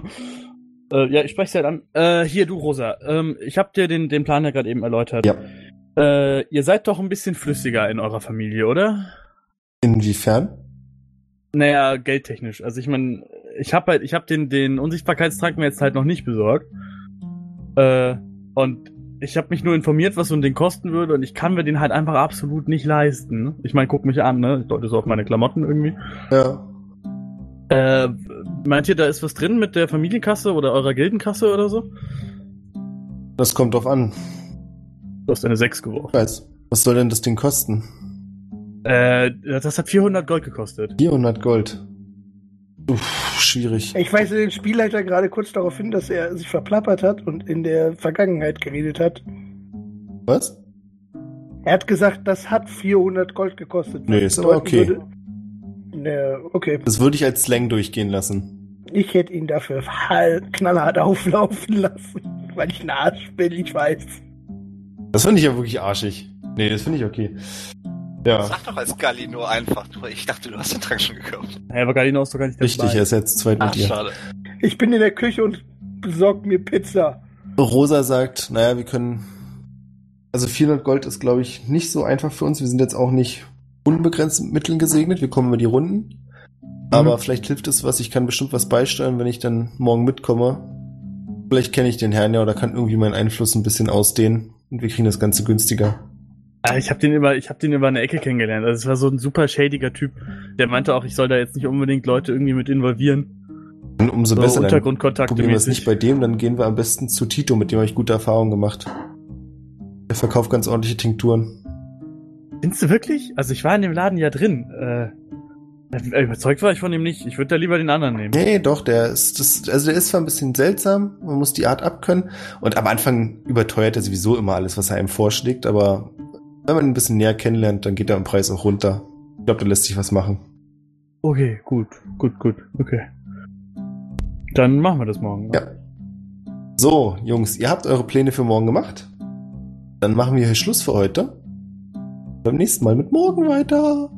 Äh, ja, ich spreche halt an. Äh, hier, du Rosa. Ähm, ich habe dir den, den Plan ja gerade eben erläutert. Ja. Äh, ihr seid doch ein bisschen flüssiger in eurer Familie, oder? Inwiefern? Naja, geldtechnisch. Also ich meine, ich habe halt, ich habe den, den Unsichtbarkeitstrank mir jetzt halt noch nicht besorgt. Äh, und ich habe mich nur informiert, was so ein Ding kosten würde, und ich kann mir den halt einfach absolut nicht leisten. Ich meine, guck mich an, ne? Ich deute so auf meine Klamotten irgendwie. Ja. Äh, meint ihr, da ist was drin mit der Familienkasse oder eurer Gildenkasse oder so? Das kommt drauf an. Du hast eine 6 geworfen. Ich weiß. Was soll denn das Ding kosten? Äh, das hat 400 Gold gekostet. 400 Gold. Uff, schwierig. Ich weise den Spielleiter gerade kurz darauf hin, dass er sich verplappert hat und in der Vergangenheit geredet hat. Was? Er hat gesagt, das hat 400 Gold gekostet. Nee, ist aber okay. Würde, nee, okay. Das würde ich als Slang durchgehen lassen. Ich hätte ihn dafür knallhart auflaufen lassen, weil ich ein Arsch bin, ich weiß. Das finde ich ja wirklich arschig. Nee, das finde ich okay. Ja, Sag doch als Galli nur einfach. Du- Ich dachte, du hast den Trank schon gekauft. Ja, aber Galino ist doch gar nicht richtig, dabei. er ist jetzt zweit Ach, mit ihr. schade. Ich bin in der Küche und besorg mir Pizza. Rosa sagt, naja, wir können. Also 400 Gold ist, glaube ich, nicht so einfach für uns. Wir sind jetzt auch nicht unbegrenzt mit Mitteln gesegnet. Wir kommen über die Runden. Aber vielleicht hilft es was. Ich kann bestimmt was beisteuern, wenn ich dann morgen mitkomme. Vielleicht kenne ich den Herrn ja oder kann irgendwie meinen Einfluss ein bisschen ausdehnen. Und wir kriegen das Ganze günstiger. Ah, ich habe den über, ich habe den über eine Ecke kennengelernt. Also es war so ein super shadiger Typ. Der meinte auch, ich soll da jetzt nicht unbedingt Leute irgendwie mit involvieren. Und umso So besser. Untergrundkontakte probieren wir es nicht bei dem, dann gehen wir am besten zu Tito, mit dem habe ich gute Erfahrungen gemacht. Er verkauft ganz ordentliche Tinkturen. Findest du wirklich? Also ich war in dem Laden ja drin. Äh, äh, überzeugt war ich von ihm nicht. Ich würde da lieber den anderen nehmen. Nee, doch, der ist, das, also der ist zwar ein bisschen seltsam, man muss die Art abkönnen. Und am Anfang überteuert er sowieso immer alles, was er einem vorschlägt, aber wenn man ihn ein bisschen näher kennenlernt, dann geht er im Preis auch runter. Ich glaube, da lässt sich was machen. Okay, gut, gut, gut, okay. Dann machen wir das morgen. Ja. So, Jungs, ihr habt eure Pläne für morgen gemacht? Dann machen wir hier Schluss für heute. Beim nächsten Mal mit morgen weiter.